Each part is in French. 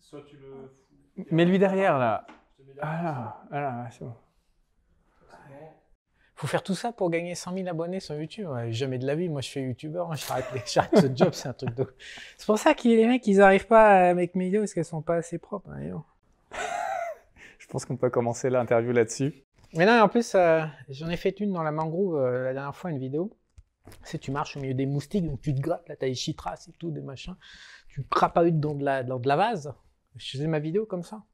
soit tu le. Mets-lui derrière là. Ah là, ah là, c'est bon. Faut faire tout ça pour gagner 100 000 abonnés sur YouTube. Ouais, jamais de la vie. Moi, je fais YouTubeur. hein, J'arrête ce job. C'est un truc de. C'est pour ça que les mecs, ils arrivent pas avec mes vidéos parce qu'elles sont pas assez propres. hein. Je pense qu'on peut commencer l'interview là-dessus. Mais non, en plus, euh, j'en ai fait une dans la mangrove euh, la dernière fois, une vidéo. C'est tu marches au milieu des moustiques, donc tu te grattes, là, t'as des chitras et tout, des machins. Tu crapahutes dans de la, dans de la vase. Je faisais ma vidéo comme ça.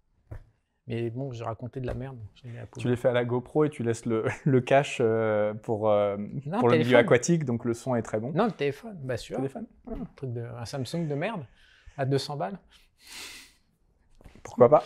Mais bon, j'ai raconté de la merde. la Tu l'as fait à la GoPro et tu laisses le, le cache euh, pour, euh, Non, pour le milieu aquatique, donc le son est très bon. Non, le téléphone, bah sûr. Téléphone Un truc de, un Samsung de merde à 200 balles. Pourquoi pas?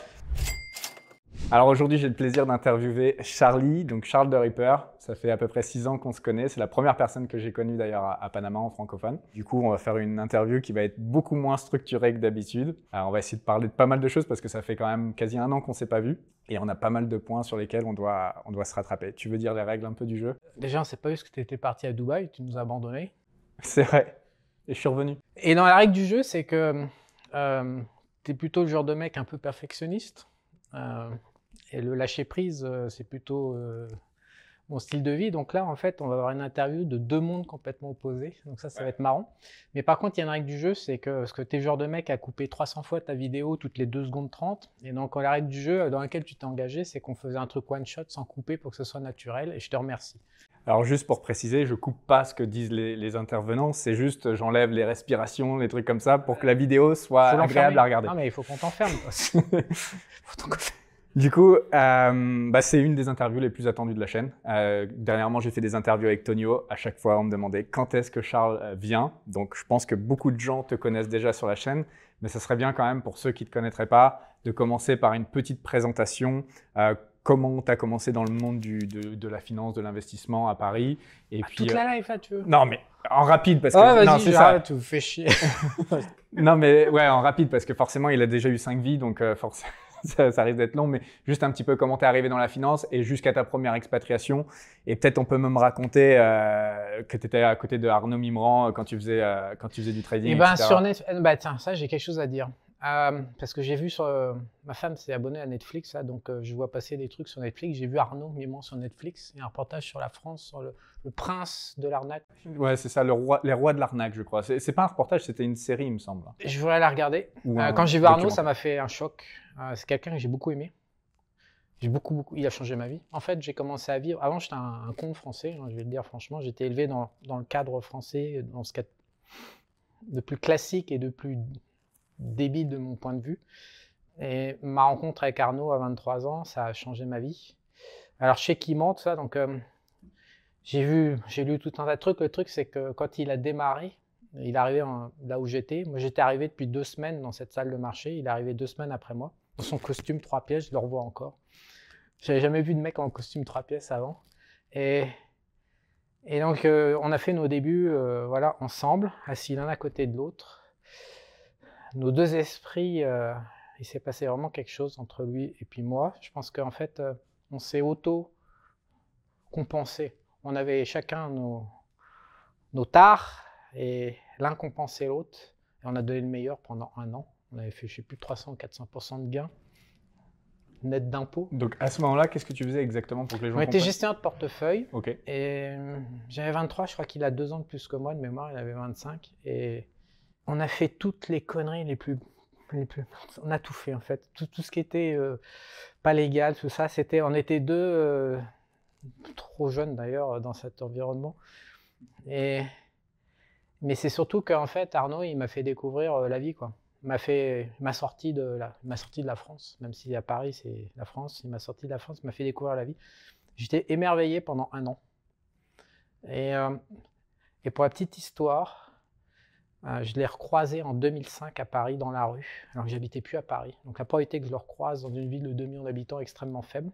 Alors aujourd'hui, j'ai le plaisir d'interviewer Charlie, donc Charles de Ripper. Ça fait à peu près six ans qu'on se connaît. C'est la première personne que j'ai connue d'ailleurs à, à Panama en francophone. Du coup, on va faire une interview qui va être beaucoup moins structurée que d'habitude. Alors, on va essayer de parler de pas mal de choses parce que ça fait quand même quasi un an qu'on s'est pas vu et on a pas mal de points sur lesquels on doit, on doit se rattraper. Tu veux dire les règles un peu du jeu? Déjà, on sait pas eu ce que tu étais parti à Dubaï, tu nous as abandonnés. C'est vrai. Et je suis revenu. Et dans la règle du jeu, c'est que tu es plutôt le genre de mec un peu perfectionniste. euh, et le lâcher prise, euh, c'est plutôt euh, mon style de vie. Donc là, en fait, on va avoir une interview de deux mondes complètement opposés. Donc ça, ça va être marrant. Mais par contre, il y a une règle du jeu, c'est que, parce que tu es le genre de mec à couper 300 fois ta vidéo toutes les 2 secondes 30. Et donc, la règle du jeu dans laquelle tu t'es engagé, c'est qu'on faisait un truc one shot sans couper pour que ce soit naturel. Et je te remercie. Alors juste pour préciser, je coupe pas ce que disent les, les intervenants, c'est juste j'enlève les respirations, les trucs comme ça pour que la vidéo soit agréable à regarder. Non, mais il faut qu'on t'enferme. Du coup, euh, bah, c'est une des interviews les plus attendues de la chaîne. Euh, dernièrement, j'ai fait des interviews avec Tonio. À chaque fois, on me demandait quand est-ce que Charles euh, vient. Donc, je pense que beaucoup de gens te connaissent déjà sur la chaîne, mais ça serait bien quand même pour ceux qui ne te connaîtraient pas de commencer par une petite présentation. Euh, comment tu as commencé dans le monde du, de, de la finance, de l'investissement à Paris? Et puis Toute la live, là, tu veux non mais en rapide parce que Ah, non c'est ça tu fais chier. non, mais ouais, en rapide, parce que forcément, il a déjà eu cinq vies, donc forcément, ça, ça risque d'être long, mais juste un petit peu comment t'es arrivé dans la finance et jusqu'à ta première expatriation. Et peut-être on peut même raconter euh, que tu étais à côté de Arnaud Mimran euh, quand tu faisais, euh, quand tu faisais du trading. Et ben etc. sur Netflix, bah tiens, ça j'ai quelque chose à dire. Euh, parce que j'ai vu sur euh, ma femme s'est abonnée à Netflix, là, donc euh, je vois passer des trucs sur Netflix. J'ai vu Arnaud Mimran sur Netflix, et un reportage sur la France, sur le, le prince de l'arnaque. Ouais, c'est ça, le roi, les rois de l'arnaque, je crois. C'est pas un reportage, c'était une série, il me semble. Je voulais la regarder. Euh, un quand j'ai vu Arnaud, ça m'a fait un choc. C'est quelqu'un que j'ai beaucoup aimé. J'ai beaucoup, beaucoup. Il a changé ma vie. En fait, j'ai commencé à vivre. Avant, j'étais un, un con français. hein, je vais le dire franchement. J'étais élevé dans, dans le cadre français, dans ce cadre de plus classique et de plus débile de mon point de vue. Et ma rencontre avec Arnaud à 23 ans, ça a changé ma vie. Alors, je sais qu'il ment, ça. Donc, euh, j'ai vu, j'ai lu tout un tas de trucs. Le truc, c'est que quand il a démarré, il est arrivé là où j'étais. Moi, j'étais arrivé depuis deux semaines dans cette salle de marché. Il est arrivé deux semaines après moi. Dans son costume trois pièces, je le revois encore. J'avais jamais vu de mec en costume trois pièces avant. Et, et donc, euh, on a fait nos débuts euh, voilà, ensemble, assis l'un à côté de l'autre. Nos deux esprits, euh, il s'est passé vraiment quelque chose entre lui et puis moi. Je pense qu'en fait, euh, on s'est auto-compensé. On avait chacun nos, nos tares et l'un compensait l'autre. Et on a donné le meilleur pendant un an. On avait fait, je sais plus, 300 400% de gains net d'impôts. Donc à ce moment-là, qu'est-ce que tu faisais exactement pour que les gens On était gestionnaire de portefeuille Ok. et euh, j'avais 23, je crois qu'il a deux ans de plus que moi de mémoire, il avait 25. Et on a fait toutes les conneries les plus. Les plus on a tout fait en fait. Tout, tout ce qui était euh, pas légal, tout ça, c'était. On était deux, euh, trop jeunes d'ailleurs, dans cet environnement. Et, mais c'est surtout qu'en fait, Arnaud, il m'a fait découvrir euh, la vie, quoi. Il m'a fait, m'a sorti de la, m'a de la France, même si à Paris c'est la France. Il m'a sorti de la France, il m'a fait découvrir la vie. J'étais émerveillé pendant un an. Et, et pour la petite histoire, euh, je l'ai recroisé en 2005 à Paris dans la rue, alors que j'habitais plus à Paris. Donc la probabilité que je le recroise dans une ville de 2 millions d'habitants est extrêmement faible.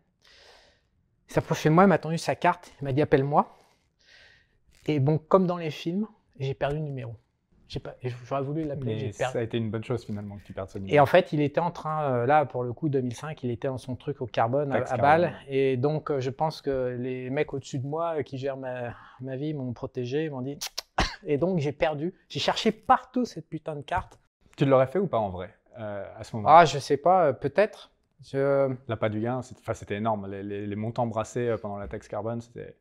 Il s'approchait de moi, il m'a tendu sa carte, il m'a dit appelle-moi. Et bon, comme dans les films, j'ai perdu le numéro. Et j'aurais voulu l'appeler, ça a été une bonne chose finalement que tu perdes ce Et numéro. en fait, il était en train, euh, là, pour le coup, 2005, il était dans son truc au carbone, à, Taxe à. Bâle. Et donc, euh, je pense que les mecs au-dessus de moi qui gèrent ma, ma vie m'ont protégé, m'ont dit. Et donc, j'ai perdu. J'ai cherché partout cette putain de carte. Tu l'aurais fait ou pas en vrai euh, à ce moment Ah, je sais pas, euh, peut-être. Je... L'appât du gain, c'était énorme. Les, les- les montants brassés euh, pendant la taxe carbone, c'était.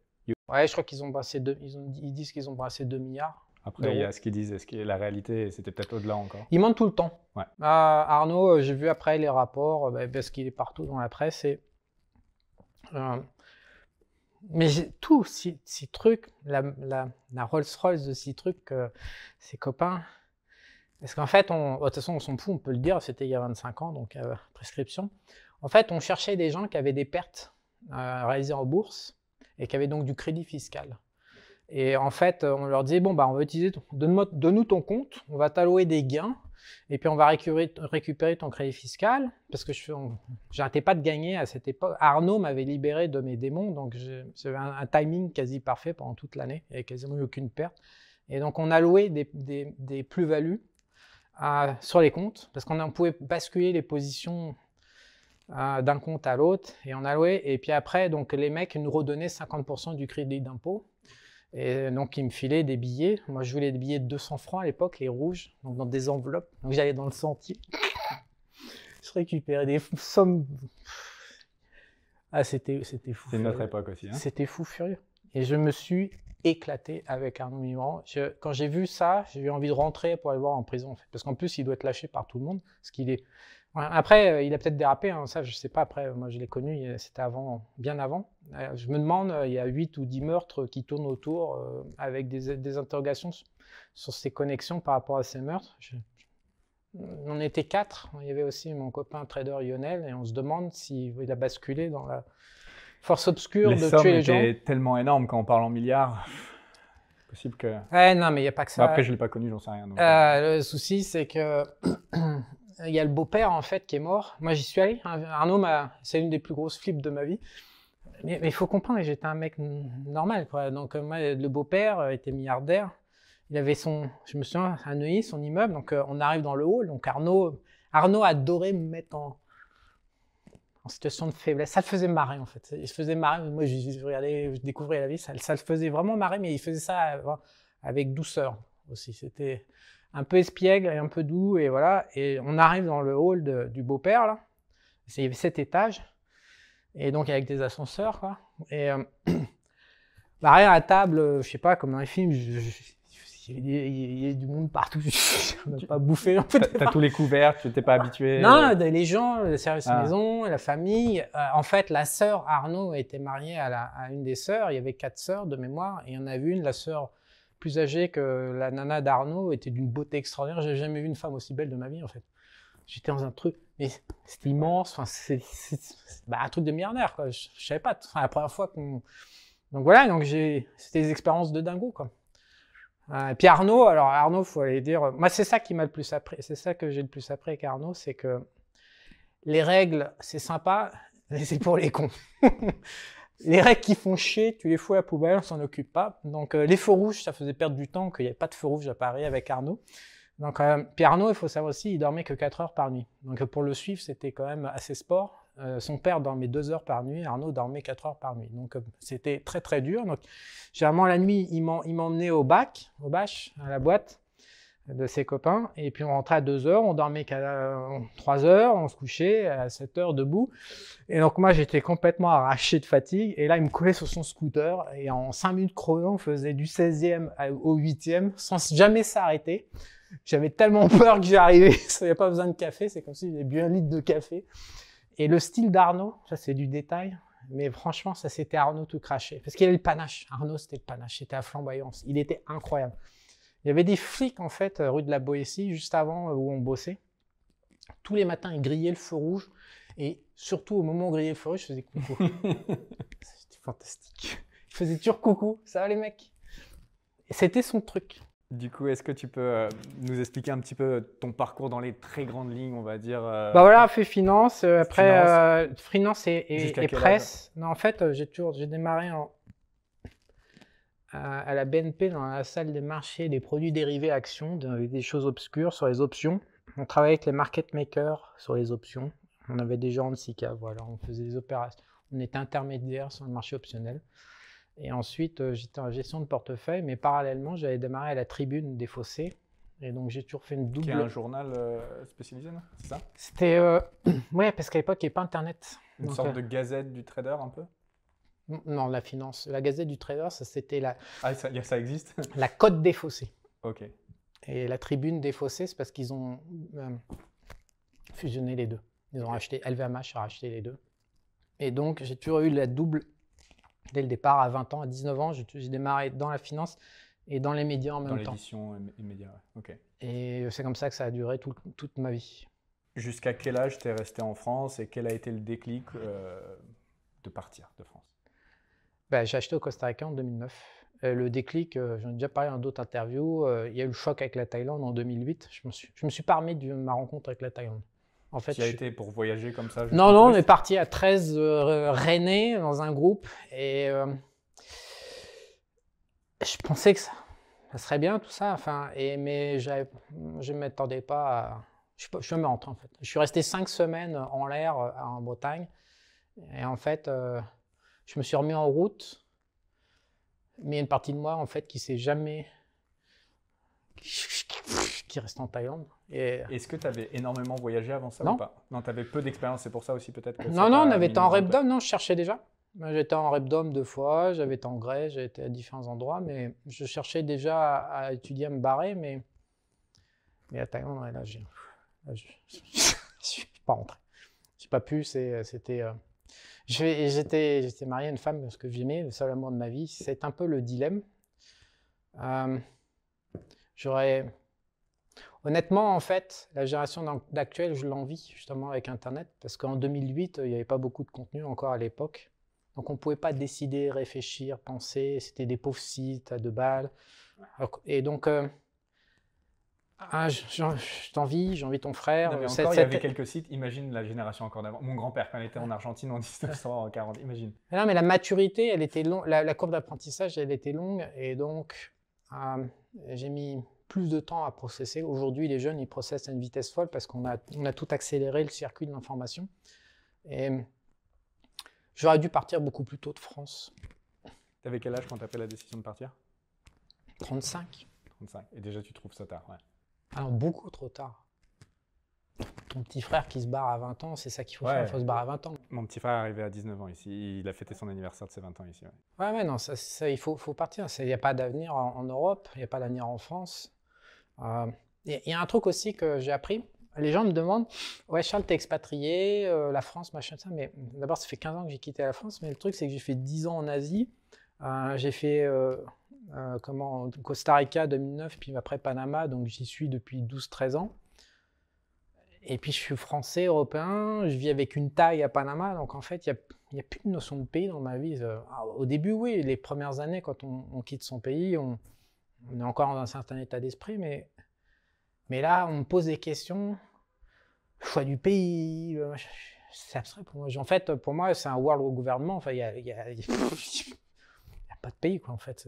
Ouais, je crois qu'ils ont brassé deux, ils, ont, ils disent qu'ils ont brassé 2 milliards. Après, il y a ce qu'ils disent ce qui est la réalité, et c'était peut-être au-delà encore. Ils mentent tout le temps. Ouais. Arnaud, j'ai vu après les rapports, bah, parce qu'il est partout dans la presse. Et, mais tous ces, trucs, la, Rolls-Royce de ces trucs, euh, ses copains, parce qu'en fait, on, de toute façon, on s'en fout, on peut le dire, c'était il y a 25 ans, donc euh, prescription. En fait, on cherchait des gens qui avaient des pertes euh, réalisées en bourse et qui avaient donc du crédit fiscal. Et en fait, on leur disait, bon, bah, on va utiliser, donne-nous ton compte, on va t'allouer des gains, et puis on va récupérer, ton crédit fiscal, parce que je j'arrêtais pas de gagner à cette époque. Arnaud m'avait libéré de mes démons, donc j'avais un, timing quasi parfait pendant toute l'année, il n'y avait quasiment eu aucune perte. Et donc on a loué des, des- plus-values sur les comptes, parce qu'on pouvait basculer les positions d'un compte à l'autre, et on a loué, et puis après, donc les mecs nous redonnaient 50% du crédit d'impôt. Et donc, ils me filaient des billets. Moi, je voulais des billets de 200 francs à l'époque, les rouges, donc dans des enveloppes. Donc, j'allais dans le sentier. je récupérais des sommes. Ah, c'était, c'était fou. C'est notre époque aussi. hein. C'était fou furieux. Et je me suis éclaté avec Arnaud. Je- quand j'ai vu ça, j'ai eu envie de rentrer pour aller le voir en prison. En fait. Parce qu'en plus, il doit être lâché par tout le monde. Parce qu'il est. Ouais, Après, euh, il a peut-être dérapé, hein, ça je sais pas. Après, moi je l'ai connu, c'était avant, bien avant. Euh, Je me demande, euh, il y a 8 ou 10 meurtres qui tournent autour euh, avec des, des interrogations sur, ses connexions par rapport à ces meurtres. Je- on était quatre. Il y avait aussi mon copain trader Lionel et on se demande s'il a basculé dans la force obscure Les de sommes tuer les gens. tellement énormes quand on parle en milliards. Possible que. Ouais, non, mais il n'y a pas que ça. Bah, après, je l'ai pas connu, j'en sais rien. donc, Euh, le souci, c'est que il y a le beau-père en fait qui est mort. Moi, j'y suis allé. Arnaud, c'est une des plus grosses flips de ma vie. Mais il faut comprendre, j'étais un mec normal, quoi. Donc, euh, moi, le beau-père euh, était milliardaire. Il avait son, je me souviens, à Neuilly, son immeuble. Donc, euh, on arrive dans le hall. Donc, Arnaud, Arnaud adorait me mettre en, en situation de faiblesse. Ça le faisait marrer, en fait. Il se faisait marrer. Moi, je, regardais, je découvrais la vie. Ça, ça le faisait vraiment marrer, mais il faisait ça euh, avec douceur aussi. C'était un peu espiègle et un peu doux. Et voilà. Et on arrive dans le hall de- du beau-père, là. C'est- Il y avait sept étages. Et donc, avec des ascenseurs, quoi. Et euh, bah, rien à table, euh, je sais pas, comme dans les films, je- je- il y, a- il y a du monde partout. on n'a pas bouffé. En fait, T'as tous les couverts, tu n'étais pas habitué. non, de- les gens, le service Ah. maison, la famille. Euh, en fait, la sœur Arnaud était mariée à, la- à une des sœurs. Il y avait quatre sœurs de mémoire. Et il y en a vu une, la sœur plus âgée que la nana d'Arnaud, était d'une beauté extraordinaire. J'ai jamais vu une femme aussi belle de ma vie, en fait. J'étais dans un truc, mais c'était immense. Enfin, c'est- bah, un truc de milliardaire, quoi. Je, je savais pas. Enfin, la première fois qu'on. Donc voilà, donc j'ai. C'était des expériences de dingo, quoi. Euh, et puis Arnaud, alors Arnaud, faut aller dire, moi c'est ça qui m'a le plus appris, c'est ça que j'ai le plus appris avec Arnaud, c'est que les règles, c'est sympa, mais c'est pour les cons. les règles qui font chier, tu les fous à la poubelle, on s'en occupe pas. Donc euh, les feux rouges, ça faisait perdre du temps qu'il n'y avait pas de feux rouges à Paris avec Arnaud. Donc, euh, puis Arnaud, il faut savoir aussi, il dormait que 4 heures par nuit. Donc euh, pour le suivre, c'était quand même assez sport. Euh, son père dormait 2 heures par nuit, Arnaud dormait 4 heures par nuit. Donc c'était très très dur. Donc généralement la nuit, il m'emmenait au bac, au bâche, à la boîte de ses copains. Et puis on rentrait à 2 heures, on dormait qu'à 3 heures, on se couchait à 7 heures debout. Et donc moi j'étais complètement arraché de fatigue. Et là il me collait sur son scooter. Et en 5 minutes chrono, on faisait du 16e à- au 8e sans jamais s'arrêter. J'avais tellement peur que j'arrivais, il n'y a pas besoin de café, c'est comme si j'avais bu un litre de café. Et le style d'Arnaud, ça c'est du détail, mais franchement, ça c'était Arnaud tout craché. Parce qu'il avait le panache. Arnaud, c'était le panache, c'était la flamboyance. Il était incroyable. Il y avait des flics, en fait, euh, rue de la Boétie, juste avant euh, où on bossait. Tous les matins, ils grillaient le feu rouge. Et surtout, au moment où on grillait le feu rouge, je faisais coucou. c'était fantastique. Je faisais toujours coucou. Ça va, les mecs? Et c'était son truc. Du coup, est-ce que tu peux euh, nous expliquer un petit peu ton parcours dans les très grandes lignes, on va dire euh, Bah voilà, fait finance. après, Finance. euh, finance et, et- presse. Non, en fait, j'ai toujours, j'ai démarré en, à, à la BNP dans la salle des marchés des produits dérivés actions, des choses obscures sur les options. On travaillait avec les market makers sur les options. On avait des gens de SICA, voilà, on faisait des opérations. On était intermédiaire sur le marché optionnel. Et ensuite, euh, j'étais en gestion de portefeuille, mais parallèlement, j'avais démarré à la tribune des fossés. Et donc j'ai toujours fait une Qui double. est un journal euh, spécialisé, non? C'est ça? C'était. euh, Ouais, parce qu'à l'époque, il n'y avait pas Internet. Une Donc, sorte euh, de gazette du trader un peu? Non, la finance. La Gazette du Trader, ça, c'était la, Ah, ça, ça existe? la Côte des Fossés. Ok. Et la Tribune des Fossés, c'est parce qu'ils ont euh, fusionné les deux. Ils ont racheté, LVMH a racheté les deux. Et donc, j'ai toujours eu la double dès le départ, à 20 ans, à 19 ans. J'ai démarré dans la finance et dans les médias en Dans même temps. l'édition et et médias, ouais. Ok. Et c'est comme ça que ça a duré tout- toute ma vie. Jusqu'à quel âge t'es resté en France et quel a été le déclic euh, de partir de France? Ben, j'ai acheté au Costa Rica en 2009. Euh, le déclic, euh, j'en ai déjà parlé dans d'autres interviews, euh, il y a eu le choc avec la Thaïlande en 2008. Je me suis, je me suis pas remis de ma rencontre avec la Thaïlande. En fait, Tu as je- été pour voyager comme ça Non, non, on est parti à 13 euh, Rennais dans un groupe et je pensais que ça, ça serait bien tout ça. Enfin, et, mais je ne m'attendais pas à. Je suis je suis rentré en fait. Je suis resté cinq semaines en l'air en Bretagne et en fait, je me suis remis en route. Mais il y a une partie de moi en fait qui s'est jamais. qui reste en Thaïlande. Et, Est-ce que tu avais énormément voyagé avant ça Non. ou pas? Non, tu avais peu d'expérience, c'est pour ça aussi peut-être que Non, non, on avait été en Repdom, non, je cherchais déjà. J'étais en Repdom deux fois, j'avais été en Grèce, j'ai été à différents endroits, mais je cherchais déjà à, à étudier, à me barrer, mais, mais à Thaïlande, ouais, là, j'ai, je je suis pas rentré. J'ai pas pu, c'était... euh, J'étais marié à une femme, ce que j'aimais, le seul amour de ma vie, c'est un peu le dilemme. Euh, J'aurais... Honnêtement, en fait, la génération d'actuelle, je l'envie justement avec Internet, parce qu'en 2008, il n'y avait pas beaucoup de contenu encore à l'époque. Donc on ne pouvait pas décider, réfléchir, penser. C'était des pauvres sites à deux balles. Et donc, euh, ah, je, t'envie, j'ai envie ton frère. Non, mais C'est- encore, il y avait quelques sites. Imagine la génération encore d'avant. Mon grand-père, quand il était en Argentine en 1940, imagine. Mais Non, mais la maturité, elle était longue. La, la courbe d'apprentissage, elle était longue. Et donc, euh, j'ai mis plus de temps à processer. Aujourd'hui, les jeunes, ils processent à une vitesse folle parce qu'on a, on a tout accéléré, le circuit de l'information. Et j'aurais dû partir beaucoup plus tôt de France. T'avais quel âge quand t'as pris la décision de partir? 35. 35. Et déjà, tu trouves ça tard, ouais. Alors, beaucoup trop tard. Ton petit frère qui se barre à 20 ans, c'est ça qu'il faut Ouais. faire, il faut se barrer à 20 ans. Mon petit frère est arrivé à 19 ans ici. Il a fêté son anniversaire de ses 20 ans ici. ouais. Ouais, ouais, non, ça, ça, il faut, faut partir. Il n'y a pas d'avenir en, en Europe, il n'y a pas d'avenir en France. Euh, Il y a un truc aussi que j'ai appris. Les gens me demandent Ouais, Charles, t'es expatrié, euh, la France, machin, ça. Mais d'abord, ça fait 15 ans que j'ai quitté la France. Mais le truc, c'est que j'ai fait 10 ans en Asie. Euh, j'ai fait euh, euh, comment, Costa Rica 2009, puis après Panama. Donc, j'y suis depuis 12-13 ans. Et puis, je suis français, européen. Je vis avec une taille à Panama. Donc, en fait, il n'y a, plus de notion de pays dans ma vie. Euh, Au début, oui, les premières années, quand on, quitte son pays, on, est encore dans un certain état d'esprit. Mais, mais là, on me pose des questions. Choix du pays. euh, C'est abstrait pour moi. En fait, pour moi, c'est un world gouvernement. Enfin, il y a pas de pays, quoi, en fait.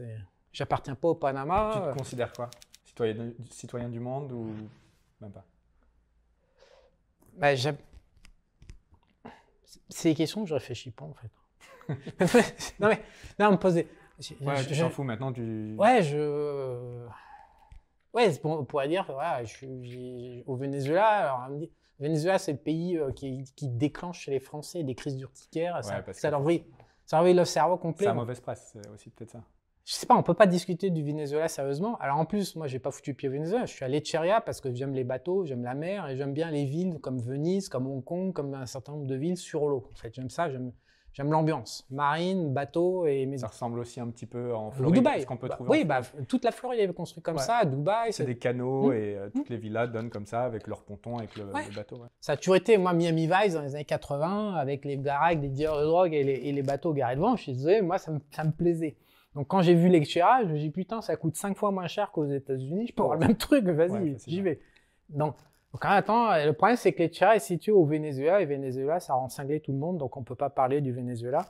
J'appartiens pas au Panama. Tu euh, te considères quoi? Citoyen, citoyen du monde ou même pas? Bah, C'est des questions que je réfléchis pas en fait. non mais non, on me pose des- je- Ouais, je- tu t'en fous maintenant du. Ouais, je. Ouais, on pourrait dire, voilà, je suis au Venezuela. Alors, on me dit, Venezuela, c'est le pays euh, qui, qui déclenche chez les Français des crises d'urticaire. ça, Ouais, ça que- leur brille. Ça leur brille le cerveau complet. C'est la mauvaise presse, c'est aussi peut-être ça. Je sais pas, on peut pas discuter du Venezuela sérieusement. Alors en plus, moi, j'ai pas foutu pied au Venezuela. Je suis allé Cheria parce que j'aime les bateaux, j'aime la mer et j'aime bien les villes comme Venise, comme Hong Kong, comme un certain nombre de villes sur l'eau. En fait, j'aime ça, j'aime, j'aime l'ambiance. Marine, bateau et Ça maison. ressemble aussi un petit peu en Floride. Dubaï. ce qu'on peut Bah, trouver oui, bah, toute la Floride est construite comme Ouais. ça. Dubaï, C'est des canaux Mm. et euh, toutes les villas donnent comme ça avec leurs pontons, avec le, Ouais. le bateau. ouais. ça a toujours été, moi, Miami Vice dans les années 80, avec les baraques, les dealers de drogue et les, et les bateaux garés devant. Je suis désolé, moi, ça me, ça me plaisait. Donc quand j'ai vu les Cheria, je me suis dit, putain, ça coûte 5 fois moins cher qu'aux États-Unis. Je peux avoir le même truc, vas-y, Ouais, j'y vais. Donc, donc attends, le problème, c'est que les Cheria est situé au Venezuela, et Venezuela, ça rend cinglé tout le monde, donc on ne peut pas parler du Venezuela.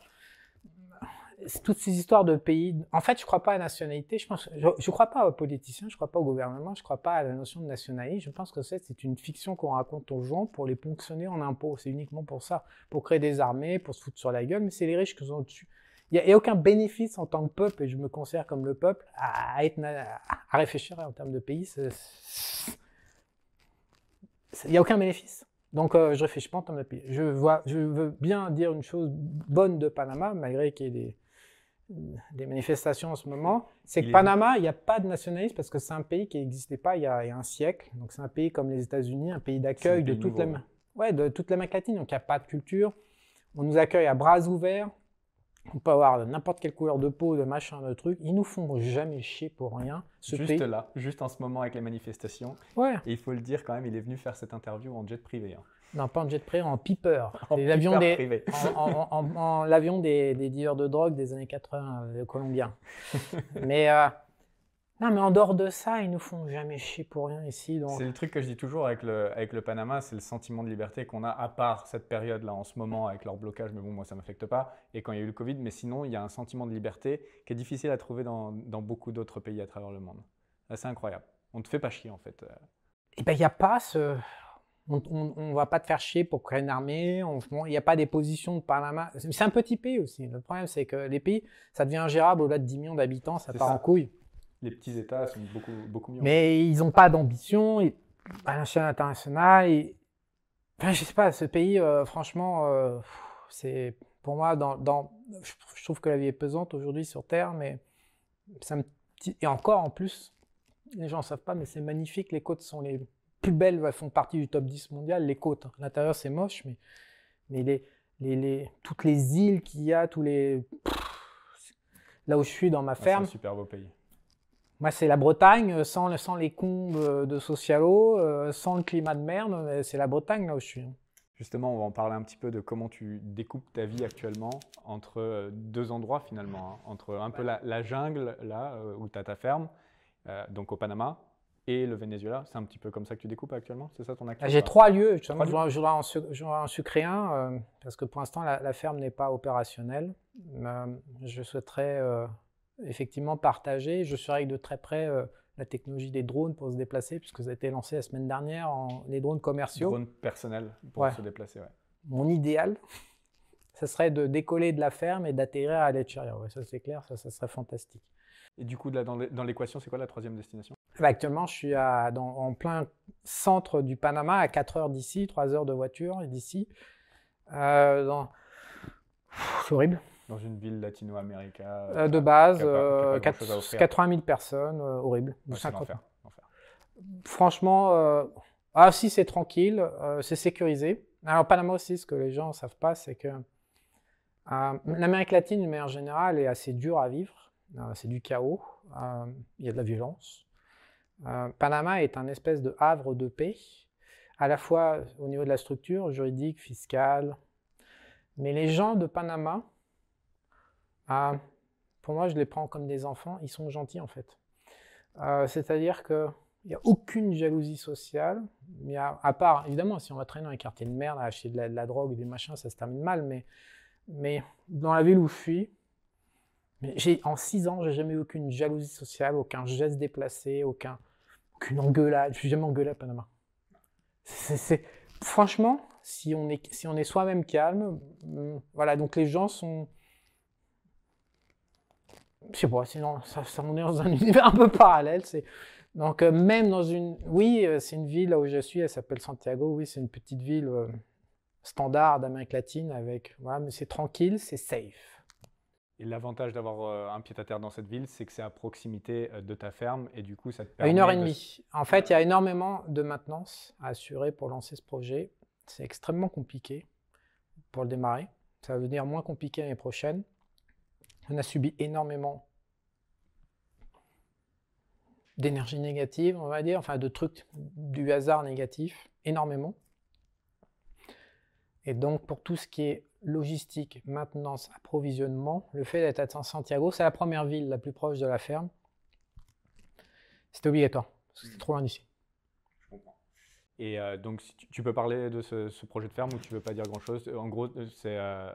Toutes ces histoires de pays. En fait, je ne crois pas à la nationalité. Je pense, je, je crois pas aux politiciens. Je ne crois pas au gouvernement. Je ne crois pas à la notion de nationalité. Je pense que c'est c'est une fiction qu'on raconte aux gens pour les ponctionner en impôts. C'est uniquement pour ça, pour créer des armées, pour se foutre sur la gueule. Mais c'est les riches qui sont au-dessus. Il n'y a, aucun bénéfice en tant que peuple, et je me considère comme le peuple, à, être, à réfléchir en termes de pays. Il n'y a aucun bénéfice. Donc, euh, je réfléchis pas en termes de pays. Je, vois, je veux bien dire une chose bonne de Panama, malgré qu'il y ait des, des manifestations en ce moment, c'est que Panama, il n'y a pas de nationalisme parce que c'est un pays qui n'existait pas il y, a, un siècle. Donc c'est un pays comme les États-Unis, un pays d'accueil de, toute la, ouais, de toute l'Amérique latine. Donc il n'y a pas de culture. On nous accueille à bras ouverts. On peut avoir n'importe quelle couleur de peau, de machin, de truc. Ils nous font jamais chier pour rien. juste là, juste en ce moment avec les manifestations. Ouais. Et il faut le dire quand même, il est venu faire cette interview en jet privé. Hein. Non, pas en jet privé, en piper. l'avion des, en, l'avion des, des, dealers de drogue des années 80 euh, colombiens. mais euh, non, mais en dehors de ça, ils nous font jamais chier pour rien ici. C'est le truc que je dis toujours avec le, avec le Panama, c'est le sentiment de liberté qu'on a, à part cette période-là en ce moment avec leur blocage, mais bon, moi ça ne m'affecte pas, et quand il y a eu le Covid, mais sinon, il y a un sentiment de liberté qui est difficile à trouver dans, dans beaucoup d'autres pays à travers le monde. C'est incroyable. On ne te fait pas chier en fait. Et eh ben, il n'y a pas ce on ne va pas te faire chier pour créer une armée. Il n'y a pas des positions de Panama. C'est un petit pays aussi. Le problème, c'est que les pays, ça devient ingérable au-delà de 10 millions d'habitants, ça part en couille. Les petits États sont beaucoup, beaucoup mieux. Mais ils n'ont pas d'ambition à l'échelle internationale. Et... Enfin, je sais pas, ce pays, euh, franchement, euh, c'est pour moi, dans, je trouve que la vie est pesante aujourd'hui sur Terre, mais ça me... Et encore en plus, les gens ne savent pas, mais c'est magnifique, les côtes sont les plus belles font partie du top 10 mondial, les côtes. L'intérieur, c'est moche, mais, mais les, les, les, toutes les îles qu'il y a, tous les. là où je suis dans ma ferme. c'est un super beau pays. Moi, c'est la Bretagne, sans, sans les combes de Socialo, euh, sans le climat de merde. C'est la Bretagne, là où je suis. Justement, on va en parler un petit peu de comment tu découpes ta vie actuellement entre euh, deux endroits finalement. Hein. entre un peu la, jungle, là, euh, où tu as ta ferme, donc au Panama, et le Venezuela. C'est un petit peu comme ça que tu découpes actuellement C'est ça ton activité J'ai trois lieux. Je, voudrais en, en, sucrer un euh, parce que pour l'instant, la, ferme n'est pas opérationnelle. Euh, je souhaiterais euh, effectivement partager. Je surveille de très près la technologie des drones pour se déplacer, puisque ça a été lancé la semaine dernière, en, les drones commerciaux. Drones personnels pour se déplacer, ouais. Mon idéal, ce serait de décoller de la ferme et d'atterrir à. Ouais, ça c'est clair, ça, ça serait fantastique. Et du coup, dans l'équation, c'est quoi la troisième destination? Bah, Actuellement, je suis à, dans, en plein centre du Panama, à 4 heures d'ici, 3 heures de voiture d'ici. Euh, dans... C'est horrible. Dans une ville latino-américaine euh, De base, 80 000 euh, personnes, horrible. Franchement, ah si, c'est tranquille, c'est sécurisé. Alors, Panama aussi, ce que les gens ne savent pas, c'est que l'Amérique latine, de manière générale, est assez dure à vivre. Euh, c'est du chaos, euh, il y a de la violence. Euh, Panama est un espèce de havre de paix, à la fois au niveau de la structure juridique, fiscale. Mais les gens de Panama, pour moi, je les prends comme des enfants, ils sont gentils en fait. C'est-à-dire qu'il n'y a aucune jalousie sociale, mais à, part, évidemment, si on va traîner dans les quartiers de merde, acheter de la, drogue, des machins, ça se termine mal, mais, dans la ville où je suis, en six ans, j'ai jamais eu aucune jalousie sociale, aucun geste déplacé, aucun, aucune engueulade. Je suis jamais engueulé à Panama. Franchement, si on est, si on est soi-même calme, hum, voilà, donc les gens sont. Je sais pas, sinon, ça, ça, on est dans un univers un peu parallèle. C'est, donc, euh, même dans une. Oui, euh, c'est une ville là où je suis, elle s'appelle Santiago. Oui, c'est une petite ville euh, standard d'Amérique latine avec. Voilà, mais c'est tranquille, c'est safe. Et l'avantage d'avoir un pied-à-terre dans cette ville, c'est que c'est à proximité de ta ferme et du coup, ça te permet. Une heure et demie. En fait, il y a énormément de maintenance à assurer pour lancer ce projet. C'est extrêmement compliqué pour le démarrer. Ça va devenir moins compliqué l'année prochaine. On a subi énormément d'énergie négative, on va dire, enfin de trucs, du hasard négatif, énormément. Et donc, pour tout ce qui est logistique, maintenance, approvisionnement, le fait d'être à Santiago, c'est la première ville la plus proche de la ferme. C'était obligatoire, parce que c'était trop loin d'ici. Et euh, donc, tu, peux parler de ce, projet de ferme ou tu ne veux pas dire grand-chose? En gros, c'est... Euh...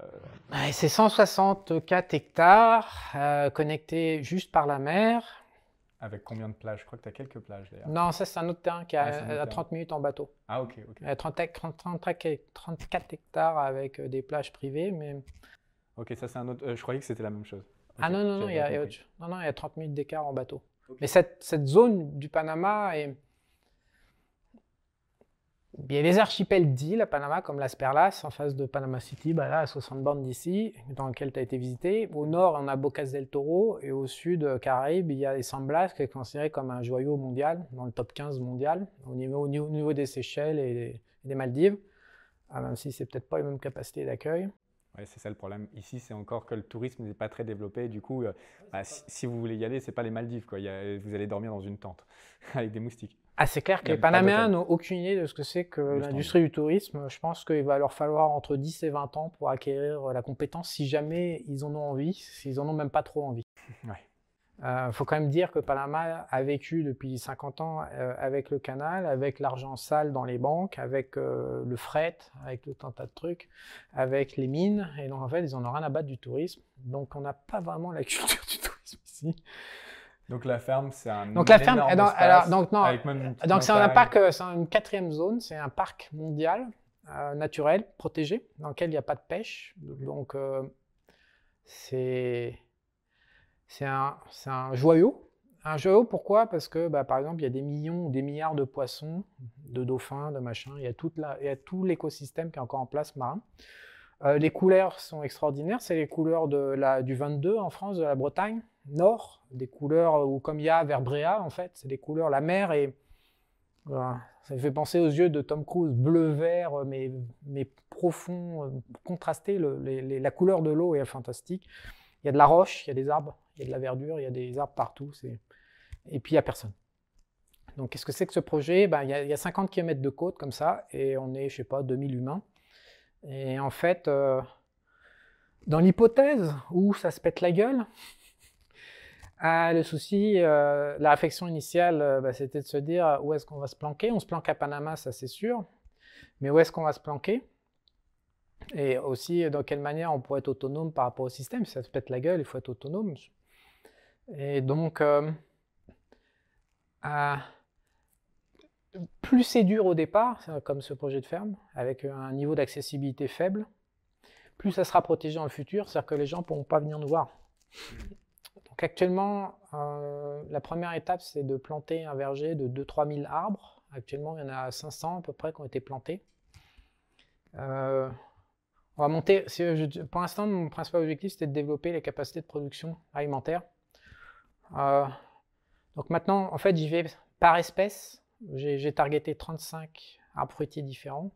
c'est 164 hectares euh, connectés juste par la mer. Avec combien de plages? Je crois que tu as quelques plages d'ailleurs. Non, ça c'est un autre terrain qui est à, 30 minutes en bateau. Ah ok, ok. 30, 34 hectares avec euh, des plages privées, mais Ok, ça c'est un autre. euh, je croyais que c'était la même chose. Ah non, non, non, il y, a, non, non, il y a 30 minutes d'écart en bateau. Mais cette, cette zone du Panama est. A les archipels d'îles à Panama, comme Las Perlas, en face de Panama City, bah là, à 60 bornes d'ici, dans lequel tu as été visité. Au nord, on a Bocas del Toro, et au sud, euh, Caraïbes, il y a les San Blas, qui est considéré comme un joyau mondial, dans le top 15 mondial, au niveau, au niveau- au niveau des Seychelles et des, Maldives, Ah, même si c'est peut-être pas les mêmes capacités d'accueil. Ouais, c'est ça le problème. Ici, c'est encore que le tourisme n'est pas très développé. Du coup, euh, bah, si, vous voulez y aller, c'est pas les Maldives. Quoi. Vous allez dormir dans une tente avec des moustiques. Ah, c'est clair que les Panaméens n'ont aucune idée de ce que c'est que l'industrie du tourisme. Je pense qu'il va leur falloir entre 10 et 20 ans pour acquérir la compétence si jamais ils en ont envie, s'ils en ont même pas trop envie. Ouais. Il faut quand même dire que Panama a vécu depuis 50 ans euh, avec le canal, avec l'argent sale dans les banques, avec euh, le fret, avec tout un tas de trucs, avec les mines. Et donc en fait, ils en ont rien à battre du tourisme. Donc on n'a pas vraiment la culture du tourisme ici. Donc la ferme, c'est un Donc la ferme, énorme non, espace alors, donc non, avec même une donc c'est un parc, euh, c'est une quatrième zone, c'est un parc mondial euh, naturel protégé dans lequel il n'y a pas de pêche. Donc euh, c'est c'est un, un joyau. Un joyau pourquoi? Parce que bah, par exemple il y a des millions ou des milliards de poissons, de dauphins, de machins. Il y a, toute la, il y a tout l'écosystème qui est encore en place marin. Euh, les couleurs sont extraordinaires. C'est les couleurs de la, du 22 en France, de la Bretagne nord, des couleurs où comme il y a vers Bréa en fait, c'est des couleurs la mer et ça fait penser aux yeux de Tom Cruise, bleu-vert, euh, mais, mais profond, euh, contrasté. La couleur de l'eau est fantastique. Il y a de la roche, il y a des arbres, il y a de la verdure, il y a des arbres partout. Et puis il n'y a personne. Donc qu'est-ce que c'est que ce projet? Ben, il, y a, il y a 50 km de côte comme ça, et on est, je sais pas, 2000 humains. Et en fait, euh, dans l'hypothèse où ça se pète la gueule, ah, le souci, euh, la réflexion initiale, euh, bah, c'était de se dire euh, où est-ce qu'on va se planquer? On se planque à Panama, ça c'est sûr, mais où est-ce qu'on va se planquer? Et aussi, dans quelle manière on pourrait être autonome par rapport au système? Si ça se pète la gueule, il faut être autonome. Et donc, ah, plus c'est dur au départ, comme ce projet de ferme, avec un niveau d'accessibilité faible, plus ça sera protégé dans le futur, c'est-à-dire que les gens ne pourront pas venir nous voir. Donc actuellement, euh, la première étape, c'est de planter un verger de 2-3 000 arbres. Actuellement, il y en a 500 à peu près qui ont été plantés. Euh, on va monter. pour l'instant, mon principal objectif, c'était de développer les capacités de production alimentaire. Euh, donc maintenant, en fait, j'y vais par espèce. J'ai targeté 35 arbres fruitiers différents.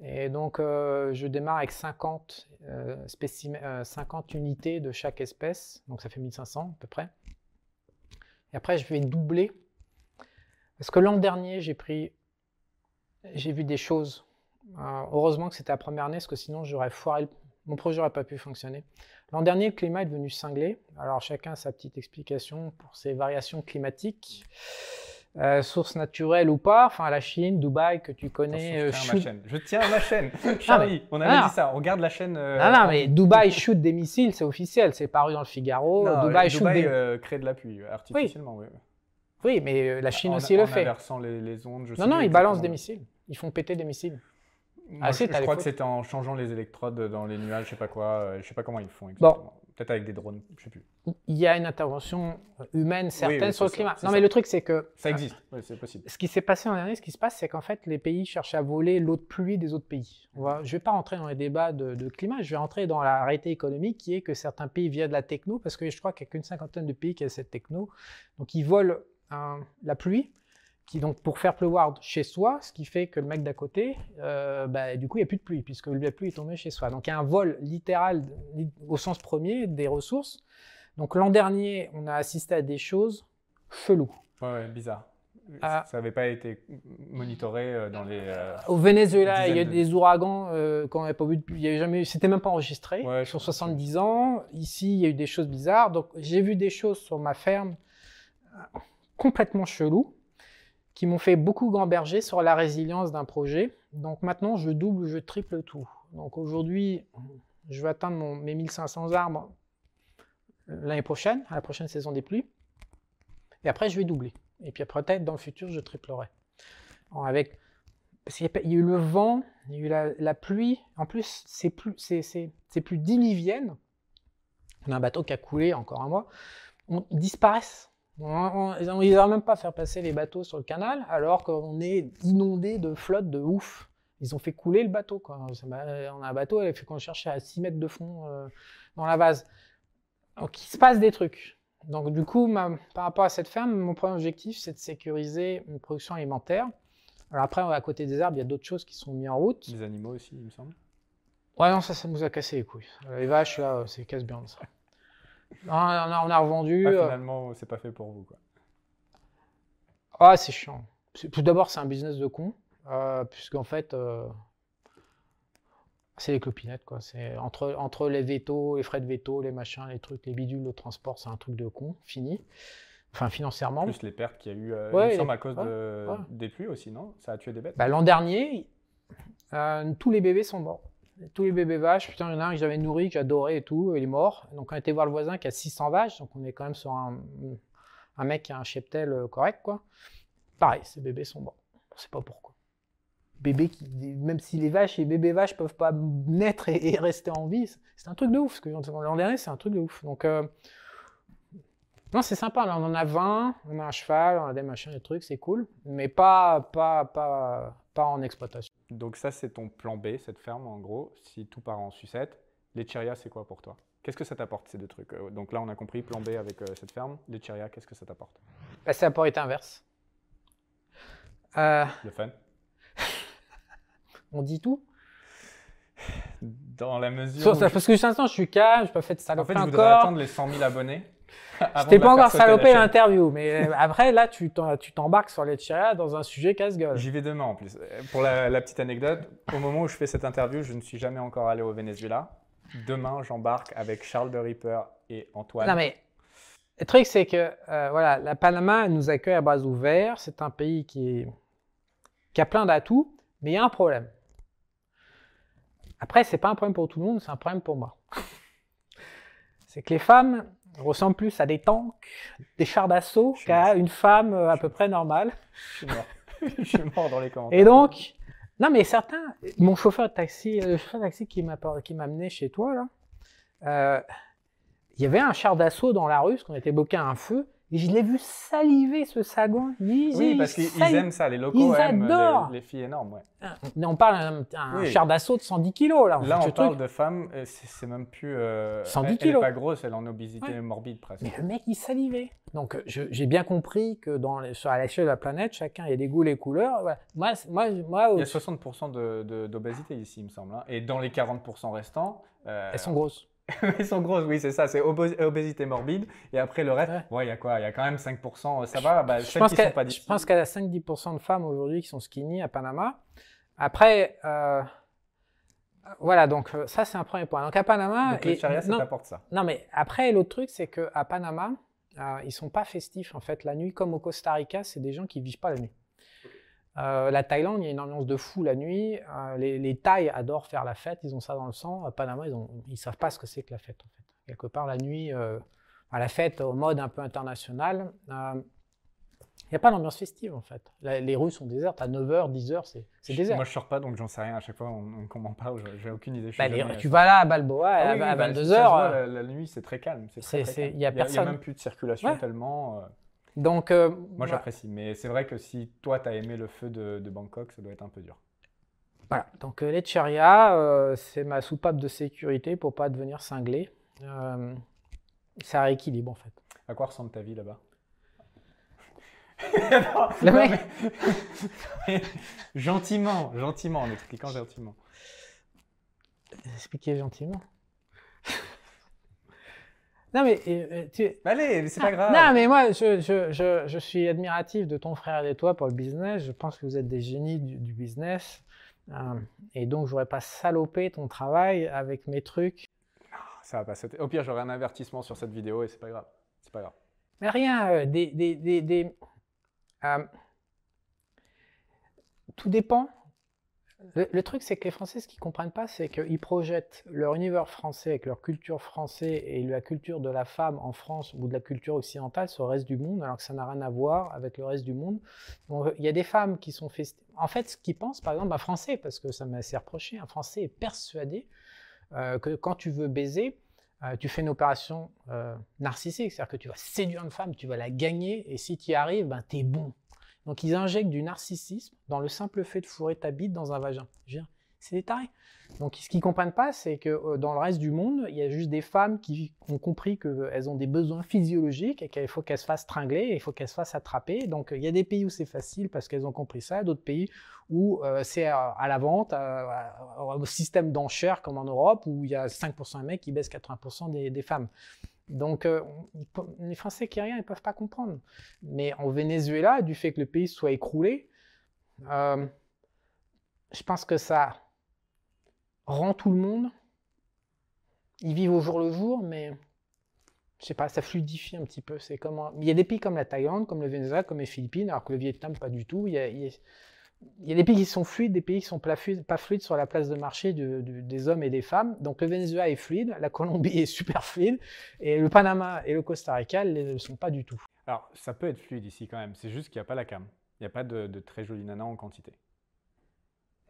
Et donc, euh, je démarre avec 50, euh, spécimens- euh, 50 unités de chaque espèce. Donc, ça fait 1500 à peu près. Et après, je vais doubler. Parce que l'an dernier, j'ai pris. J'ai vu des choses. Euh, heureusement que c'était la première année, parce que sinon, j'aurais foiré. Mon projet n'aurait pas pu fonctionner. L'an dernier, le climat est devenu cinglé. Alors, chacun a sa petite explication pour ces variations climatiques. Euh, source naturelle ou pas, enfin la Chine, Dubaï que tu connais, euh, Attention, je tiens à ma shoot- chaîne. Je tiens à ma chaîne. Charlie, on avait Ah. dit ça. On regarde la chaîne. euh, Ah non, en- mais Dubaï shoot des missiles, c'est officiel, c'est paru dans le Figaro. Non, Dubaï shoot Dubaï des... euh, crée de la pluie euh, artificiellement. oui. Oui, mais euh, la Chine En- aussi en le fait. inversant les, les ondes. Je sais Non, non, plus ils balancent des missiles. Ils font péter des missiles. Moi, Ah, je, crois que c'était en changeant les électrodes dans les nuages, je sais pas quoi. euh, je sais pas comment ils font exactement. Peut-être avec des drones, je sais plus. Il y a une intervention humaine certaine oui, sur le ça, climat. Non, ça. mais le truc, c'est que Ça existe. Oui, c'est possible. ce qui s'est passé en dernier, ce qui se passe, c'est qu'en fait, les pays cherchent à voler l'eau de pluie des autres pays. On va, je ne vais pas rentrer dans les débats de, de climat, je vais rentrer dans la réalité économique qui est que certains pays viennent de la techno, parce que je crois qu'il n'y a qu'une cinquantaine de pays qui a cette techno. Donc, ils volent hein, la pluie, qui donc pour faire pleuvoir chez soi, ce qui fait que le mec d'à côté, euh, bah, du coup, il n'y a plus de pluie, puisque la pluie est tombée chez soi. Donc, il y a un vol littéral, li- au sens premier, des ressources. Donc, l'an dernier, on a assisté à des choses cheloues. Ouais, bizarre. Ah. Ça n'avait pas été monitoré euh, dans les. euh, Au Venezuela, il y a eu des ouragans euh, qu'on n'avait pas vu depuis. Il y avait jamais, c'était même pas enregistré Ouais, sur comprends. 70 ans. Ici, il y a eu des choses bizarres. Donc, j'ai vu des choses sur ma ferme complètement cheloues qui m'ont fait beaucoup gamberger sur la résilience d'un projet. Donc maintenant, je double, je triple tout. Donc aujourd'hui, je vais atteindre mes 1500 arbres l'année prochaine, à la prochaine saison des pluies. Et après, je vais doubler. Et puis après, peut-être dans le futur, je triplerai. Avec parce il y a eu le vent, il y a eu la, pluie. En plus, c'est plus, c'est, plus diluvienne. On a un bateau qui a coulé encore un mois. On disparaissent. On- on- ils n'arrivent même pas à faire passer les bateaux sur le canal, alors qu'on est inondé de flotte de ouf. Ils ont fait couler le bateau. Quoi. On a un bateau, elle a fait qu'on cherchait à 6 mètres de fond euh, dans la vase. Donc il se passe des trucs. Donc du coup, ma- par rapport à cette ferme, mon premier objectif, c'est de sécuriser une production alimentaire. Alors après, à côté des arbres, il y a d'autres choses qui sont mises en route. Les animaux aussi, il me semble. Ouais, non, ça, ça nous a cassé les couilles. Les vaches, là, c'est casse-bien ça. Non, on a, on a revendu. Ah, finalement, c'est pas fait pour vous, quoi. Ah, c'est chiant. Tout d'abord, c'est un business de con, euh, puisqu'en fait, euh, c'est les clopinettes, quoi. C'est entre, entre les vétos, les frais de veto, les machins, les trucs, les bidules, le transport, c'est un truc de con, fini. Enfin, financièrement. Plus les pertes qu'il y a eu, euh, Ouais, il me les- semble, à cause ouais, de- ouais. des pluies aussi, non? Ça a tué des bêtes? Bah, L'an dernier, euh, tous les bébés sont morts. Tous les bébés vaches, putain, il y en a un que j'avais nourri, que j'adorais et tout, il est mort. Donc on été voir le voisin qui a 600 vaches, donc on est quand même sur un, mec qui a un cheptel euh, correct, quoi. Pareil, ces bébés sont morts. On sait pas pourquoi. Bébés qui, même si les vaches et les bébés vaches peuvent pas naître et, rester en vie, c'est- un truc de ouf. L'an dernier, c'est un truc de ouf. Donc euh, non, c'est sympa. On en a 20, on a un cheval, on a des machins, des trucs, c'est cool. Mais pas, pas, pas, pas en exploitation. Donc ça, c'est ton plan B, cette ferme, en gros, si tout part en sucette. Les c'est quoi pour toi? Qu'est-ce que ça t'apporte, ces deux trucs? Euh, Donc là, on a compris, plan B avec euh, cette ferme. Les qu'est-ce que ça t'apporte? Bah, ça pourrait être inverse. Euh, Le fun on dit tout? Dans la mesure Sauf où... parce que juste l'instant, je suis calme, je pas fait de En saloperie fait, je voudrais encore. attendre les 100 000 abonnés. Je t'ai pas encore salopé l'interview, mais euh, après, là, tu t'embarques sur les Chiria dans un sujet casse-gueule. J'y vais demain en plus. Euh, Pour la, la petite anecdote, au moment où je fais cette interview, je ne suis jamais encore allé au Venezuela. Demain, j'embarque avec Charles de Ripper et Antoine. Non, mais le truc, c'est que euh, voilà, la Panama elle nous accueille à bras ouverts. C'est un pays qui, est- qui a plein d'atouts, mais il y a un problème. Après, c'est pas un problème pour tout le monde, c'est un problème pour moi. c'est que les femmes ressemblent plus à des tanks, des chars d'assaut qu'à une femme euh, à peu près normale. Je suis mort. je suis mort dans les commentaires. Et donc, non, mais certains, mon chauffeur de taxi, euh, le chauffeur de taxi qui m'a qui m'a amené chez toi, là, euh, il y avait un char d'assaut dans la rue, parce qu'on était bloqué à un feu, et je l'ai vu saliver ce sagon. Il- Oui, parce qu'ils aiment ça. Les locaux Ils aiment adorent. les, les filles énormes. Ouais. Mais On parle d'un Oui. char d'assaut de 110 kilos, là. Là, on parle truc. de femmes, c'est même plus. euh, 110 elle, elle est kilos. pas grosse, elle est en obésité Ouais. morbide presque. Mais le mec, il salivait. Donc, euh, j'ai bien compris que dans les, sur à l'échelle de la planète, chacun, il y a des goûts, les couleurs. Voilà. Moi, moi, moi, Il y a 60% de- de- d'obésité ici, il me semble. hein. Et dans les 40% restants, euh, elles sont grosses. Elles sont grosses, oui, c'est ça, c'est obé- obésité morbide. Et après, le reste, Ouais. ouais, il y a quoi Il y a quand même 5%, euh, ça va bah, Je pense qui qu'il sont pas je d'ici. pense qu'il y a 5-10% de femmes aujourd'hui qui sont skinny à Panama. Après, euh, voilà, donc euh, ça c'est un premier point. Donc à Panama, Donc, le et- charia, ça non, t'apporte ça. non mais après l'autre truc c'est que à Panama, euh, ils sont pas festifs en fait la nuit comme au Costa Rica, c'est des gens qui vivent pas la nuit. Euh, la Thaïlande, il y a une ambiance de fou la nuit. Euh, les, les Thaïs adorent faire la fête, ils ont ça dans le sang. À Panama, ils, ils savent pas ce que c'est que la fête en fait. Quelque part la nuit, euh, à la fête au mode un peu international. euh, il n'y a pas d'ambiance festive en fait. La- les rues sont désertes. À 9h, 10h, c'est désert. Moi, je sors pas, donc j'en sais rien. À chaque fois, on, on m'en parle, je- j'ai aucune idée. Bah, les- tu vas là à Balboa Ah à, oui, oui, à bah, 22h. ça se voit, la, la nuit, c'est très calme. il y a personne. même plus de circulation Ouais. tellement. Donc, euh, Moi, j'apprécie. Mais c'est vrai que si toi, tu as aimé le feu de, de Bangkok, ça doit être un peu dur. Voilà, donc euh, les Cheria, euh, c'est ma soupape de sécurité pour pas devenir cinglé. Euh, ça rééquilibre en fait. À quoi ressemble ta vie là-bas? Le Non, mec- mais- gentiment, gentiment, en expliquant gentiment. Expliquez gentiment. Non mais tu... Allez, c'est pas grave. Non mais moi je, je, je, je suis admiratif de ton frère et de toi pour le business. Je pense que vous êtes des génies du, du business. Euh, et donc je voudrais pas saloper ton travail avec mes trucs. Ça va pas sauter. Au pire, j'aurai un avertissement sur cette vidéo et c'est pas grave. C'est pas grave. Mais rien, euh, des, des, des, des- euh, tout dépend Le, truc, c'est que les Français, ce qu'ils comprennent pas, c'est qu'ils projettent leur univers français avec leur culture française et la culture de la femme en France ou de la culture occidentale sur le reste du monde, alors que ça n'a rien à voir avec le reste du monde. Il y a des femmes qui sont festi- En fait, ce qu'ils pensent, par exemple, un Français, parce que ça m'a assez reproché, un Français est persuadé euh, que quand tu veux baiser, euh, tu fais une opération euh, narcissique, c'est-à-dire que tu vas séduire une femme, tu vas la gagner, et si tu y arrives, ben, t'es bon. Donc ils injectent du narcissisme dans le simple fait de fourrer ta bite dans un vagin. C'est des tarés. Donc ce qu'ils comprennent pas, c'est que euh, dans le reste du monde, il y a juste des femmes qui ont compris qu'elles ont des besoins physiologiques et qu'il faut qu'elles se fassent tringler, il faut qu'elles se fassent attraper. Donc il y a des pays où c'est facile parce qu'elles ont compris ça, d'autres pays où euh, c'est à, la vente, au système d'enchères comme en Europe, où il y a 5% de mecs qui baissent 80% des, des femmes. Donc, euh, les Français qui rien, ils ne peuvent pas comprendre. Mais en Venezuela, du fait que le pays soit écroulé, euh, je pense que ça rend tout le monde. Ils vivent au jour le jour, mais je sais pas, ça fluidifie un petit peu. C'est comme un- Il y a des pays comme la Thaïlande, comme le Venezuela, comme les Philippines, alors que le Vietnam, pas du tout. Il y a des pays qui sont fluides, des pays qui sont pas fluides, pas fluides sur la place de marché de- de- des hommes et des femmes. Donc le Venezuela est fluide, la Colombie est super fluide, et le Panama et le Costa Rica ne le sont pas du tout. Alors, ça peut être fluide ici quand même. C'est juste qu'il n'y a pas la cam. Il n'y a pas de, de très jolie nana en quantité.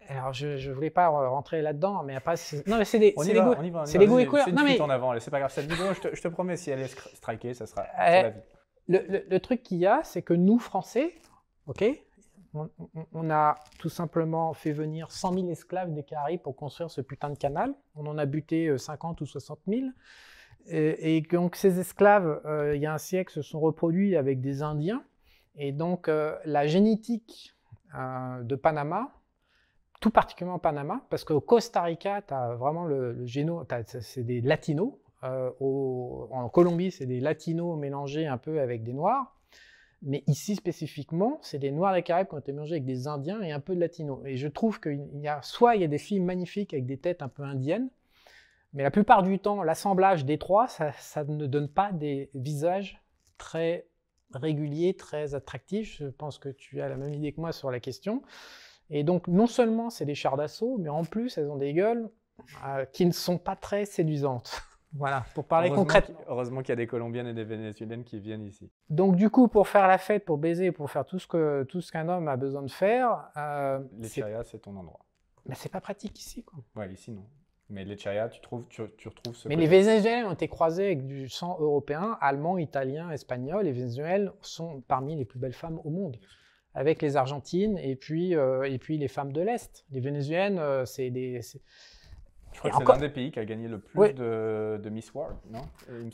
Alors je ne voulais pas rentrer là-dedans, mais après, c'est- non mais c'est des, On c'est des va, goûts- on y va. on y c'est des goûts et couleurs. Non, mais- en avant, c'est pas grave. Cette vidéo, je te, je te promets, si elle est strikée, ça sera, Euh, la vie. le, le- le truc qu'il y a, c'est que nous, Français, ok, on, a tout simplement fait venir 100 000 esclaves des Caraïbes pour construire ce putain de canal. On en a buté euh, 50 ou 60 000. Et, donc ces esclaves, euh, il y a un siècle, se sont reproduits avec des Indiens. Et donc euh, la génétique euh, de Panama, tout particulièrement Panama, parce qu'au Costa Rica, tu as vraiment le, le c'est des latinos. Euh, en Colombie, c'est des latinos mélangés un peu avec des noirs. Mais ici spécifiquement, c'est des noirs des Caraïbes qui ont été mélangés avec des indiens et un peu de latinos. Et je trouve qu'il y a soit il y a des filles magnifiques avec des têtes un peu indiennes, mais la plupart du temps, l'assemblage des trois, ça, ne donne pas des visages très réguliers, très attractifs. Je pense que tu as la même idée que moi sur la question. Et donc, non seulement c'est des chars d'assaut, mais en plus, elles ont des gueules euh, qui ne sont pas très séduisantes. Voilà, pour parler Heureusement concrètement. Heureusement qu'il y a des Colombiennes et des Vénézuéliennes qui viennent ici. Donc du coup, pour faire la fête, pour baiser, pour faire tout ce que tout ce qu'un homme a besoin de faire, euh, Les Chérias, c'est ton endroit. mais c'est pas pratique ici. Quoi. Ouais, ici, non. Mais les Chérias, tu, trouves, tu, tu retrouves ce Mais côté. les Vénézuéliens ont été croisés avec du sang européen, allemand, italien, espagnol. Les Vénézuéliennes sont parmi les plus belles femmes au monde, avec les Argentines et puis euh, et puis les femmes de l'est. Les Vénézuéliennes, euh, c'est des Je crois Et que c'est l'un des pays qui a gagné le plus Ouais. de, de Miss World, non?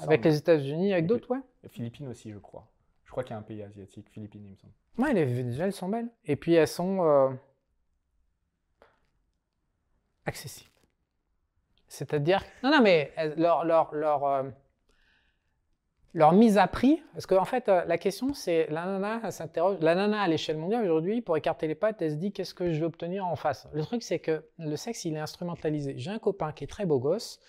Avec les États-Unis, avec d'autres, ouais. Les Philippines aussi, je crois. Je crois qu'il y a un pays asiatique, Philippines, il me semble. Ouais, les Vénézuéliennes sont belles. Et puis elles sont euh, accessibles. C'est-à-dire, non, non, mais elles- leur, leur, leur, euh, leur mise à prix, parce qu'en fait, euh, la question, c'est la nana, s'interroge, la nana à l'échelle mondiale aujourd'hui, pour écarter les pattes, elle se dit qu'est-ce que je veux obtenir en face? Le truc, c'est que le sexe, il est instrumentalisé. J'ai un copain qui est très beau gosse,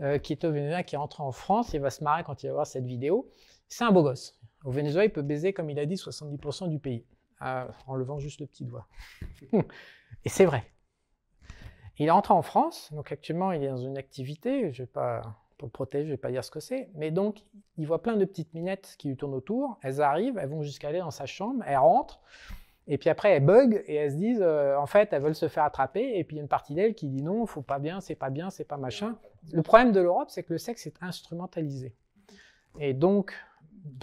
euh, qui est au Venezuela, qui est rentré en France, il va se marrer quand il va voir cette vidéo. C'est un beau gosse. Au Venezuela, il peut baiser, comme il a dit, 70% du pays, en levant juste le petit doigt. Et c'est vrai. Il est rentré en France, donc actuellement il est dans une activité, je vais pas, pour le protéger, je ne vais pas dire ce que c'est, mais donc il voit plein de petites minettes qui lui tournent autour, elles arrivent, elles vont jusqu'à aller dans sa chambre, elles rentrent, et puis après elles bug et elles se disent, euh, en fait elles veulent se faire attraper, et puis il y a une partie d'elles qui dit non, faut pas bien, c'est pas bien, c'est pas machin. Le problème de l'Europe, c'est que le sexe est instrumentalisé. Et donc,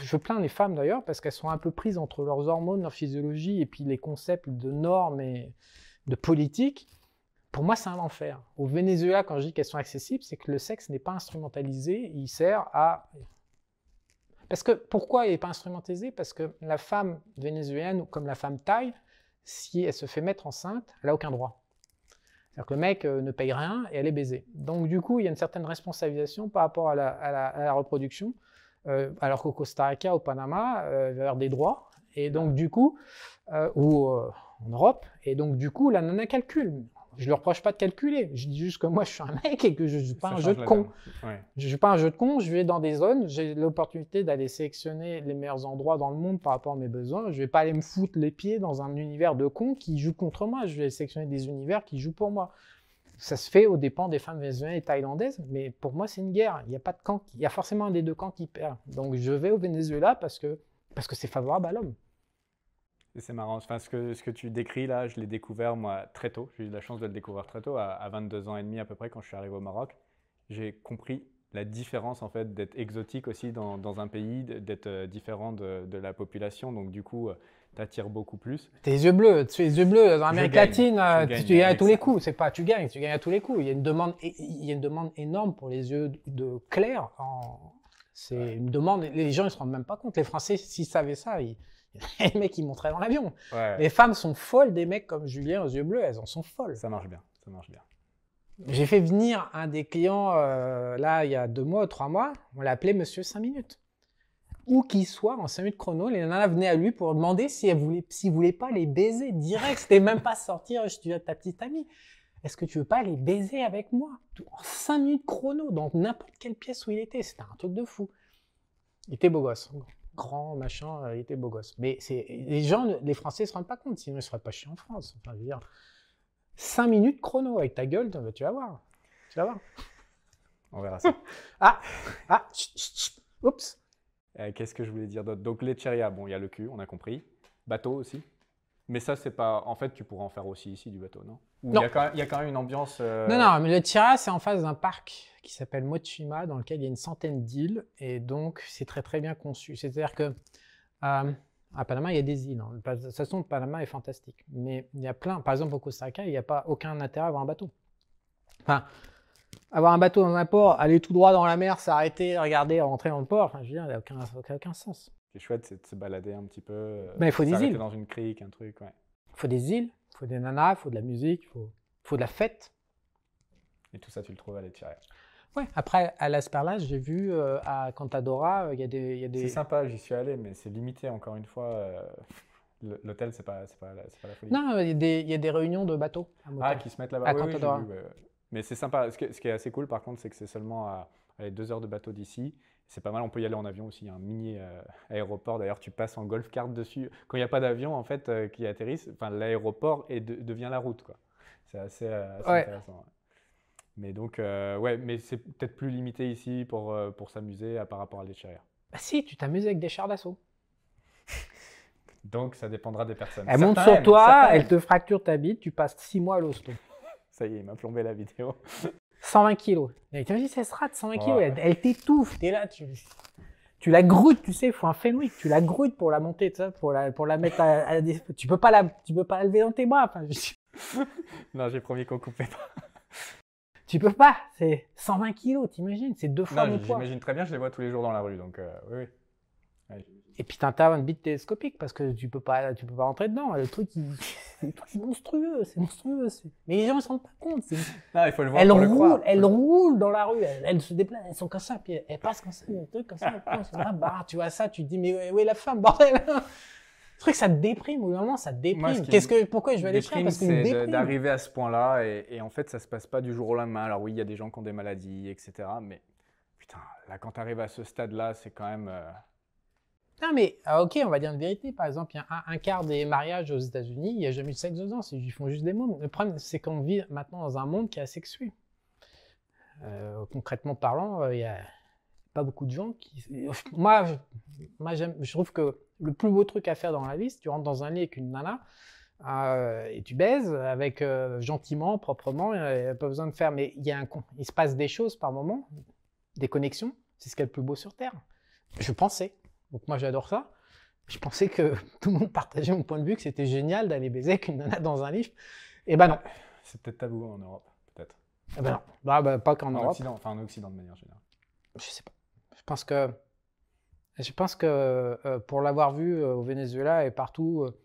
je plains les femmes d'ailleurs, parce qu'elles sont un peu prises entre leurs hormones, leur physiologie, et puis les concepts de normes et de politique. Pour moi, c'est un enfer. Au Venezuela, quand je dis qu'elles sont accessibles, c'est que le sexe n'est pas instrumentalisé, il sert à... Parce que, pourquoi il n'est pas instrumentalisé? Parce que la femme vénézuélienne, comme la femme thaï, si elle se fait mettre enceinte, elle n'a aucun droit. C'est-à-dire que le mec euh, ne paye rien et elle est baisée. Donc du coup, il y a une certaine responsabilisation par rapport à la, reproduction, euh, alors qu'au Costa Rica, au Panama, euh, il va y avoir des droits. Et donc du coup, ou en Europe, et donc du coup, la nana calcule. Je ne leur reproche pas de calculer. Je dis juste que moi, je suis un mec et que je ne joue pas Ça un jeu de con. Ouais. Je ne joue pas un jeu de con, je vais dans des zones, j'ai l'opportunité d'aller sélectionner les meilleurs endroits dans le monde par rapport à mes besoins. Je ne vais pas aller me foutre les pieds dans un univers de cons qui joue contre moi. Je vais sélectionner des univers qui jouent pour moi. Ça se fait aux dépens des femmes vénézuéliennes et thaïlandaises, mais pour moi, c'est une guerre. Il y a pas de camp. qui- Il y a forcément un des deux camps qui perd. Donc je vais au Venezuela parce que parce que c'est favorable à l'homme. C'est marrant. Enfin, ce, que, ce que tu décris là, je l'ai découvert moi très tôt. J'ai eu la chance de le découvrir très tôt, à, à 22 ans et demi à peu près, quand je suis arrivé au Maroc. J'ai compris la différence en fait d'être exotique aussi dans, dans un pays, d'être euh, différent de, de la population. Donc du coup, tu attires beaucoup plus. Tes yeux bleus, tu les yeux bleus dans l'Amérique gagne, latine, euh, tu, tu gagnes à tous les coups. C'est pas tu gagnes, tu gagnes à tous les coups. Il y a une demande, il y a une demande énorme pour les yeux de clair. En... C'est une demande. Les gens ils se rendent même pas compte. Les Français, s'ils savaient ça, ils... les mecs ils monteraient dans l'avion. Ouais, Les femmes sont folles des mecs comme Julien aux yeux bleus. Elles en sont folles. ça marche bien. Ça marche bien. J'ai fait venir un des clients euh, là il y a deux mois, trois mois. On l'a appelé Monsieur 5 minutes. Où qu'il soit, en 5 minutes chrono, les nanas venaient à lui pour demander si elle voulait, s'il voulait pas les baiser direct. C'était même pas sortir, je à ta petite amie. Est-ce que tu veux pas les baiser avec moi? En 5 minutes chrono, dans n'importe quelle pièce où il était. C'était un truc de fou. Il était beau gosse. Grand, machin, euh, il était beau gosse. Mais c'est, les gens, les Français se rendent pas compte, sinon ils seraient pas chiés en France. Enfin, je veux dire, 5 minutes chrono avec ta gueule, tu vas voir. Tu vas voir. On verra ça. Ah, chut, chut, chut. oups. Euh, Qu'est-ce que je voulais dire d'autre? Donc Lecheria, bon, il y a le cul, on a compris. Bateau aussi? Mais ça, c'est pas. En fait, tu pourrais en faire aussi ici du bateau, non? Ou Non. Il y, a quand même- il y a quand même une ambiance. euh, Non, non, mais le Tira, c'est en face d'un parc qui s'appelle Mochima, dans lequel il y a une centaine d'îles, et donc c'est très très bien conçu. C'est-à-dire que euh, à Panama, il y a des îles. hein. De toute façon, Panama est fantastique, mais il y a plein. Par exemple, au Costa Rica, il n'y a pas aucun intérêt à avoir un bateau. Enfin, avoir un bateau dans un port, aller tout droit dans la mer, s'arrêter, regarder, rentrer dans le port, enfin, je veux dire, il n'y a aucun, aucun, aucun sens. Est chouette, c'est de se balader un petit peu. euh, Mais il faut des îles. dans une crique, un truc, ouais. Il faut des îles, il faut des nanas, il faut de la musique, il faut, faut de la fête. Et tout ça, tu le trouves à Lecheria. Ouais, après, à Las Perlas, j'ai vu euh, à Cantadora, euh, il y a des. il y a des... C'est sympa, j'y suis allé, mais c'est limité encore une fois. euh, L'hôtel, c'est pas, pas, la- pas la folie. Non, il y, a des, il y a des réunions de bateaux. à Ah, qui se mettent là-bas. À Oui, vu, ouais. Mais c'est sympa. Ce qui, est, ce qui est assez cool, par contre, c'est que c'est seulement à allez, deux heures de bateau d'ici. C'est pas mal. On peut y aller en avion aussi. Il y a un mini euh, aéroport. D'ailleurs, tu passes en golf cart dessus. Quand il n'y a pas d'avion, en fait, euh, qui atterrisse, enfin, l'aéroport de- devient la route, quoi. C'est assez, euh, assez Ouais. intéressant. ouais. Mais donc, ouais, mais c'est peut-être plus limité ici pour, pour s'amuser par rapport à l'Echeria. Bah si, tu t'amuses avec des chars d'assaut. Donc, ça dépendra des personnes. Elle monte sur toi, elle te fracture ta bite, tu passes 6 mois à l'hosto. Ça y est, il m'a plombé la vidéo. 120 kilos. Et tu imagines, c'est rate, 120 kilos, Ouais. elle, elle t'étouffe, t'es là, tu, tu la groutes, tu sais, il faut un Fenwick, tu la groutes pour la monter, tu sais, pour la, pour la mettre à, à des- Tu peux pas la, tu peux pas la lever dans tes bras, enfin, je- non, j'ai promis qu'on coupait pas. tu peux pas, c'est 120 kilos, t'imagines, c'est deux fois Non, mon poids. j'imagine très bien, je les vois tous les jours dans la rue, donc euh, oui, oui. Et puis t'as une bite télescopique parce que tu peux pas, tu peux pas rentrer dedans. Le truc, il- le truc, c'est monstrueux, c'est monstrueux. Mais les gens ils se rendent pas compte. Non, il faut le voir Elles pour le roulent, croire. elles roulent dans la rue, elles, elles se déplacent, elles sont comme ça, puis elles, passent comme ça, un truc comme ça, ah, bah, tu vois ça, tu te dis mais où est la femme, bordel? Le truc, ça te déprime, au moment, ça te déprime. Qu'est-ce que, pourquoi je vais aller chier Parce qu'il me c'est d'arriver à ce point-là, et, et en fait, ça se passe pas du jour au lendemain. Alors oui, il y a des gens qui ont des maladies, etc. Mais putain, là, quand tu arrives à ce stade-là, c'est quand même... euh, Non, mais ah, ok, on va dire une vérité. Par exemple, il y a un, quart des mariages aux États-Unis, il n'y a jamais eu de sexe dedans, ils font juste des mômes. Le problème, c'est qu'on vit maintenant dans un monde qui est asexué. Euh, concrètement parlant, euh, il n'y a pas beaucoup de gens qui. Moi, je, moi je trouve que le plus beau truc à faire dans la vie, c'est tu rentres dans un lit avec une nana euh, et tu baises avec euh, gentiment, proprement, il n'y a pas besoin de faire. Mais il y a un con- il se passe des choses par moment, des connexions. C'est ce qu'il y a de plus beau sur Terre. Je pensais. Donc moi j'adore ça. Je pensais que tout le monde partageait mon point de vue, que c'était génial d'aller baiser avec une nana dans un livre. Et ben non. C'est peut-être tabou en Europe, peut-être. Eh ben non. Bah, bah, pas qu'en En Europe. Occident, enfin en Occident de manière générale. Je sais pas. Je pense que, je pense que euh, pour l'avoir vu euh, au Venezuela et partout, euh,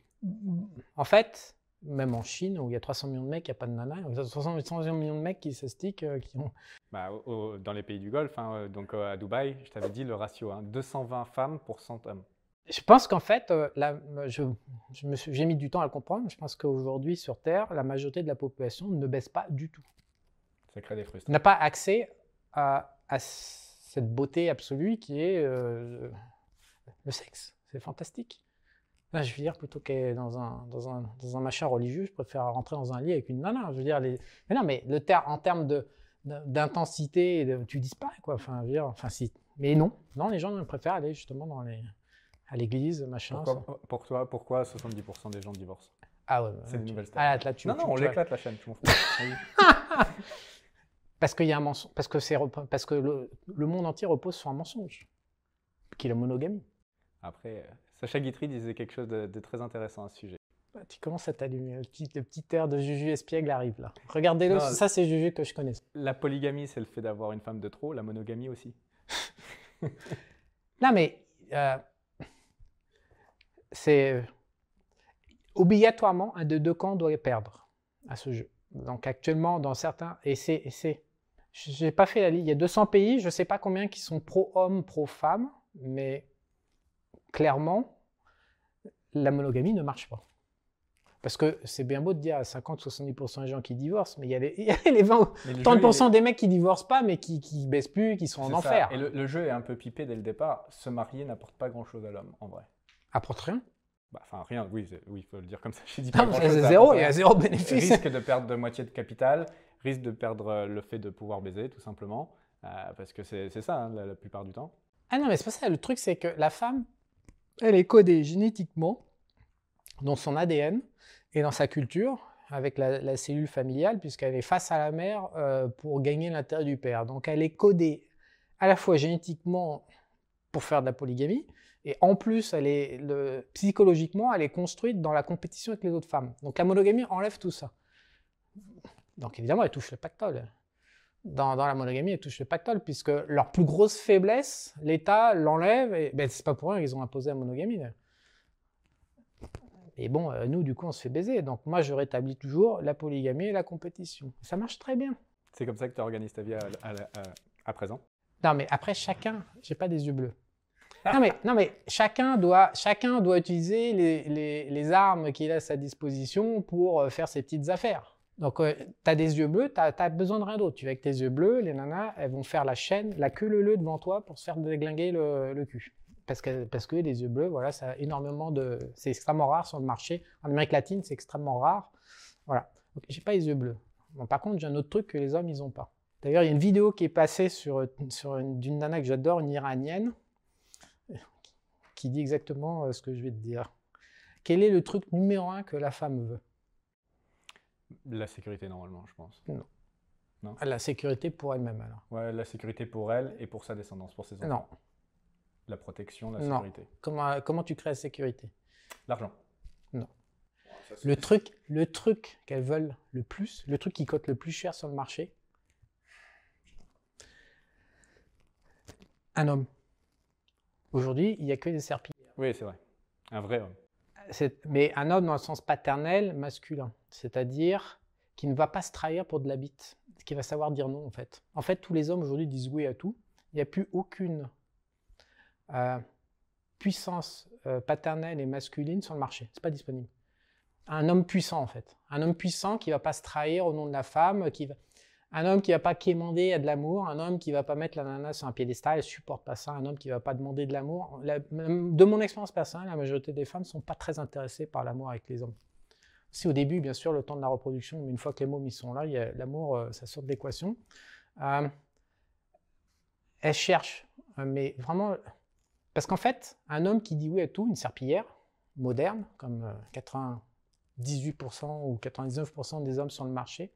en fait, même en Chine où il y a 300 millions de mecs, il n'y a pas de nana, il y a 300 300 millions de mecs qui se stickent, euh, qui ont. Bah, au- dans les pays du Golfe, hein, euh, donc euh, à Dubaï, je t'avais dit le ratio, hein, 220 femmes pour 100 hommes. Je pense qu'en fait, euh, là, je, j'ai mis du temps à le comprendre. Je pense qu'aujourd'hui, sur Terre, la majorité de la population ne baisse pas du tout. Ça crée des frustrations. n'a pas accès à, à cette beauté absolue qui est euh, le sexe. C'est fantastique. Là, je veux dire, plutôt qu'être dans un, dans, un, dans un machin religieux, je préfère rentrer dans un lit avec une nana. Je veux dire, les... mais non, mais le ter en termes de- d'intensité, et de- tu disparais, quoi. Enfin, je veux dire, enfin, si. Mais non, non, les gens préfèrent aller justement dans les, à l'église, machin. ça. Pourquoi, pour toi, pourquoi 70% des gens divorcent? Ah ouais, C'est une nouvelle stat. Ah, là, tu, Non, tu- non, on l'éclate la chaîne, je m'en fous. Parce qu'il y a un mensonge, parce que c'est parce que le, le monde entier repose sur un mensonge, qui est la monogamie. Après, euh, Sacha Guitry disait quelque chose de, de très intéressant à ce sujet. Bah, Tu commences à t'allumer, le petit, le petit air de Juju Espiègle arrive là. Regardez-le, ça c'est Juju que je connais. La polygamie, c'est le fait d'avoir une femme de trop, la monogamie aussi. Non mais euh, c'est euh, obligatoirement un de deux camps doit perdre à ce jeu. Donc actuellement dans certains et c'est j'ai pas fait la liste. Il y a 200 pays, je sais pas combien qui sont pro homme, pro femme, mais clairement la monogamie ne marche pas. Parce que c'est bien beau de dire à 50-70% des gens qui divorcent, mais il y a les, il y a les 20 Mais le jeu, 30% il des mecs qui divorcent pas, mais qui, qui baissent plus, qui sont en ça. enfer. Et le, le jeu est un peu pipé dès le départ. Se marier n'apporte pas grand-chose à l'homme, en vrai. Apporte rien. Bah, Enfin, rien, oui, c'est- oui, il faut le dire comme ça. J'ai dit Non, pas c'est zéro, il y a zéro bénéfice. risque de perdre de moitié de capital, risque de perdre euh, le fait de pouvoir baiser, tout simplement. euh, parce que c'est c'est ça, hein, la, la plupart du temps. Ah non, mais c'est pas ça. Le truc, c'est que la femme, elle est codée génétiquement dans son ADN et dans sa culture avec la, cellule familiale, puisqu'elle est face à la mère euh, pour gagner l'intérêt du père. Donc elle est codée à la fois génétiquement pour faire de la polygamie, et en plus, elle est psychologiquement, elle est construite dans la compétition avec les autres femmes. Donc la monogamie enlève tout ça. Donc évidemment, elle touche le pactole. Dans, dans la monogamie, elle touche le pactole, puisque leur plus grosse faiblesse, l'État l'enlève, et ben, c'est pas pour rien qu'ils ont imposé la monogamie. Et bon, euh, nous, du coup, on se fait baiser. Donc moi, je rétablis toujours la polygamie et la compétition. Ça marche très bien. C'est comme ça que tu organises ta vie à, à- à- à présent? Non, mais après, chacun, j'ai pas des yeux bleus. Non, mais, non, mais chacun, doit, chacun doit utiliser les, les- les armes qu'il a à sa disposition pour euh, faire ses petites affaires. Donc, tu as des yeux bleus, tu as, besoin de rien d'autre. Tu vas avec tes yeux bleus, les nanas, elles vont faire la chaîne, la queue leu devant toi pour se faire déglinguer le, le cul. Parce que, parce que les yeux bleus, voilà, ça a énormément de. C'est extrêmement rare sur le marché. En Amérique latine, c'est extrêmement rare. Voilà. J'ai pas les yeux bleus. Bon, par contre, j'ai un autre truc que les hommes, ils ont pas. D'ailleurs, il y a une vidéo qui est passée sur, sur une- d'une nana que j'adore, une iranienne, qui dit exactement euh, ce que je vais te dire. Quel est le truc numéro un que la femme veut? La sécurité, normalement, je pense. Ah, La sécurité pour elle-même, alors. Ouais, la sécurité pour elle et pour sa descendance, pour ses enfants. Non. La protection, la Non. sécurité. Comment, comment tu crées la sécurité? L'argent. Ça, c'est- Le truc, le truc qu'elles veulent le plus, le truc qui coûte le plus cher sur le marché, un homme. Aujourd'hui, il n'y a que des serpillères. Oui, c'est vrai. Un vrai homme. C'est- mais un homme dans le sens paternel, masculin. C'est-à-dire qui ne va pas se trahir pour de la bite, qui va savoir dire non en fait. En fait, tous les hommes aujourd'hui disent oui à tout. Il n'y a plus aucune puissance euh, paternelle et masculine sur le marché. C'est pas disponible. Un homme puissant en fait. Un homme puissant qui va pas se trahir au nom de la femme, qui va... un homme qui va pas quémander à de l'amour, un homme qui va pas mettre la nana sur un piédestal, elle supporte pas ça, un homme qui va pas demander de l'amour. De mon expérience personnelle, la majorité des femmes sont pas très intéressées par l'amour avec les hommes. Si au début, bien sûr, le temps de la reproduction, mais une fois que les mômes sont là, l'amour, euh, ça sort de l'équation. Elles cherchent, euh, mais vraiment, parce qu'en fait, un homme qui dit oui à tout, une serpillière moderne, comme euh, 98% ou 99% des hommes sur le marché,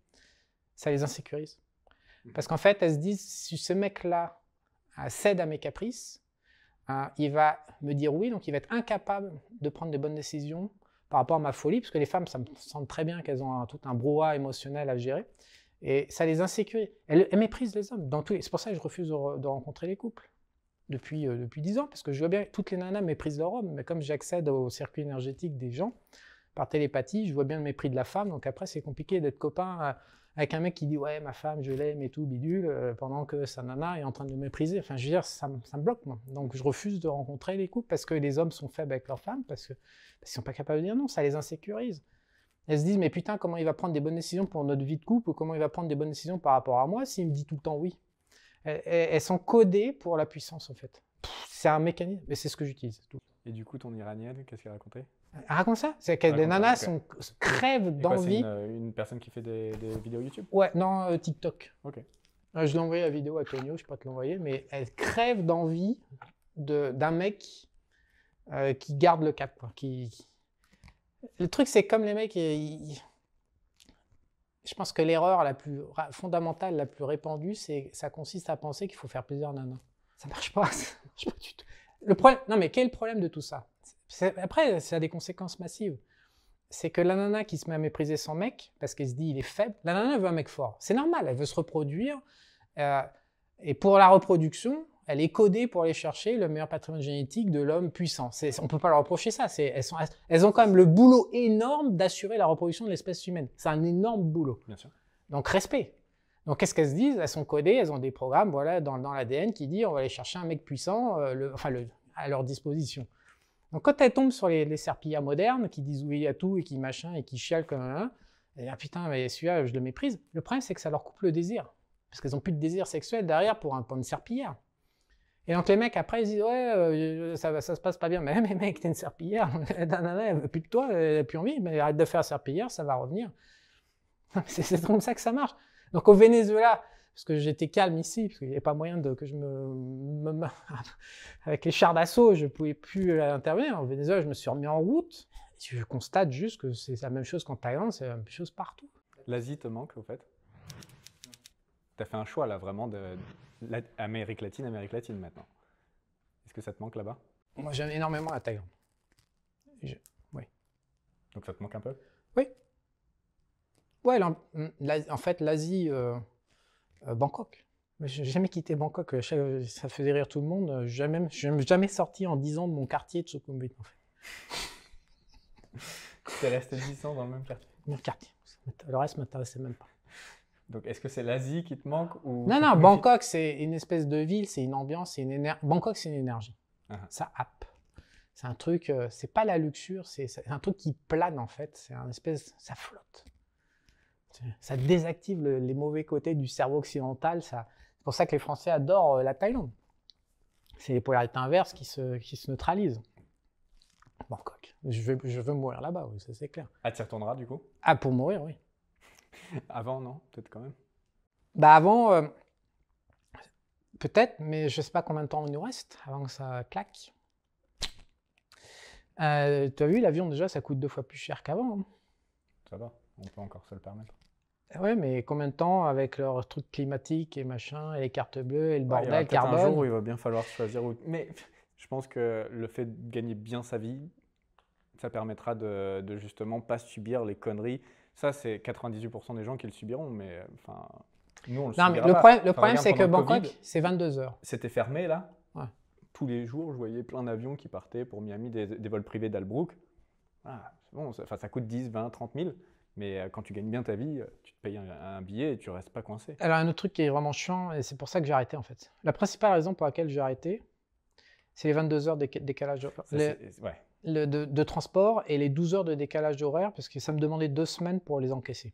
ça les insécurise. Parce qu'en fait, elles se disent, si ce mec-là euh, cède à mes caprices, euh, il va me dire oui, donc il va être incapable de prendre des bonnes décisions par rapport à ma folie, parce que les femmes, ça me semble très bien qu'elles ont un- tout un brouhaha émotionnel à gérer, et ça les insécurise. Elles, elles méprisent les hommes. Dans tous les- C'est pour ça que je refuse de, re- de rencontrer les couples depuis, euh, depuis 10 ans, parce que je vois bien toutes les nanas méprisent leur homme, mais comme j'accède au circuit énergétique des gens, par télépathie, je vois bien le mépris de la femme, donc après c'est compliqué d'être copain euh, avec un mec qui dit ouais ma femme je l'aime et tout bidule euh, pendant que sa nana est en train de me mépriser. Enfin je veux dire ça, me- bloque moi. Donc je refuse de rencontrer les couples parce que les hommes sont faibles avec leurs femmes parce que parce qu'ils sont pas capables de dire non, ça les insécurise. Elles se disent mais putain comment il va prendre des bonnes décisions pour notre vie de couple ou comment il va prendre des bonnes décisions par rapport à moi s'il me dit tout le temps oui? Elles, sont codées pour la puissance en fait. C'est un mécanisme, mais c'est ce que j'utilise. Et du coup, ton iranienne, qu'est-ce qu'elle racontait? Raconte ça. C'est que les nanas sont, crèvent d'envie. une, euh, une personne qui fait des, des vidéos YouTube? Ouais, non, euh, TikTok. Ok. Euh, je l'ai envoyé la vidéo à Tonio, je peux pas te l'envoyer, mais elle crève d'envie de- d'un mec euh, qui garde le cap. Quoi, qui... Le truc, c'est comme les mecs, ils- je pense que l'erreur la plus fondamentale, la plus répandue, c'est ça consiste à penser qu'il faut faire plaisir à nana. Ça marche pas, ça marche pas du tout. Le problème, non mais quel est le problème de tout ça? Après, ça a des conséquences massives. C'est que la nana qui se met à mépriser son mec parce qu'elle se dit il est faible, la nana veut un mec fort. C'est normal, elle veut se reproduire. euh, et pour la reproduction, elle est codée pour aller chercher le meilleur patrimoine génétique de l'homme puissant. On ne peut pas leur reprocher ça. Elles, sont- elles ont quand même le boulot énorme d'assurer la reproduction de l'espèce humaine. C'est un énorme boulot. Bien sûr. Donc respect. Donc qu'est-ce qu'elles se disent? Elles sont codées, elles ont des programmes voilà, dans, dans l'ADN qui dit on va aller chercher un mec puissant euh, le- enfin, le- à leur disposition. Donc quand elles tombent sur les, les serpillats modernes qui disent oui à tout et qui machin et qui chialent comme un, elles disent ah putain mais celui-là je le méprise. Le problème c'est que ça leur coupe le désir parce qu'elles n'ont plus de désir sexuel derrière pour un point de serpillière. Et donc les mecs après ils disent ouais euh, ça, va- ça se passe pas bien mais, mais mec t'es une serpillière, elle veut plus de toi, elle a plus envie mais arrête de faire serpillière ça va revenir. C'est comme ça que ça marche. Donc au Venezuela, parce que j'étais calme ici, parce qu'il n'y avait pas moyen de, que je me, Avec les chars d'assaut, je pouvais plus euh, intervenir. Au Venezuela, je me suis remis en route. Je constate juste que c'est la même chose qu'en Thaïlande, c'est la même chose partout. L'Asie te manque, au fait? Tu as fait un choix, là, vraiment, la- Amérique latine, Amérique latine, maintenant. Est-ce que ça te manque là-bas? Moi, j'aime énormément la Thaïlande. Donc ça te manque un peu? Ouais, l'en- l'Asie- en fait, l'Asie, euh, euh, Bangkok. J'ai jamais quitté Bangkok. euh, Ça faisait rire tout le monde. euh, Jamais, je suis jamais sorti en 10 ans de mon quartier de Sukhumvit, en fait. Tu es resté 10 ans dans le même quartier? Mon quartier. Le reste m'intéressait même pas. Donc est-ce que c'est l'Asie qui te manque ou Non, non, Bangkok, c'est une espèce de ville, c'est une ambiance, c'est une énergie. Bangkok, c'est une énergie. Ah. Ça happe. C'est un truc, euh, c'est pas la luxure, c'est un truc qui plane en fait. C'est un espèce, ça flotte. Ça désactive le- les mauvais côtés du cerveau occidental. ça- C'est pour ça que les Français adorent euh, la Thaïlande. C'est les polarités inverses qui se, qui se neutralisent. Bangkok. Je veux, je veux mourir là-bas, oui, ça c'est clair. Ah, tu y retourneras du coup? Ah, pour mourir, oui. Avant, non? Peut-être quand même Bah avant, euh, peut-être, mais je sais pas combien de temps il nous reste avant que ça claque. Euh, tu as vu, l'avion déjà, ça coûte deux fois plus cher qu'avant. hein. Ça va, on peut encore se le permettre. Ouais, mais combien de temps avec leurs trucs climatiques et machin, et les cartes bleues et le Ouais, il y aura bordel peut-être un carbone? jour où il va bien falloir choisir. où- Mais je pense que le fait de gagner bien sa vie, ça permettra de, de justement pas subir les conneries. Ça, c'est 98% des gens qui le subiront, mais enfin, nous, on le Non, mais le pas. problème, le Enfin, problème c'est que Bangkok, c'est 22 heures. C'était fermé là. Ouais. Tous les jours, je voyais plein d'avions qui partaient pour Miami, des, des vols privés d'Albrook. Ah, c'est bon, ça, ça coûte 10, 20, 30 000. Mais euh, quand tu gagnes bien ta vie, euh, tu te payes un, billet et tu restes pas coincé. Alors, un autre truc qui est vraiment chiant, et c'est pour ça que j'ai arrêté en fait. La principale raison pour laquelle j'ai arrêté, c'est les 22 heures de déca- décalage les- ouais. Le- de, de transport et les 12 heures de décalage d'horaire, parce que ça me demandait deux semaines pour les encaisser.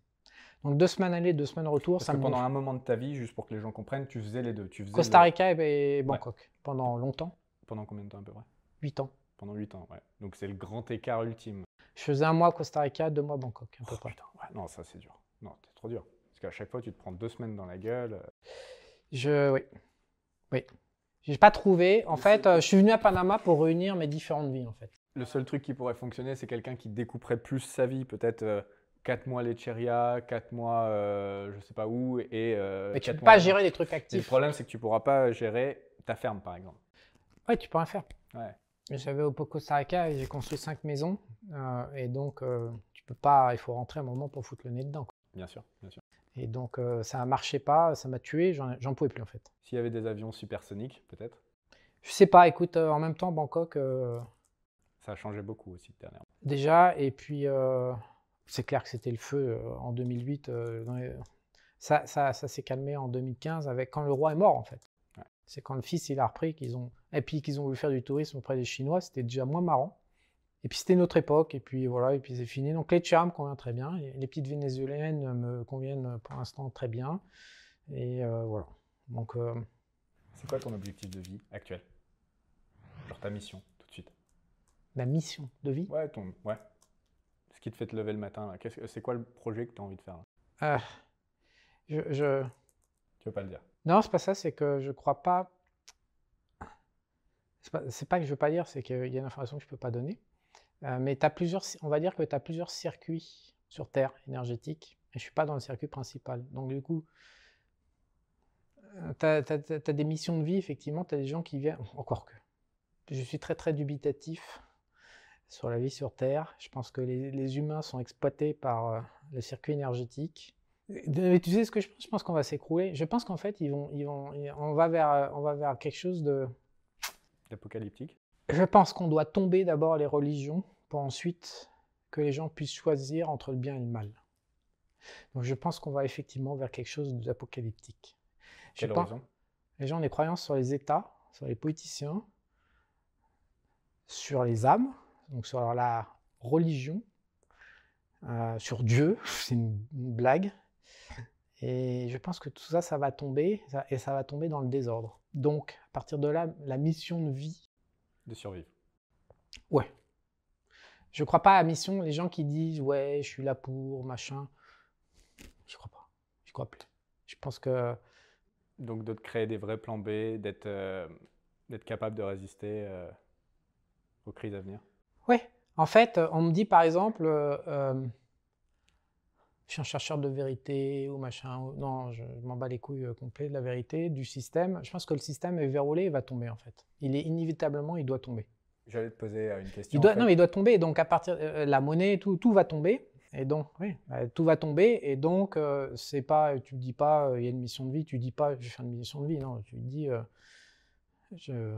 Donc deux semaines aller, deux semaines retour, Parce ça que me pendant gonfle. un moment de ta vie, juste pour que les gens comprennent, tu faisais les deux. Tu faisais Costa le- Rica et Bangkok, pendant longtemps, Pendant combien de temps à peu près? 8 ans. Pendant 8 ans, ouais. Donc c'est le grand écart ultime. Je faisais un mois Costa Rica, deux mois Bangkok, à peu Oh, près. putain, ouais, non, ça c'est dur. Non, c'est trop dur. Parce qu'à chaque fois, tu te prends deux semaines dans la gueule. euh, Je, oui. Oui. J'ai pas trouvé. En fait, euh, je suis venu à Panama pour réunir mes différentes vies, en fait. Le seul truc qui pourrait fonctionner, c'est quelqu'un qui découperait plus sa vie. Peut-être 4 mois Lecheria, 4 mois euh, je sais pas où, et. euh, Mais tu quatre peux pas gérer des trucs Et le actifs. problème, c'est que tu pourras pas gérer ta ferme, par exemple. Ouais, tu peux rien faire. Ouais. J'avais au Costa Rica et j'ai construit cinq maisons. euh, et donc, euh, tu peux pas. Il faut rentrer un moment pour foutre le nez dedans. quoi. Bien sûr, bien sûr. Et donc, euh, ça marchait pas, ça m'a tué, j'en pouvais plus en fait. S'il y avait des avions supersoniques, peut-être? Je sais pas, écoute, euh, en même temps, Bangkok, euh, Ça a changé beaucoup aussi dernièrement. déjà, et puis euh, c'est clair que c'était le feu euh, en 2008. euh, Ça, ça, ça s'est calmé en 2015 avec quand le roi est mort en fait. C'est quand le fils il a repris qu'ils ont et puis qu'ils ont voulu faire du tourisme auprès des Chinois, c'était déjà moins marrant. Et puis c'était notre époque et puis voilà et puis c'est fini. Donc les charmes conviennent très bien, les petites vénézuéliennes me conviennent pour l'instant très bien et euh, voilà. Donc euh, c'est quoi ton objectif de vie actuel? Genre ta mission? Ma mission de vie Ouais, ton ouais. Ce qui te fait te lever le matin, c'est quoi le projet que tu as envie de faire euh, je, je... Tu veux pas le dire? Non, c'est pas ça, c'est que je crois pas. C'est pas, pas, que je veux pas dire, c'est qu'il y a une information que je peux pas donner. Euh, mais as plusieurs, on va dire que tu as plusieurs circuits sur Terre énergétiques, et je suis pas dans le circuit principal. Donc du coup, tu as, des missions de vie, effectivement, tu as des gens qui viennent, encore que. Je suis très très dubitatif sur la vie sur Terre. Je pense que les, les humains sont exploités par euh, le circuit énergétique. Mais tu sais ce que je pense? Je pense qu'on va s'écrouler. Je pense qu'en fait, ils vont, ils vont, on, va vers, on va vers quelque chose de. D'apocalyptique Je pense qu'on doit tomber d'abord les religions pour ensuite que les gens puissent choisir entre le bien et le mal. Donc je pense qu'on va effectivement vers quelque chose d'apocalyptique. Quelle raison? Les gens ont des croyances sur les États, sur les politiciens, sur les âmes, donc sur la religion, euh, sur Dieu, c'est une, blague, et je pense que tout ça, ça va tomber, et ça va tomber dans le désordre. Donc, à partir de là, la mission de vie. De survivre. Ouais. Je crois pas à la mission, les gens qui disent, ouais, je suis là pour, machin. Je crois pas. Je crois plus. Je pense que. Donc, de créer des vrais plans B, d'être euh, capable de résister euh, aux crises à venir Ouais. En fait, on me dit par exemple, euh, je suis un chercheur de vérité ou machin. Non, je, m'en bats les couilles euh, de la vérité, du système. Je pense que le système est verrouillé et va tomber en fait. Il est inévitablement, il doit tomber. J'allais te poser euh, une question. Non, il doit tomber. Donc à partir euh, la monnaie, tout, tout va tomber. Et donc, oui, bah, tout va tomber. Et donc, c'est pas, tu dis pas, il y a une mission de vie. Tu dis pas, je vais faire une mission de vie. Non, tu dis, je.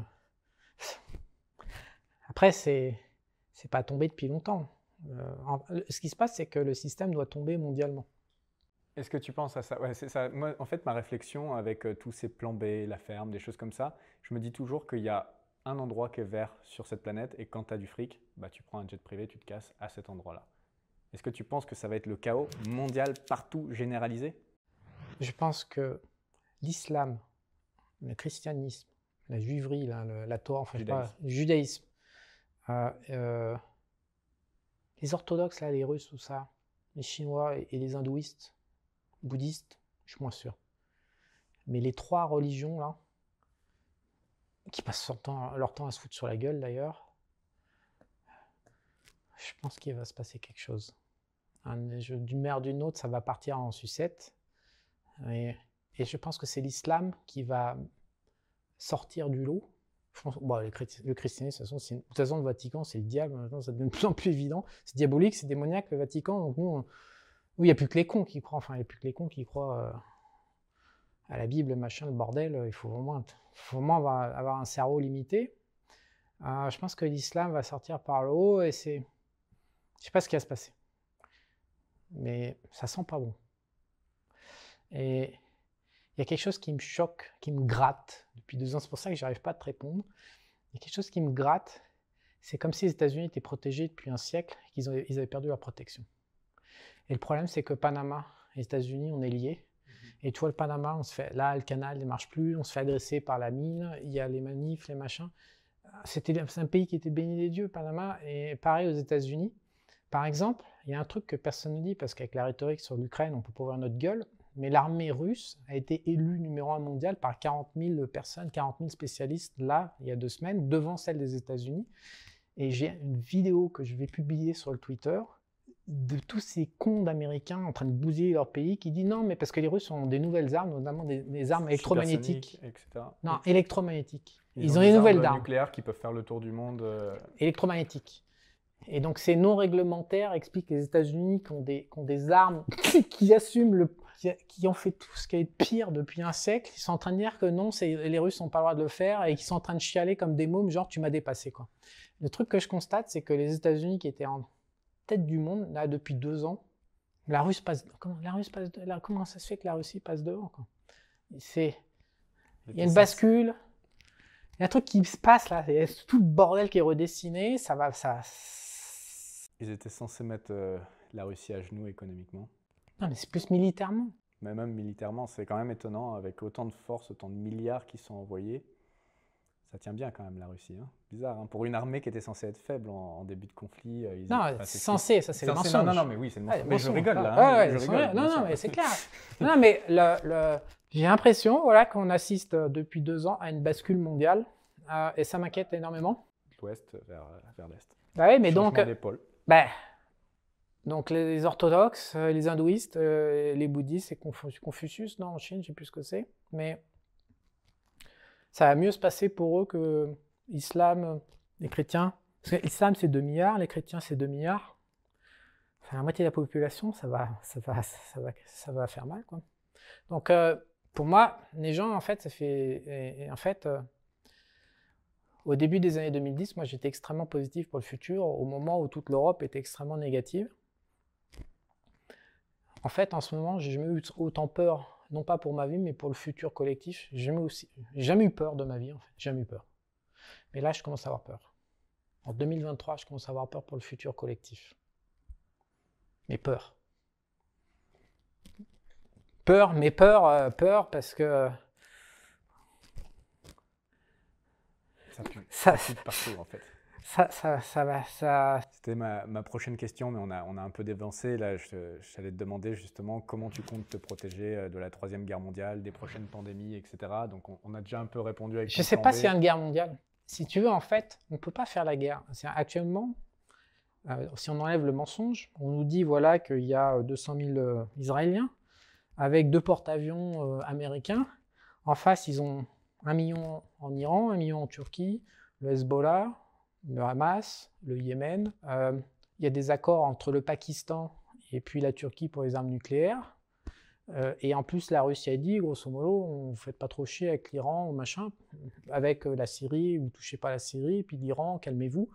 Après, c'est, c'est pas tombé depuis longtemps. Euh, ce qui se passe, c'est que le système doit tomber mondialement. Est-ce que tu penses à ça, ouais, ça. Moi, en fait, ma réflexion avec euh, tous ces plans B, la ferme, des choses comme ça, je me dis toujours qu'il y a un endroit qui est vert sur cette planète et quand tu as du fric, bah, tu prends un jet privé, tu te casses à cet endroit-là. Est-ce que tu penses que ça va être le chaos mondial partout généralisé? Je pense que l'islam, le christianisme, la juiverie, la Torah, enfin, judaïsme, le judaïsme euh, euh les orthodoxes, là, les Russes, tout ça, les Chinois et, les hindouistes, bouddhistes, je suis moins sûr. Mais les trois religions, là, qui passent leur temps, leur temps à se foutre sur la gueule d'ailleurs, je pense qu'il va se passer quelque chose. D'une mère d'une autre, ça va partir en sucette. et je pense que c'est l'islam qui va sortir du lot le christianisme, de toute, façon, le Vatican, c'est le diable. Maintenant, ça devient de plus en plus évident. C'est diabolique, c'est démoniaque, le Vatican. Donc, nous, il n'y a plus que les cons qui croient. Enfin, il n'y a plus que les cons qui croient euh, à la Bible, machin, le bordel. Il faut vraiment, faut vraiment avoir, un cerveau limité. Euh, je pense que l'islam va sortir par le haut et c'est. Je sais pas ce qui va se passer. Mais ça sent pas bon. Et il y a quelque chose qui me choque, qui me gratte depuis deux ans. C'est pour ça que je n'arrive pas à te répondre. Il y a quelque chose qui me gratte. C'est comme si les États-Unis étaient protégés depuis un siècle et qu'ils ils avaient perdu leur protection. Et le problème, c'est que Panama et les États-Unis, on est liés. Et tu vois, le Panama, on se fait, là, le canal ne marche plus, on se fait agresser par la mine, il y a les manifs, les machins. C'était un pays qui était béni des dieux, Panama, et pareil aux États-Unis. Par exemple, il y a un truc que personne ne dit, parce qu'avec la rhétorique sur l'Ukraine, on peut pas voir notre gueule, mais l'armée russe a été élue numéro un mondial par 40 000 personnes, 40 000 spécialistes, là, il y a deux semaines, devant celle des États-Unis. Et j'ai une vidéo que je vais publier sur le Twitter de tous ces cons d'Américains en train de bousiller leur pays qui disent non, mais parce que les Russes ont des nouvelles armes, notamment des, armes électromagnétiques. Etc. Non, électromagnétiques. Ils, ont, des, nouvelles armes nucléaires qui peuvent faire le tour du monde. Euh, électromagnétiques. Et donc ces non réglementaires expliquent que les États-Unis qui ont, des, qui ont des armes qui assument le, qui, ont fait tout ce qui est pire depuis un siècle, ils sont en train de dire que non, les Russes n'ont pas le droit de le faire et qu'ils sont en train de chialer comme des mômes, genre tu m'as dépassé. Quoi. Le truc que je constate, c'est que les États-Unis qui étaient en tête du monde, là, depuis deux ans, La Russe passe. Comment, la Russe passe comment ça se fait que la Russie passe devant C'est. Il y a une bascule. Il y a un truc qui se passe là. A tout le bordel qui est redessiné. Ça va. Ça... Ils étaient censés mettre euh, la Russie à genoux économiquement. Non, mais c'est plus militairement. Mais même militairement, c'est quand même étonnant, avec autant de force, autant de milliards qui sont envoyés. Ça tient bien quand même la Russie. Hein. Bizarre, hein. pour une armée qui était censée être faible en, début de conflit. Euh, non, c'est censé, ça c'est le mensonge. Non, non, mais oui, c'est le mensonge. mais je rigole là. Hein, je rigole, non, non, mais c'est clair. non, mais le, j'ai l'impression voilà, qu'on assiste euh, depuis deux ans à une bascule mondiale euh, et ça m'inquiète énormément. L'ouest vers, vers l'est. Bah oui, mais donc. Bah, donc les orthodoxes, les hindouistes, les bouddhistes et Confucius, non, en Chine, je ne sais plus ce que c'est. Mais ça va mieux se passer pour eux que l'islam, les chrétiens. Parce que l'islam, c'est 2 milliards, les chrétiens, c'est 2 milliards. Enfin, la moitié de la population, ça va, ça va, ça va, ça va faire mal. Quoi. Donc, euh, pour moi, les gens, en fait, ça fait. en fait, euh, au début des années 2010, moi, j'étais extrêmement positif pour le futur, au moment où toute l'Europe était extrêmement négative. En fait, en ce moment, j'ai jamais eu autant peur non pas pour ma vie, mais pour le futur collectif. J'ai jamais, aussi, jamais eu peur de ma vie, en fait. Jamais eu peur. Mais là, je commence à avoir peur. En 2023, je commence à avoir peur pour le futur collectif. Mais peur. Peur, mais peur, euh, peur parce que. Ça pue, ça, ça pue partout, en fait ça, ça, ça va. Ça... C'était ma, ma, prochaine question, mais on a, on a un peu dévancé. Là, j'allais te demander justement comment tu comptes te protéger euh, de la Troisième Guerre mondiale, des prochaines pandémies, etc. Donc, on, a déjà un peu répondu avec. Je ne sais pas s'il y a une guerre mondiale. Si tu veux, en fait, on ne peut pas faire la guerre. Actuellement, euh, si on enlève le mensonge, on nous dit voilà qu'il y a 200 000 euh, Israéliens avec deux porte-avions américains. En face, ils ont un million en Iran, un million en Turquie, le Hezbollah, le Hamas, le Yémen. Euh, il y a des accords entre le Pakistan et puis la Turquie pour les armes nucléaires. Euh, et en plus, la Russie a dit, grosso modo, on ne faites pas trop chier avec l'Iran ou machin, avec euh, la Syrie, vous touchez pas la Syrie, puis l'Iran, calmez-vous.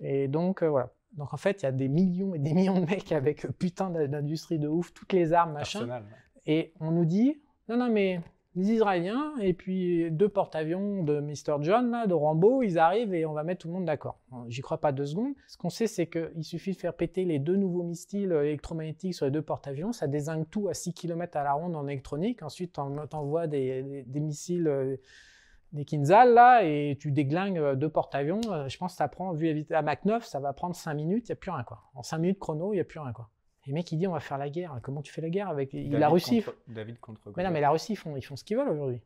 Et donc, voilà. Donc en fait, il y a des millions et des millions de mecs avec putain d'industrie de ouf, toutes les armes, machin. Et on nous dit, non, non, mais les Israéliens et puis deux porte-avions de Mr. John, de Rambo, ils arrivent et on va mettre tout le monde d'accord. J'y crois pas deux secondes. Ce qu'on sait, c'est qu'il suffit de faire péter les deux nouveaux missiles électromagnétiques sur les deux porte-avions, ça désingue tout à 6 km à la ronde en électronique. Ensuite, on t'envoie des, missiles, euh, des Kinzhal, là, et tu déglingues euh, deux porte-avions. Euh, je pense que ça prend, vu à Mach 9, ça va prendre 5 minutes, il n'y a plus rien. Quoi. En 5 minutes chrono, il n'y a plus rien. Quoi. Les mecs, ils disent on va faire la guerre. Comment tu fais la guerre avec la Russie David contre. Mais non, mais la Russie, ils font, ils font ce qu'ils veulent aujourd'hui.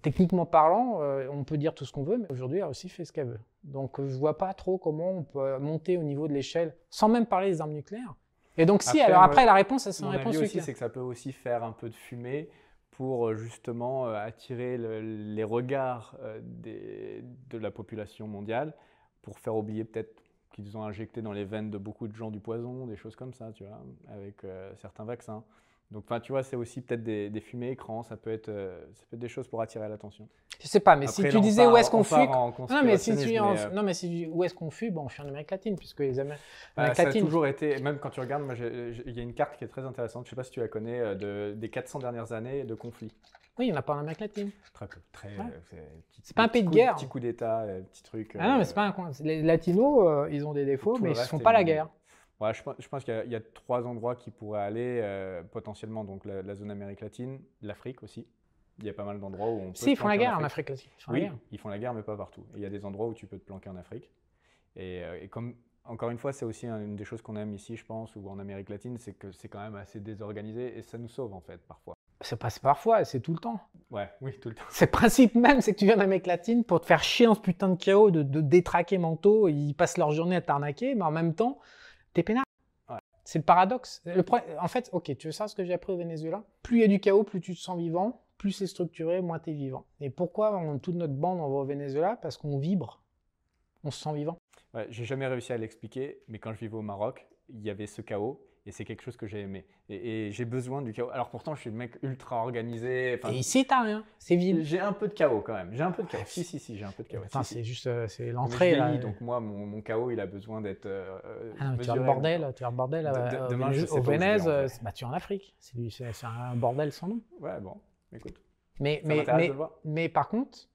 Techniquement parlant, euh, on peut dire tout ce qu'on veut, mais aujourd'hui, la Russie fait ce qu'elle veut. Donc, je vois pas trop comment on peut monter au niveau de l'échelle, sans même parler des armes nucléaires. Et donc, si, alors après, la réponse, c'est une réponse aussi, c'est que ça peut aussi faire un peu de fumée pour euh, justement euh, attirer les regards de la population mondiale, pour faire oublier peut-être qu'ils ont injecté dans les veines de beaucoup de gens du poison, des choses comme ça, tu vois, avec euh, certains vaccins. Donc, tu vois, c'est aussi peut-être des, fumées écrans, ça peut, être, euh, ça peut être des choses pour attirer l'attention. Je sais pas, mais si tu disais où est-ce qu'on fuit. Non, mais si tu euh, non, mais si où est-ce qu'on fuit, bon, on fuit en Amérique latine, puisque les Américains. Bah, ça a toujours été, même quand tu regardes, il y a une carte qui est très intéressante, je ne sais pas si tu la connais, de, des 400 dernières années de conflits. Oui, il n'y en a pas en Amérique latine. Très peu. Très, c'est pas un pays de guerre. Petit coup d'État, petit truc. Ah non, mais c'est pas un. Les latinos, ils ont des défauts, mais ils ne font pas la guerre je, pense qu'il y, a trois endroits qui pourraient aller euh, potentiellement, donc la, zone Amérique latine, l'Afrique aussi. Il y a pas mal d'endroits où on peut. Si, ils font la guerre en Afrique, aussi. oui, ils font la guerre, mais pas partout. il y a des endroits où tu peux te planquer en Afrique. Et, euh, comme, encore une fois, c'est aussi une des choses qu'on aime ici, je pense, ou en Amérique latine, c'est que c'est quand même assez désorganisé et ça nous sauve en fait parfois. C'est pas parfois, c'est tout le temps. Ouais, oui, tout le temps. C'est le principe même, c'est que tu viens d'Amérique latine pour te faire chier en ce putain de chaos, de, de détraquer mentaux, ils passent leur journée à t'arnaquer, mais en même temps, t'es peinard. C'est le paradoxe. en fait, ok, tu veux savoir ce que j'ai appris au Venezuela? Plus il y a du chaos, plus tu te sens vivant, plus c'est structuré, moins tu es vivant. Et pourquoi on, toute notre bande on va au Venezuela? Parce qu'on vibre, on se sent vivant. Ouais, j'ai jamais réussi à l'expliquer, mais quand je vivais au Maroc, il y avait ce chaos Et c'est quelque chose que j'ai aimé. Et, j'ai besoin du chaos. Alors pourtant, je suis le mec ultra organisé. Et ici, t'as rien. C'est vide. J'ai un peu de chaos quand même. J'ai un peu de chaos. si, si, si, j'ai un peu de chaos. Enfin, c'est juste euh, c'est l'entrée. Là. Donc moi, mon, mon, chaos, il a besoin d'être. Euh, ah tu as le bordel. Tu as le bordel de, demain, au, au Vénèse. Bah, tu es en Afrique. C'est un bordel sans nom. Ouais, bon, écoute. Mais, mais, mais, mais par contre,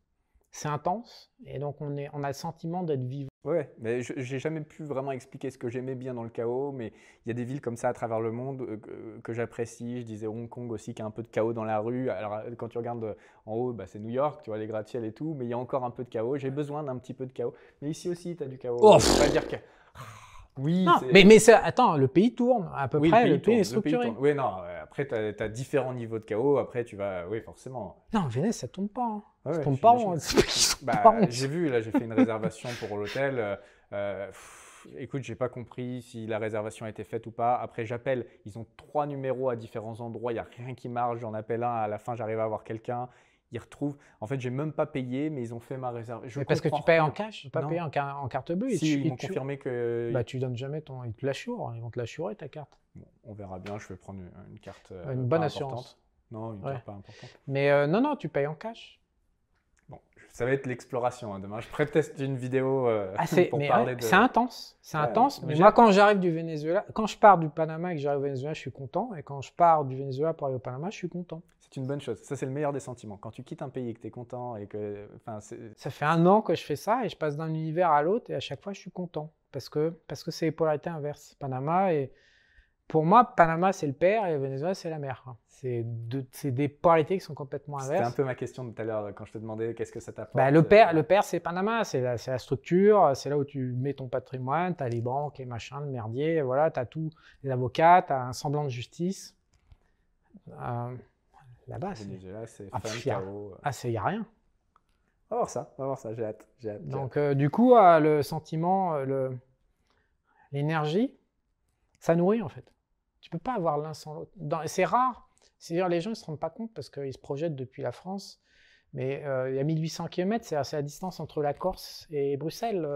c'est intense et donc on, est, on a le sentiment d'être vivant. Ouais, mais j'ai jamais pu vraiment expliquer ce que j'aimais bien dans le chaos, mais il y a des villes comme ça à travers le monde euh, que, j'apprécie. Je disais Hong Kong aussi qui a un peu de chaos dans la rue. Alors euh, quand tu regardes euh, en haut, bah, c'est New York, tu vois les gratte-ciel et tout, mais il y a encore un peu de chaos. J'ai besoin d'un petit peu de chaos. Mais ici aussi, tu as du chaos. Oh, pas dire que oui. mais, mais attends, le pays tourne à peu près, le, pays, est structuré. oui, non, après, tu as, différents niveaux de chaos. Après, tu vas. Oui, forcément. Non, Venise, ça tourne pas. Hein. ça tourne pas. Bah, j'ai vu, là, j'ai fait une réservation pour l'hôtel. Euh, euh écoute, j'ai pas compris si la réservation a été faite ou pas. Après, j'appelle. Ils ont trois numéros à différents endroits. Il n'y a rien qui marche. J'en appelle un. À la fin, j'arrive à avoir quelqu'un ils retrouvent. En fait, j'ai même pas payé, mais ils ont fait ma réserve. parce que tu payes en cash, pas payé en, carte bleue. Si, ils, m'ont confirmé que. Bah, tu donnes jamais ton. Ils te l'assurent, ils vont te l'assurer ta carte. on verra bien. Je vais prendre une, carte. Euh, une bonne assurance. Non, une carte pas importante. Mais euh, non, non, tu payes en cash. Bon, ça va être l'exploration hein, demain. Je pré-teste une vidéo euh, ah, pour parler de. C'est intense, c'est intense. Mais moi, quand j'arrive du Venezuela, quand je pars du Panama et que j'arrive au Venezuela, je suis content. Et quand je pars du Venezuela pour aller au Panama, je suis content. C'est une bonne chose. Ça, c'est le meilleur des sentiments. Quand tu quittes un pays et que tu es content et que. Ça fait un an que je fais ça et je passe d'un univers à l'autre et à chaque fois, je suis content. Parce que c'est parce que les polarités inverses. Panama et. Pour moi, Panama, c'est le père et Venezuela, c'est la mère. C'est des polarités qui sont complètement inverses. C'était un peu ma question de tout à l'heure quand je te demandais qu'est-ce que ça t'apporte. Bah, le père, le père c'est Panama, c'est la, la, structure, c'est là où tu mets ton patrimoine, tu as les banques, les machins, le merdier, voilà, tu as tous les avocats, tu as un semblant de justice. Euh, Là-bas, c'est. Ah, chaos. Ah, c'est, y a rien. On va voir ça, on va voir ça, j'ai hâte. Donc, euh, du coup, euh, le sentiment, euh, l'énergie, ça nourrit en fait. Tu peux pas avoir l'un sans l'autre. C'est rare. C'est-à-dire, les gens ne se rendent pas compte parce qu'ils se projettent depuis la France. Mais il y a 1800 km, c'est la distance entre la Corse et Bruxelles,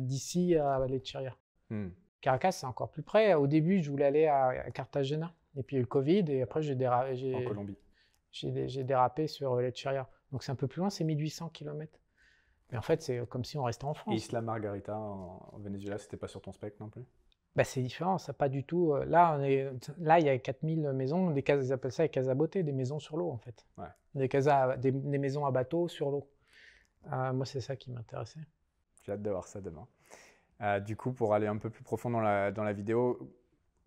d'ici à Lecceria. Hmm. Caracas, c'est encore plus près. Au début, je voulais aller à Cartagena. Et puis il y a eu le Covid, et après, j'ai dérapé. En Colombie j'ai dérapé sur euh, Lecheria. Donc c'est un peu plus loin, c'est 1800 km. Mais en fait, c'est comme si on restait en France. Et Isla Margarita en, Venezuela, c'était pas sur ton spectre non plus? Bah, C'est différent, ça pas du tout. Euh, là, on est, là, il y a 4000 maisons, des cases, ils appellent ça les cases à beauté, des maisons sur l'eau en fait. Ouais. Des, cases des, maisons à bateau sur l'eau. Euh, moi, c'est ça qui m'intéressait. J'ai hâte de voir ça demain. du coup, pour aller un peu plus profond dans la, dans la vidéo,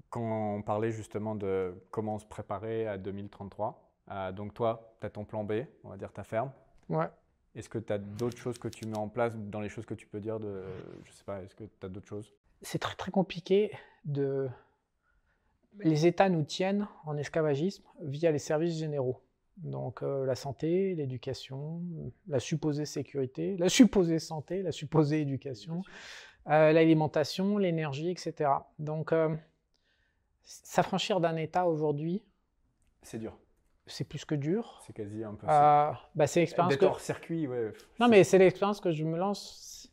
quand on parlait justement de comment se préparer à 2033, euh, donc toi, tu as ton plan B, on va dire ta ferme. Ouais. Est-ce que tu as d'autres choses que tu mets en place dans les choses que tu peux dire de, Je sais pas, est-ce que tu as d'autres choses? C'est très très compliqué de... Les États nous tiennent en esclavagisme via les services généraux. Donc euh, la santé, l'éducation, la supposée sécurité, la supposée santé, la supposée éducation, euh, l'alimentation, l'énergie, etc. Donc s'affranchir d'un État aujourd'hui... C'est dur c'est plus que dur. C'est quasi un peu. Euh, bah, c'est l'expérience. que... hors circuit, ouais. Non, mais c'est l'expérience que je me lance.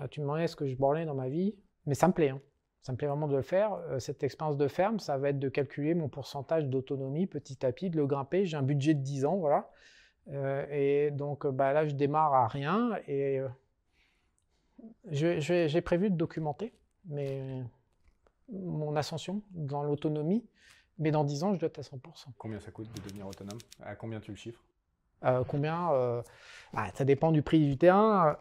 Euh, tu me demandais ce que je bornais dans ma vie, mais ça me plaît. Hein. Ça me plaît vraiment de le faire. Euh, cette expérience de ferme, ça va être de calculer mon pourcentage d'autonomie petit à petit, de le grimper. J'ai un budget de 10 ans, voilà. et donc bah, là, je démarre à rien et j'ai prévu de documenter mais mon ascension dans l'autonomie mais dans 10 ans, je dois être à 100%. Combien ça coûte de devenir autonome? À combien tu le chiffres? Euh, Combien euh, bah, Ça dépend du prix du terrain.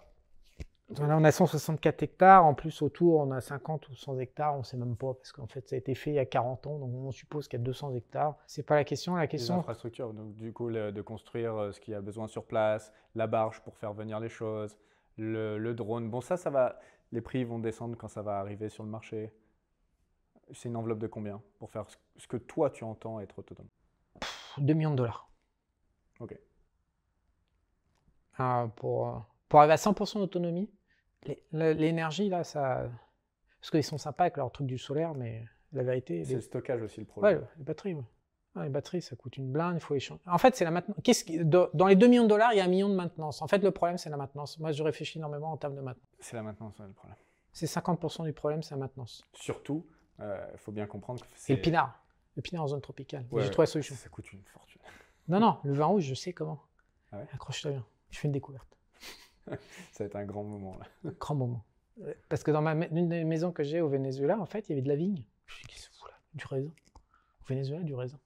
Là, on a 164 hectares. En plus, autour, on a 50 ou 100 hectares. On ne sait même pas parce qu'en fait, ça a été fait il y a 40 ans. Donc, on suppose qu'il y a 200 hectares. C'est pas la question. La question. L'infrastructure. Donc, du coup, de construire euh, ce qu'il y a besoin sur place, la barge pour faire venir les choses, le, le drone. Bon, ça, ça va. Les prix vont descendre quand ça va arriver sur le marché. C'est une enveloppe de combien pour faire ce que toi tu entends être autonome 2 millions de dollars. Ok. Ah, pour, pour arriver à 100% d'autonomie, l'énergie, là, ça. Parce qu'ils sont sympas avec leur truc du solaire, mais la vérité. C'est le stockage aussi le problème. Ouais, les batteries. les batteries, ça coûte une blinde, il faut échanger. En fait, c'est la maintenance. Qui... Dans les 2 millions de dollars, il y a un million de maintenance. En fait, le problème, c'est la maintenance. Moi, je réfléchis énormément en termes de maintenance. C'est la maintenance, le problème. C'est 50% du problème, c'est la maintenance. Surtout Il faut bien comprendre que c'est. Le pinard. Le pinard en zone tropicale. Ouais, J'ai trouvé la solution. Ça coûte une fortune. Non, non, le vin rouge, je sais comment. Ah ouais Accroche-toi bien. Je fais une découverte. Ça va être un grand moment là. Grand moment. Euh, Parce que dans ma, une des maisons que j'ai au Venezuela, en fait, il y avait de la vigne. Je suis qu'est-ce que là Du raisin. Au Venezuela, du raisin.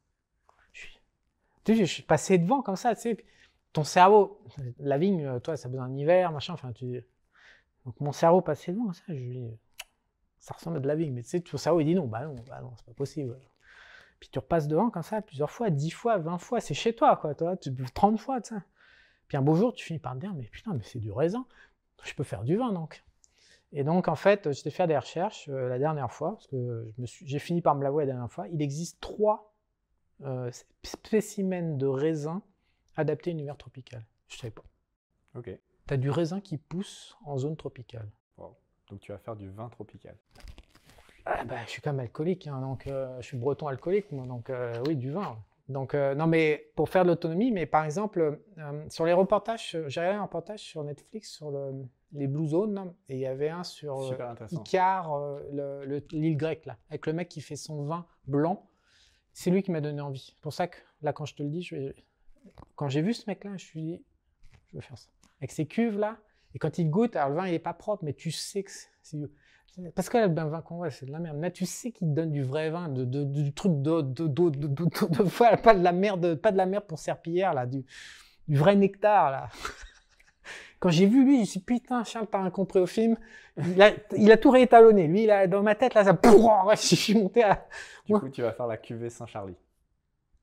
Je suis, tu sais, je suis passé devant comme ça, tu sais. Ton cerveau, la vigne, euh, toi, ça a besoin d'un hiver, machin. Enfin, tu... Donc mon cerveau passait devant comme ça. Je lui ça ressemble à de la vigne. Mais tu sais, ton cerveau, il dit non, bah non, bah non, c'est pas possible. Puis tu repasses devant comme ça plusieurs fois, 10 fois, 20 fois, c'est chez toi, quoi. Toi, tu, 30 fois, tu sais. Puis un beau jour, tu finis par te dire, mais putain, mais c'est du raisin. Je peux faire du vin, donc. Et donc, en fait, j'étais fait des recherches euh, la dernière fois, parce que j'ai fini par me l'avouer la dernière fois. Il existe trois euh, spécimens de raisin adaptés à l'univers tropical. Je savais pas. Ok. Tu as du raisin qui pousse en zone tropicale. Donc tu vas faire du vin tropical. Ah bah, je suis quand même alcoolique, hein, donc euh, je suis breton alcoolique, moi, donc euh, oui, du vin. Donc, euh, non, mais pour faire de l'autonomie, mais par exemple, sur les reportages, j'ai regardé un reportage sur Netflix sur le- les Blue Zones, et il y avait un sur. Icar, le- le- l'île grecque, là, avec le mec qui fait son vin blanc. C'est lui qui m'a donné envie. C'est pour ça que, là, quand je te le dis, je vais- quand j'ai vu ce mec-là, je me suis dit, je veux faire ça. Avec ces cuves, là, et quand il goûte, alors le vin, il est pas propre, mais tu sais que c'est- parce que là, le vin qu'on voit, c'est de la merde. Là, tu sais qu'il donne du vrai vin, de, de- du truc de, de, de, voilà, pas de la merde, pas de la merde pour serpillière, là, du, du vrai nectar, là. Quand j'ai vu lui, je me suis dit, putain, Charles, t'as rien compris au film. Il a, il a tout réétalonné. Lui, il a, dans ma tête, là, ça, je suis monté à, Du Ouais. coup, tu vas faire la cuvée Saint-Charlie.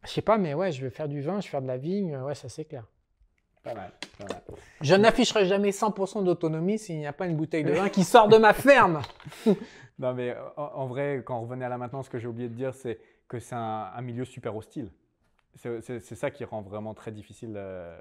je sais pas, mais ouais, je vais faire du vin, je vais faire de la vigne, ouais, ça c'est clair. Pas mal, pas mal. Je n'afficherai jamais 100% d'autonomie s'il n'y a pas une bouteille de vin qui sort de ma ferme. Non, mais en, vrai, quand on revenait à la maintenance, ce que j'ai oublié de dire, c'est que c'est un, un milieu super hostile. C'est ça qui rend vraiment très difficile euh,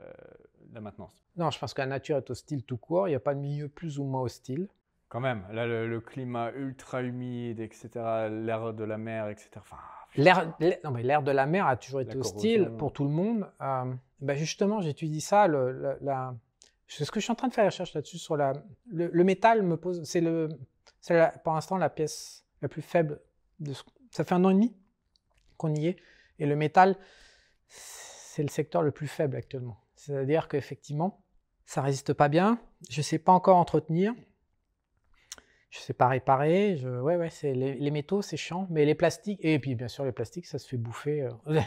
la maintenance. Non, je pense que la nature est hostile tout court. Il n'y a pas de milieu plus ou moins hostile. Quand même, là, le, le climat ultra humide, etc., l'air de la mer, etc. Enfin, L'air, de la mer a toujours été hostile pour tout le monde. Euh, bah justement, j'étudie ça. Le, la- la- C'est ce que je suis en train de faire la recherche là-dessus sur la. Le, le métal me pose. C'est le. C'est la- pour l'instant la pièce la plus faible. De ce- Ça fait un an et demi qu'on y est. Et le métal, c'est le secteur le plus faible actuellement. C'est-à-dire qu'effectivement, ça résiste pas bien. Je sais pas encore entretenir. Je sais pas réparer. Je... Ouais, ouais, c'est les, les métaux, c'est chiant. Mais les plastiques, et puis bien sûr, les plastiques, ça se fait bouffer. euh.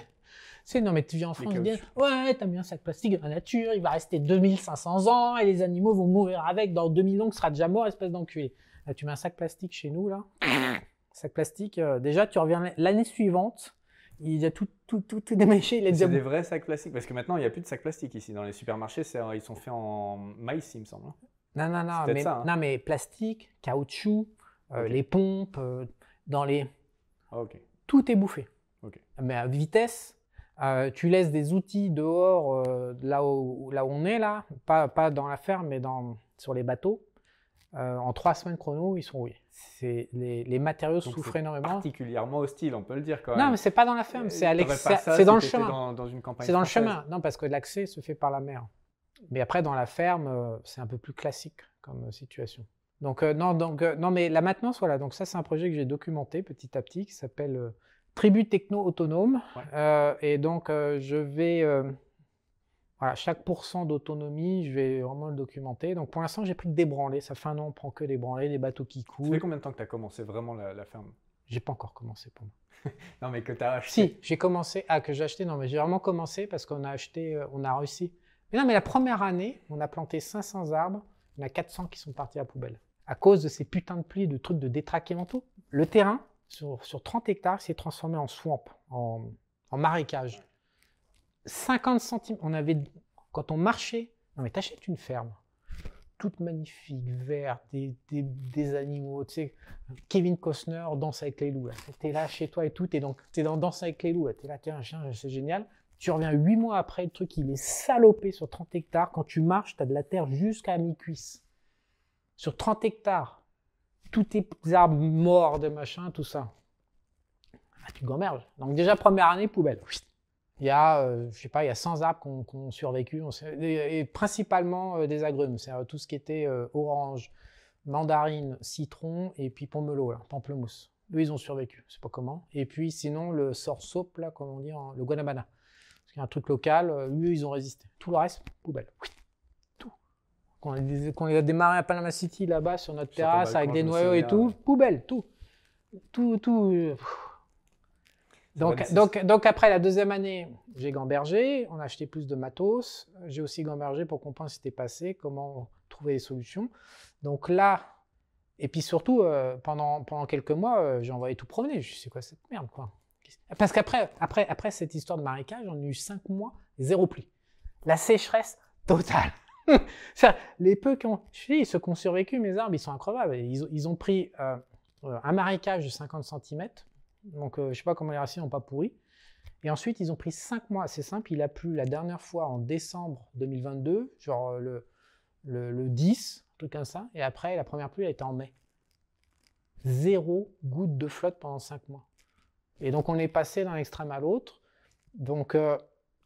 C'est non, mais tu viens en France, bien, ouais, t'as mis un sac plastique dans la nature, il va rester 2500 ans et les animaux vont mourir avec. Dans 2000 ans, il sera déjà mort, espèce d'enculé. Là, tu mets un sac plastique chez nous, là. sac plastique, euh, déjà, tu reviens l'année suivante, il a tout, tout, tout, tout déméché, il c'est des vrais sacs plastiques. Parce que maintenant, il n'y a plus de sacs plastiques ici. Dans les supermarchés, c'est- ils sont faits en maïs, il me semble. Non, non, non, mais, ça, hein. non, mais plastique, caoutchouc, euh, les pompes, euh, dans les... Ah, tout est bouffé. Mais à vitesse, euh, tu laisses des outils dehors, là, où, là où on est, là, pas, pas dans la ferme, mais dans, sur les bateaux. Euh, en trois semaines chrono, ils sont rouillés. C'est, les, les matériaux Donc, souffrent énormément. Particulièrement hostile, on peut le dire quand même. Non, mais c'est pas dans la ferme, c'est à c'est si dans le chemin. Dans, dans C'est dans le chemin. Non, parce que l'accès se fait par la mer. Mais après, dans la ferme, euh, c'est un peu plus classique comme euh, situation. Donc, euh, non, donc, euh, non, mais la maintenance, voilà. Donc, ça, c'est un projet que j'ai documenté petit à petit qui s'appelle euh, Tribu Techno Autonome. Ouais. Et donc, je vais. voilà, chaque pourcent d'autonomie, je vais vraiment le documenter. Donc, pour l'instant, j'ai pris que des branlées. Ça fait un an, on prend que des branlées, des bateaux qui Ça fait coulent. combien de temps que tu as commencé vraiment la, la ferme? J'ai pas encore commencé pour moi. Non, mais que tu as acheté. Si, j'ai commencé. Ah, que j'ai acheté, non, mais j'ai vraiment commencé parce qu'on a acheté, on a réussi. Mais non, mais la première année, on a planté 500 arbres, il y en a 400 qui sont partis à la poubelle. À cause de ces putains de pluies, de trucs de détraqués mentaux. Le terrain, sur, sur 30 hectares, s'est transformé en swamp, en, marécage. 50 centimes. On avait, quand on marchait, non mais t'achètes une ferme, toute magnifique, verte, des, des, animaux, tu sais, Kevin Costner, Danse avec les loups. T'es là chez toi et tout, t'es dans, Danse avec les loups. T'es là, tiens, c'est génial. Tu reviens huit mois après, le truc, il est salopé sur 30 hectares. Quand tu marches, t'as de la terre jusqu'à mi-cuisse. Sur 30 hectares. Tous tes arbres morts, de machin, tout ça. Ah, tu gamberges. Donc déjà, première année, poubelle. Il y a, euh, je sais pas, il y a 100 arbres qui ont, survécu, et, principalement euh, des agrumes, c'est tout ce qui était euh, orange, mandarine, citron et puis pomelo, là, pamplemousse. Eux, ils ont survécu, je sais pas comment. Et puis sinon, le sorsop, là, comme on dit, le guanabana. Parce qu'il y a un truc local, eux, ils ont résisté. Tout le reste, poubelle. Tout. Quand on, a démarré à Panama City, là-bas, sur notre terrasse, avec des noyaux et tout, poubelle, tout. Tout, tout. Donc, donc, donc, après la deuxième année, j'ai gambergé, on a acheté plus de matos. J'ai aussi gambergé pour comprendre ce qui s'était passé, comment trouver des solutions. Donc là, et puis surtout, euh, pendant, pendant quelques mois, euh, j'ai envoyé tout promener. Je sais quoi cette merde, quoi? Parce qu'après après, après cette histoire de marécage, on a eu cinq mois, zéro pluie. La sécheresse totale. les peu qui ont, je dis, ceux survécu, mes arbres, ils sont incroyables. Ils, ils ont pris euh, un marécage de 50 cm donc, euh, je ne sais pas comment les racines n'ont pas pourri. Et ensuite, ils ont pris 5 mois. C'est simple, il a plu la dernière fois en décembre 2022, genre euh, le, le, le 10, un truc comme ça. Et après, la première pluie, elle était en mai. Zéro goutte de flotte pendant 5 mois. Et donc, on est passé d'un extrême à l'autre. Donc, euh,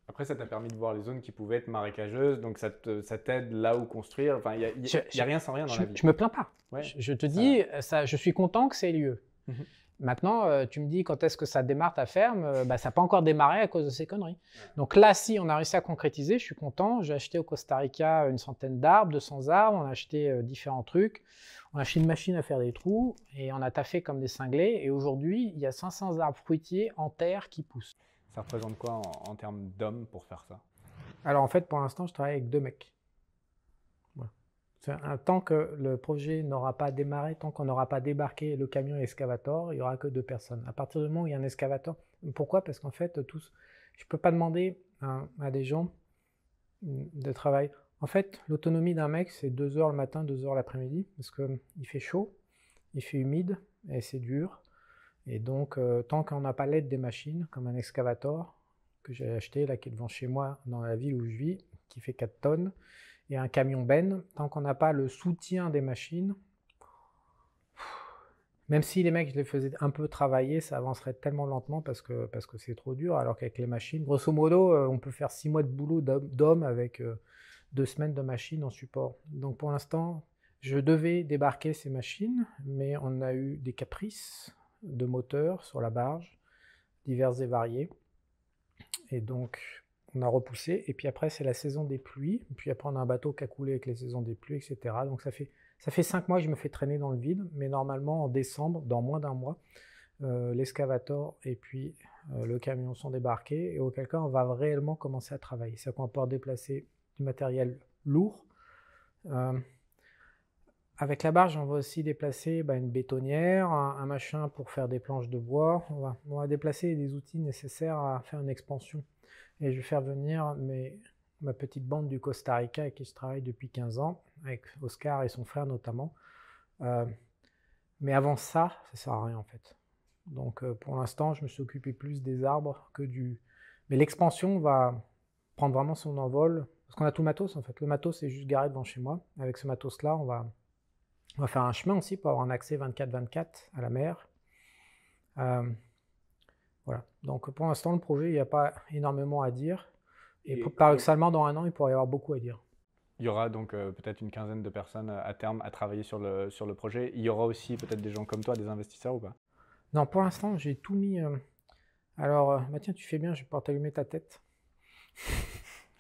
après, ça t'a permis de voir les zones qui pouvaient être marécageuses, donc ça t'aide là où construire. Enfin, il n'y a, rien sans rien dans je, la vie. Je me plains pas. je, te dis, ça, je suis content que c'est lieu. Mhm. Maintenant, euh, tu me dis quand est-ce que ça démarre ta ferme euh, bah, Ça n'a pas encore démarré à cause de ces conneries. Donc là, si on a réussi à concrétiser, je suis content. J'ai acheté au Costa Rica une centaine d'arbres, 200 arbres, on a acheté différents trucs. On a acheté une machine à faire des trous et on a taffé comme des cinglés. Et aujourd'hui, il y a 500 arbres fruitiers en terre qui poussent. Ça représente quoi en, en termes d'hommes pour faire ça? Alors en fait, pour l'instant, je travaille avec deux mecs tant que le projet n'aura pas démarré, tant qu'on n'aura pas débarqué le camion excavator, il n'y aura que deux personnes. À partir du moment où il y a un excavator, pourquoi? Parce qu'en fait, tous, je ne peux pas demander à, des gens de travail. En fait, l'autonomie d'un mec, c'est 2 heures le matin, 2 heures l'après-midi, parce qu'il fait chaud, il fait humide, et c'est dur. Et donc, euh, tant qu'on n'a pas l'aide des machines, comme un excavator que j'ai acheté, là, qui est devant chez moi, dans la ville où je vis, qui fait 4 tonnes, et un camion ben, tant qu'on n'a pas le soutien des machines, même si les mecs, je les faisais un peu travailler, ça avancerait tellement lentement parce que parce que c'est trop dur. Alors qu'avec les machines, grosso modo, euh, on peut faire six mois de boulot d'homme avec euh, deux semaines de machines en support. Donc pour l'instant, je devais débarquer ces machines, mais on a eu des caprices de moteurs sur la barge, divers et variés. Et donc, on a repoussé. Et puis après, c'est la saison des pluies. Puis après, on a un bateau qui a coulé avec les saisons des pluies, etc. Donc ça fait, ça fait cinq mois que je me fais traîner dans le vide. Mais normalement, en décembre, dans moins d'un mois, euh, l'excavator et puis euh, le camion sont débarqués. Et auquel cas, on va réellement commencer à travailler. C'est-à-dire qu'on va déplacer du matériel lourd. Euh, avec la barge, on va aussi déplacer bah, une bétonnière, un, machin pour faire des planches de bois. On va, déplacer des outils nécessaires à faire une expansion et je vais faire venir mes, ma petite bande du Costa Rica avec qui je travaille depuis 15 ans, avec Oscar et son frère notamment. Euh, mais avant ça, ça sert à rien en fait. Donc euh, pour l'instant, je me suis occupé plus des arbres que du... Mais l'expansion va prendre vraiment son envol, parce qu'on a tout le matos en fait. Le matos est juste garé devant chez moi. Avec ce matos-là, on va, on va faire un chemin aussi pour avoir un accès 24-24 à la mer. Euh, voilà. Donc pour l'instant, le projet, il n'y a pas énormément à dire. Et, paradoxalement, dans un an, il pourrait y avoir beaucoup à dire. Il y aura donc euh, peut-être une quinzaine de personnes à terme à travailler sur le, sur le projet. Il y aura aussi peut-être des gens comme toi, des investisseurs ou pas? Non, pour l'instant, j'ai tout mis. Euh, alors, euh, bah tiens, tu fais bien, je vais pouvoir t'allumer ta tête.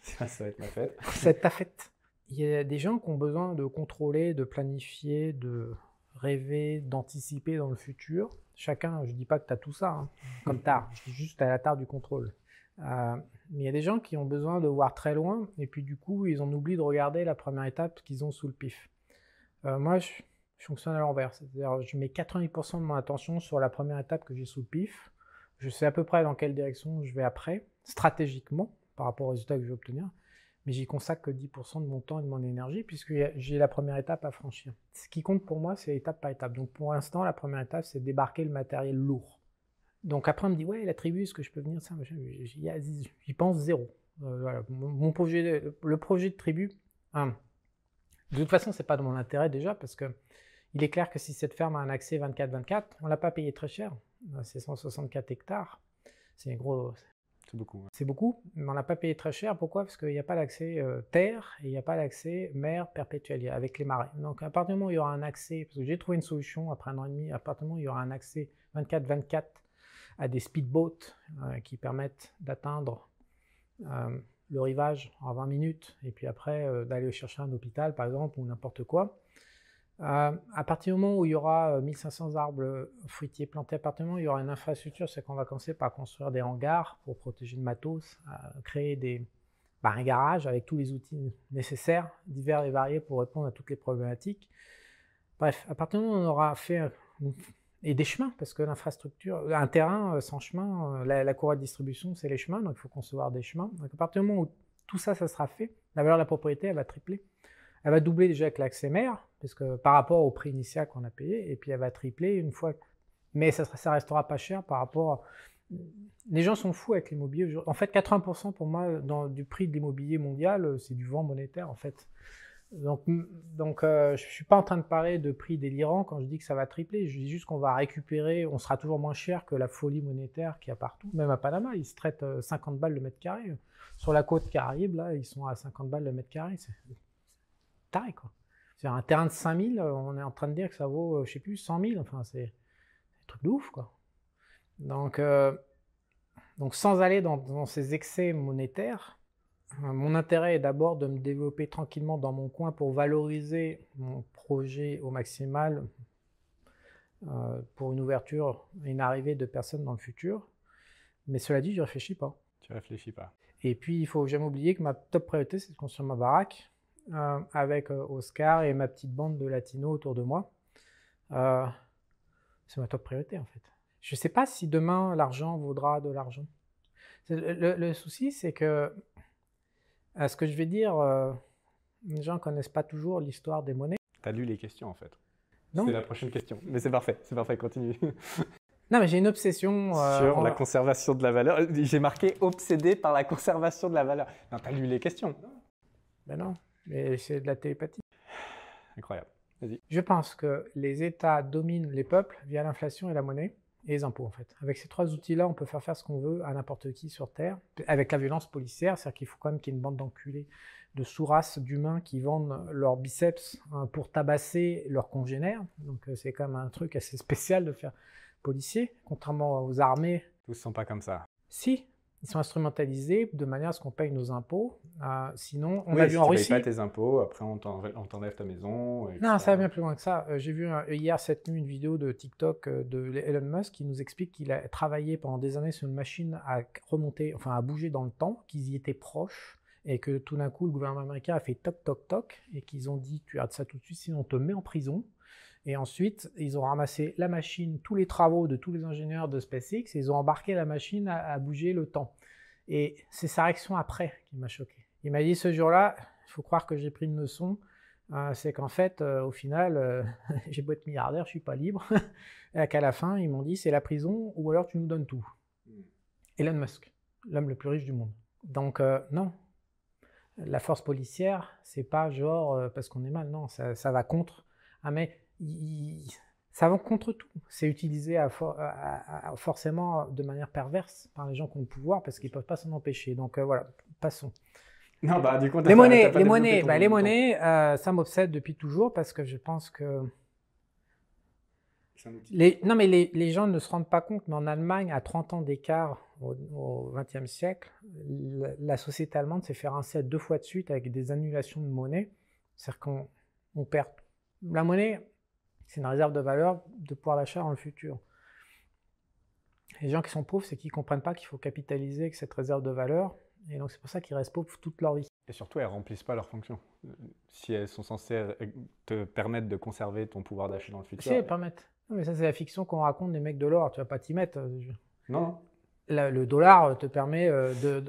Ça, va être ma fête. C'est ta fête. Il y a des gens qui ont besoin de contrôler, de planifier, de rêver, d'anticiper dans le futur. Chacun, je ne dis pas que tu as tout ça, hein, comme tard, je dis juste à la tard du contrôle. Euh, mais il y a des gens qui ont besoin de voir très loin, et puis du coup, ils ont oublié de regarder la première étape qu'ils ont sous le pif. Euh, moi, je, fonctionne à l'envers, c'est-à-dire je mets 90% de mon attention sur la première étape que j'ai sous le pif. Je sais à peu près dans quelle direction je vais après, stratégiquement, par rapport aux résultats que je vais obtenir mais j'y consacre que 10% de mon temps et de mon énergie puisque j'ai la première étape à franchir. Ce qui compte pour moi, c'est étape par étape. Donc pour l'instant, la première étape, c'est débarquer le matériel lourd. Donc après, on me dit, ouais, la tribu, est-ce que je peux venir? Ça J'y pense zéro. Euh, mon projet, le projet de tribu, hein, de toute façon, c'est pas de mon intérêt déjà parce que il est clair que si cette ferme a un accès 24-24, on l'a pas payé très cher. C'est 164 hectares. C'est gros, C'est beaucoup. Mais on n'a pas payé très cher. Pourquoi? Parce qu'il n'y a pas l'accès euh, terre et il n'y a pas l'accès mer perpétuel avec les marées. Donc à partir du moment où il y aura un accès, parce que j'ai trouvé une solution après un an et demi, à partir du moment où il y aura un accès 24-24 à des speedboats euh, qui permettent d'atteindre euh, le rivage en 20 minutes et puis après d'aller chercher un hôpital par exemple ou n'importe quoi. Euh, à partir du moment où il y aura 1500 euh, arbres fruitiers plantés, à partir du moment où il y aura une infrastructure, c'est qu'on va commencer par construire des hangars pour protéger le matos, créer des, bah, un garage avec tous les outils nécessaires, divers et variés pour répondre à toutes les problématiques. Bref, à partir du moment où on aura fait et des chemins, parce que l'infrastructure, un terrain euh, sans chemin, la, la courroie de distribution, c'est les chemins, donc il faut concevoir des chemins. Donc à partir du moment où tout ça, ça sera fait, la valeur de la propriété, elle va tripler. Elle va doubler déjà avec l'accès mer, parce que par rapport au prix initial qu'on a payé, et puis elle va tripler une fois. Mais ça, restera pas cher par rapport. Les gens sont fous avec l'immobilier. En fait, 80% pour moi dans, du prix de l'immobilier mondial, euh, c'est du vent monétaire en fait. Donc, donc euh, je ne suis pas en train de parler de prix délirant quand je dis que ça va tripler. Je dis juste qu'on va récupérer, on sera toujours moins cher que la folie monétaire qu'il y a partout. Même à Panama, ils se traitent 50 euh, balles le mètre carré. Sur la côte caraïbe, là, ils sont à 50 balles le mètre carré. C'est taré, quoi. C'est un terrain de 5000, euh, on est en train de dire que ça vaut, euh, je sais plus, 100 000. Enfin, c'est un truc de ouf, quoi. Donc, euh, donc sans aller dans, ces excès monétaires, mon intérêt est d'abord de me développer tranquillement dans mon coin pour valoriser mon projet au maximal pour une ouverture et une arrivée de personnes dans le futur. Mais cela dit, je réfléchis pas. Tu réfléchis pas. Et puis, il faut jamais oublier que ma top priorité, c'est de construire ma baraque euh, avec euh, Oscar et ma petite bande de latinos autour de moi. Euh, c'est ma top priorité en fait. Je ne sais pas si demain l'argent vaudra de l'argent. Le, souci, c'est que ce que je vais dire, les gens ne connaissent pas toujours l'histoire des monnaies. Tu as lu les questions en fait. C'est la prochaine question. Mais c'est parfait, c'est parfait, continue. Non, mais j'ai une obsession. Sur la conservation de la valeur. J'ai marqué obsédé par la conservation de la valeur. Non, tu as lu les questions. Ben non. Mais c'est de la télépathie. Incroyable. Vas-y. Je pense que les États dominent les peuples via l'inflation et la monnaie et les impôts en fait. Avec ces trois outils-là, on peut faire faire ce qu'on veut à n'importe qui sur Terre, avec la violence policière, c'est-à-dire qu'il faut quand même qu'il y ait une bande d'enculés, de sous-races d'humains qui vendent leurs biceps hein, pour tabasser leurs congénères. Donc euh, c'est quand même un truc assez spécial de faire policier, contrairement aux armées. Tous ne sont pas comme ça. Si, ils sont instrumentalisés de manière à ce qu'on paye nos impôts. Euh, sinon, on a vu en Russie. Tu pas tes impôts, après on t'enlève ta maison. Non, ça va bien plus loin que ça. Euh, j'ai vu hier cette nuit une vidéo de TikTok euh, de Elon Musk qui nous explique qu'il a travaillé pendant des années sur une machine à remonter, enfin à bouger dans le temps, qu'ils y étaient proches et que tout d'un coup le gouvernement américain a fait toc toc toc et qu'ils ont dit tu arrêtes ça tout de suite sinon on te met en prison. Et ensuite, ils ont ramassé la machine, tous les travaux de tous les ingénieurs de SpaceX, et ils ont embarqué la machine à, bouger le temps. Et c'est sa réaction après qui m'a choqué. Il m'a dit ce jour-là, il faut croire que j'ai pris une leçon, euh, c'est qu'en fait, euh, au final, euh, j'ai beau être milliardaire, je suis pas libre. et qu'à la fin, ils m'ont dit c'est la prison ou alors tu nous donnes tout. Hmm. Elon Musk, l'homme le plus riche du monde. Donc non, la force policière, c'est pas genre parce qu'on est mal, non, ça, ça va contre. Ah mais ça va contre tout. C'est utilisé à forcément de manière perverse par les gens qui ont le pouvoir parce qu'ils ne peuvent pas s'en empêcher. Donc euh, voilà, passons. Non, bah, du coup, les monnaies, les monnaies, bah, les monnaies euh, ça m'obsède depuis toujours parce que je pense que. Les, non, mais les, les, gens ne se rendent pas compte, mais en Allemagne, à 30 ans d'écart au XXe siècle, la, la, société allemande s'est fait rincer deux fois de suite avec des annulations de monnaie. C'est-à-dire qu'on on perd la monnaie, c'est une réserve de valeur de pouvoir d'achat dans le futur. Les gens qui sont pauvres, c'est qu'ils ne comprennent pas qu'il faut capitaliser avec cette réserve de valeur. Et donc c'est pour ça qu'ils restent pauvres toute leur vie. Et surtout, elles ne remplissent pas leur fonction. Si elles sont censées te permettre de conserver ton pouvoir d'achat dans le futur. Si elles permettent. Non, mais ça, c'est la fiction qu'on raconte des mecs de l'or. Tu vas pas t'y mettre. Non le dollar te permet euh, de.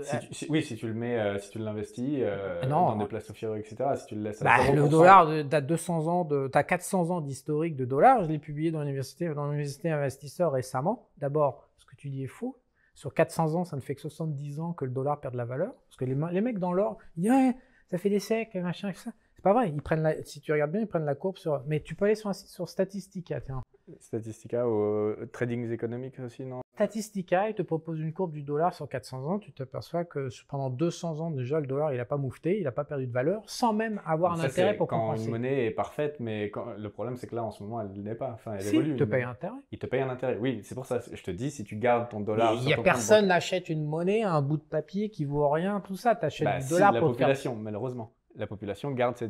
oui, si tu le mets, euh, si tu l'investis euh, dans des places au etc. Si tu le laisses. Bah, le dollar, tu as 200 ans, de, as 400 ans d'historique de dollars. Je l'ai publié dans l'université, dans l'université investisseur récemment. D'abord, ce que tu dis est faux. Sur 400 ans, ça ne fait que 70 ans que le dollar perd de la valeur. Parce que les, les mecs dans l'or, ils disent ça fait des siècles, machin, ça. C'est pas vrai. Ils prennent la, si tu regardes bien, ils prennent la courbe sur. Mais tu peux aller sur un site sur Statistica, tiens. Statistica ou Trading économiques aussi, non? Statistica, il te propose une courbe du dollar sur 400 ans. Tu t'aperçois que pendant 200 ans, déjà, le dollar, il n'a pas moufté, il n'a pas perdu de valeur, sans même avoir un intérêt pour quand compenser. une monnaie est parfaite, mais quand, le problème, c'est que là, en ce moment, elle n'est pas. Enfin, elle Si, évolue. il te paye un intérêt. Il te paye un intérêt. Oui, c'est pour ça. Je te dis, si tu gardes ton dollar. Il n'y a personne n'achète une monnaie, un bout de papier qui vaut rien, tout ça. Tu achètes Bah, du si, dollar la pour te faire population, malheureusement. La population garde ses,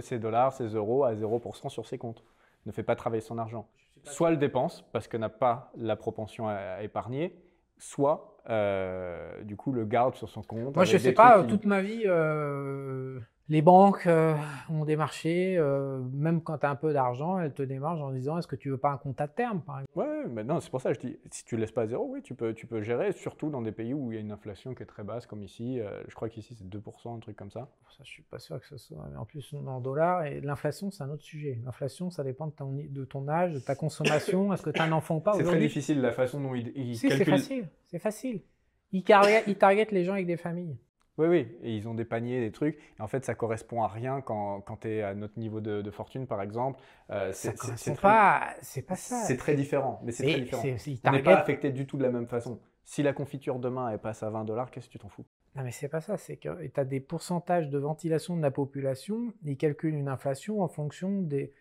ses dollars, ses euros à 0% sur ses comptes. Ne fait pas travailler son argent. Soit le dépense parce qu'elle n'a pas la propension à, épargner, soit euh, du coup le garde sur son compte. Moi, je sais des pas, qui- toute ma vie, euh, les banques euh, ont des marchés, euh, même quand tu as un peu d'argent, elles te démarchent en disant est-ce que tu veux pas un compte à terme, par exemple? Ouais, mais non, c'est pour ça que je dis, si tu laisses pas à zéro, oui, tu peux, tu peux gérer, surtout dans des pays où il y a une inflation qui est très basse, comme ici. euh, je crois qu'ici c'est 2%, un truc comme ça. Ça, je suis pas sûr que ce soit. mais En plus, en dollars et l'inflation, c'est un autre sujet. L'inflation, ça dépend de ton, de ton âge, de ta consommation. Est-ce que tu as un enfant ou pas C'est très difficile la façon dont ils, ils Si, c'est facile. C'est facile. Ils targetent les gens avec des familles. Oui, oui, et ils ont des paniers, des trucs. Et en fait, ça correspond à rien quand, quand tu es à notre niveau de, de fortune, par exemple. Euh, Ça c'est- pas. C'est pas ça. C'est très différent, mais c'est très différent. On n'est pas affecté du tout de la même façon. Si la confiture demain elle passe à 20 dollars, qu'est-ce que tu t'en fous? Non, mais c'est pas ça. C'est que tu as des pourcentages de ventilation de la population. Ils calculent une inflation en fonction des,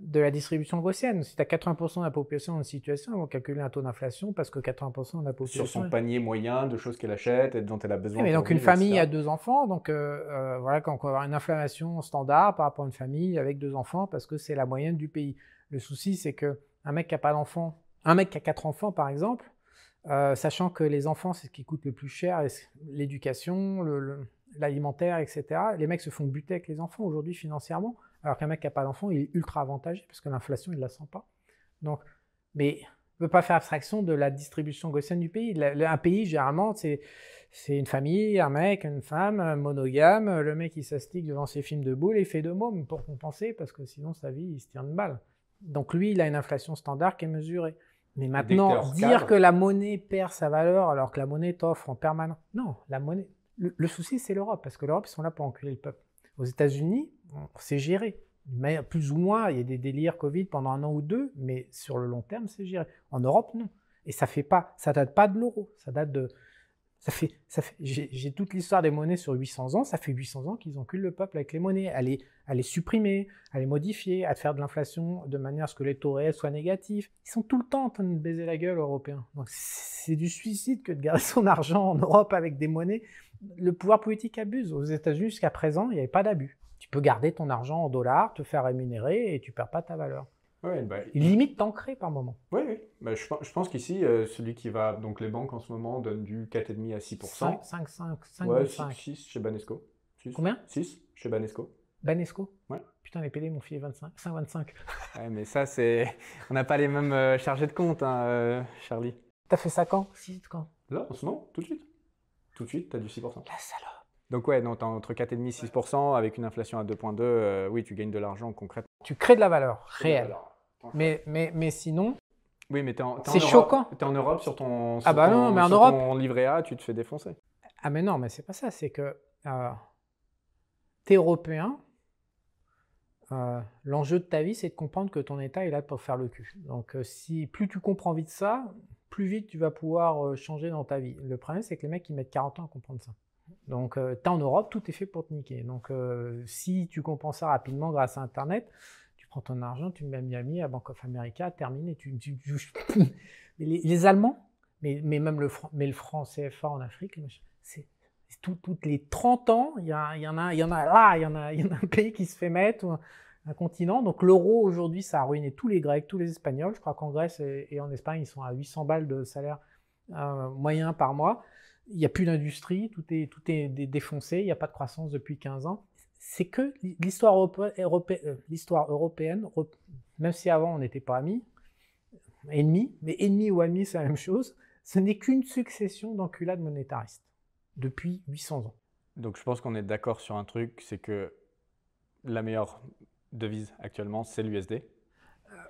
de la distribution gaussienne. Si tu as 80% de la population dans une situation, ils vont calculer un taux d'inflation parce que 80% de la population. Sur son est- panier moyen de choses qu'elle achète et dont elle a besoin. Mais donc une vivre, famille etc. a deux enfants, donc euh, euh, voilà, quand on va avoir une inflammation standard par rapport à une famille avec deux enfants, parce que c'est la moyenne du pays. Le souci, c'est que un mec qui a pas d'enfants, un mec qui a quatre enfants par exemple, euh, sachant que les enfants c'est ce qui coûte le plus cher, l'éducation, l'alimentaire, etc. Les mecs se font buter avec les enfants aujourd'hui financièrement, alors qu'un mec qui a pas d'enfants, il est ultra avantagé parce que l'inflation il la sent pas. Donc, mais on peut pas faire abstraction de la distribution gaussienne du pays. Un pays généralement c'est c'est une famille, un mec, une femme, un monogame. Le mec, il s'astique devant ses films de boules et fait de mômes pour compenser parce que sinon, sa vie, il se tient de balle. Donc lui, il a une inflation standard qui est mesurée. Mais maintenant, dire cadre- que la monnaie perd sa valeur alors que la monnaie t'offre en permanence. Non, la monnaie. Le, le souci, c'est l'Europe parce que l'Europe, ils sont là pour enculer le peuple. Aux États-Unis, c'est géré. Mais plus ou moins, il y a des délires Covid pendant un an ou deux, mais sur le long terme, c'est géré. En Europe, non. Et ça fait pas, ça date pas de l'euro, ça date de, ça fait, ça j'ai toute l'histoire des monnaies sur 800 ans. Ça fait 800 ans qu'ils enculent le peuple avec les monnaies, à les, à les supprimer, à les modifier, à faire de l'inflation de manière à ce que les taux réels soient négatifs. Ils sont tout le temps en train de baiser la gueule aux Européens. Donc c'est du suicide que de garder son argent en Europe avec des monnaies. Le pouvoir politique abuse. Aux États-Unis, jusqu'à présent, il n'y avait pas d'abus. Tu peux garder ton argent en dollars, te faire rémunérer et tu perds pas ta valeur. Ouais, bah, Il limite t'ancrer par moment. Oui, oui. Bah, je, pense- je pense qu'ici, euh, celui qui va. Donc, les banques en ce moment donnent du 4,5 à 6%. 5, 5, 5, 5, ouais, 5. 6, chez Banesco. Six. Combien? 6 chez Banesco. Banesco? Ouais. Putain, les PD m'ont filé 25, 5,25. Ouais, mais ça, c'est. On n'a pas les mêmes euh, chargés de compte, hein, euh, Charlie. T'as fait ça quand? Si, quand Là, en ce moment, tout de suite. Tout de suite, tu as du 6%. La salope. Donc, ouais, non, t'as entre 4,5 et 6%, avec une inflation à 2,2, euh, oui, tu gagnes de l'argent concrètement. Tu crées de la valeur réelle. Mais, mais, mais sinon, Oui, mais t'es en, t'es en C'est Europe- choquant. T'es en Europe sur ton. Ah sur bah ton- non, mais en sur Europe- ton livret A, tu te fais défoncer. ah mais non, mais c'est pas ça. C'est que euh, t'es européen. euh, L'enjeu de ta vie, c'est de comprendre que ton État est là pour faire le cul. Donc, euh, si plus tu comprends vite ça, plus vite tu vas pouvoir euh, changer dans ta vie. Le problème, c'est que les mecs, ils mettent 40 ans à comprendre ça. Donc, euh, en Europe, tout est fait pour te niquer. Donc, euh, si tu comprends ça rapidement grâce à Internet, tu prends ton argent, tu mets à Miami, à Bank of America, terminé. Tu, les, Allemands, mais, même le, franc- mais le CFA en Afrique, c'est tout- toutes les 30 ans, il y, en a, là, il y en a, un pays qui se fait mettre, un, continent. Donc l'euro aujourd'hui, ça a ruiné tous les Grecs, tous les Espagnols. Je crois qu'en Grèce et, en Espagne, ils sont à 800 balles de salaire euh, moyen par mois. Il n'y a plus d'industrie, tout est, tout est dé- défoncé, il n'y a pas de croissance depuis 15 ans. C'est que euh, l'histoire européenne, même si avant on n'était pas amis, ennemis, mais ennemis ou amis, c'est la même chose, ce n'est qu'une succession d'enculades monétaristes depuis 800 ans. Donc je pense qu'on est d'accord sur un truc, c'est que la meilleure devise actuellement, c'est l'USD.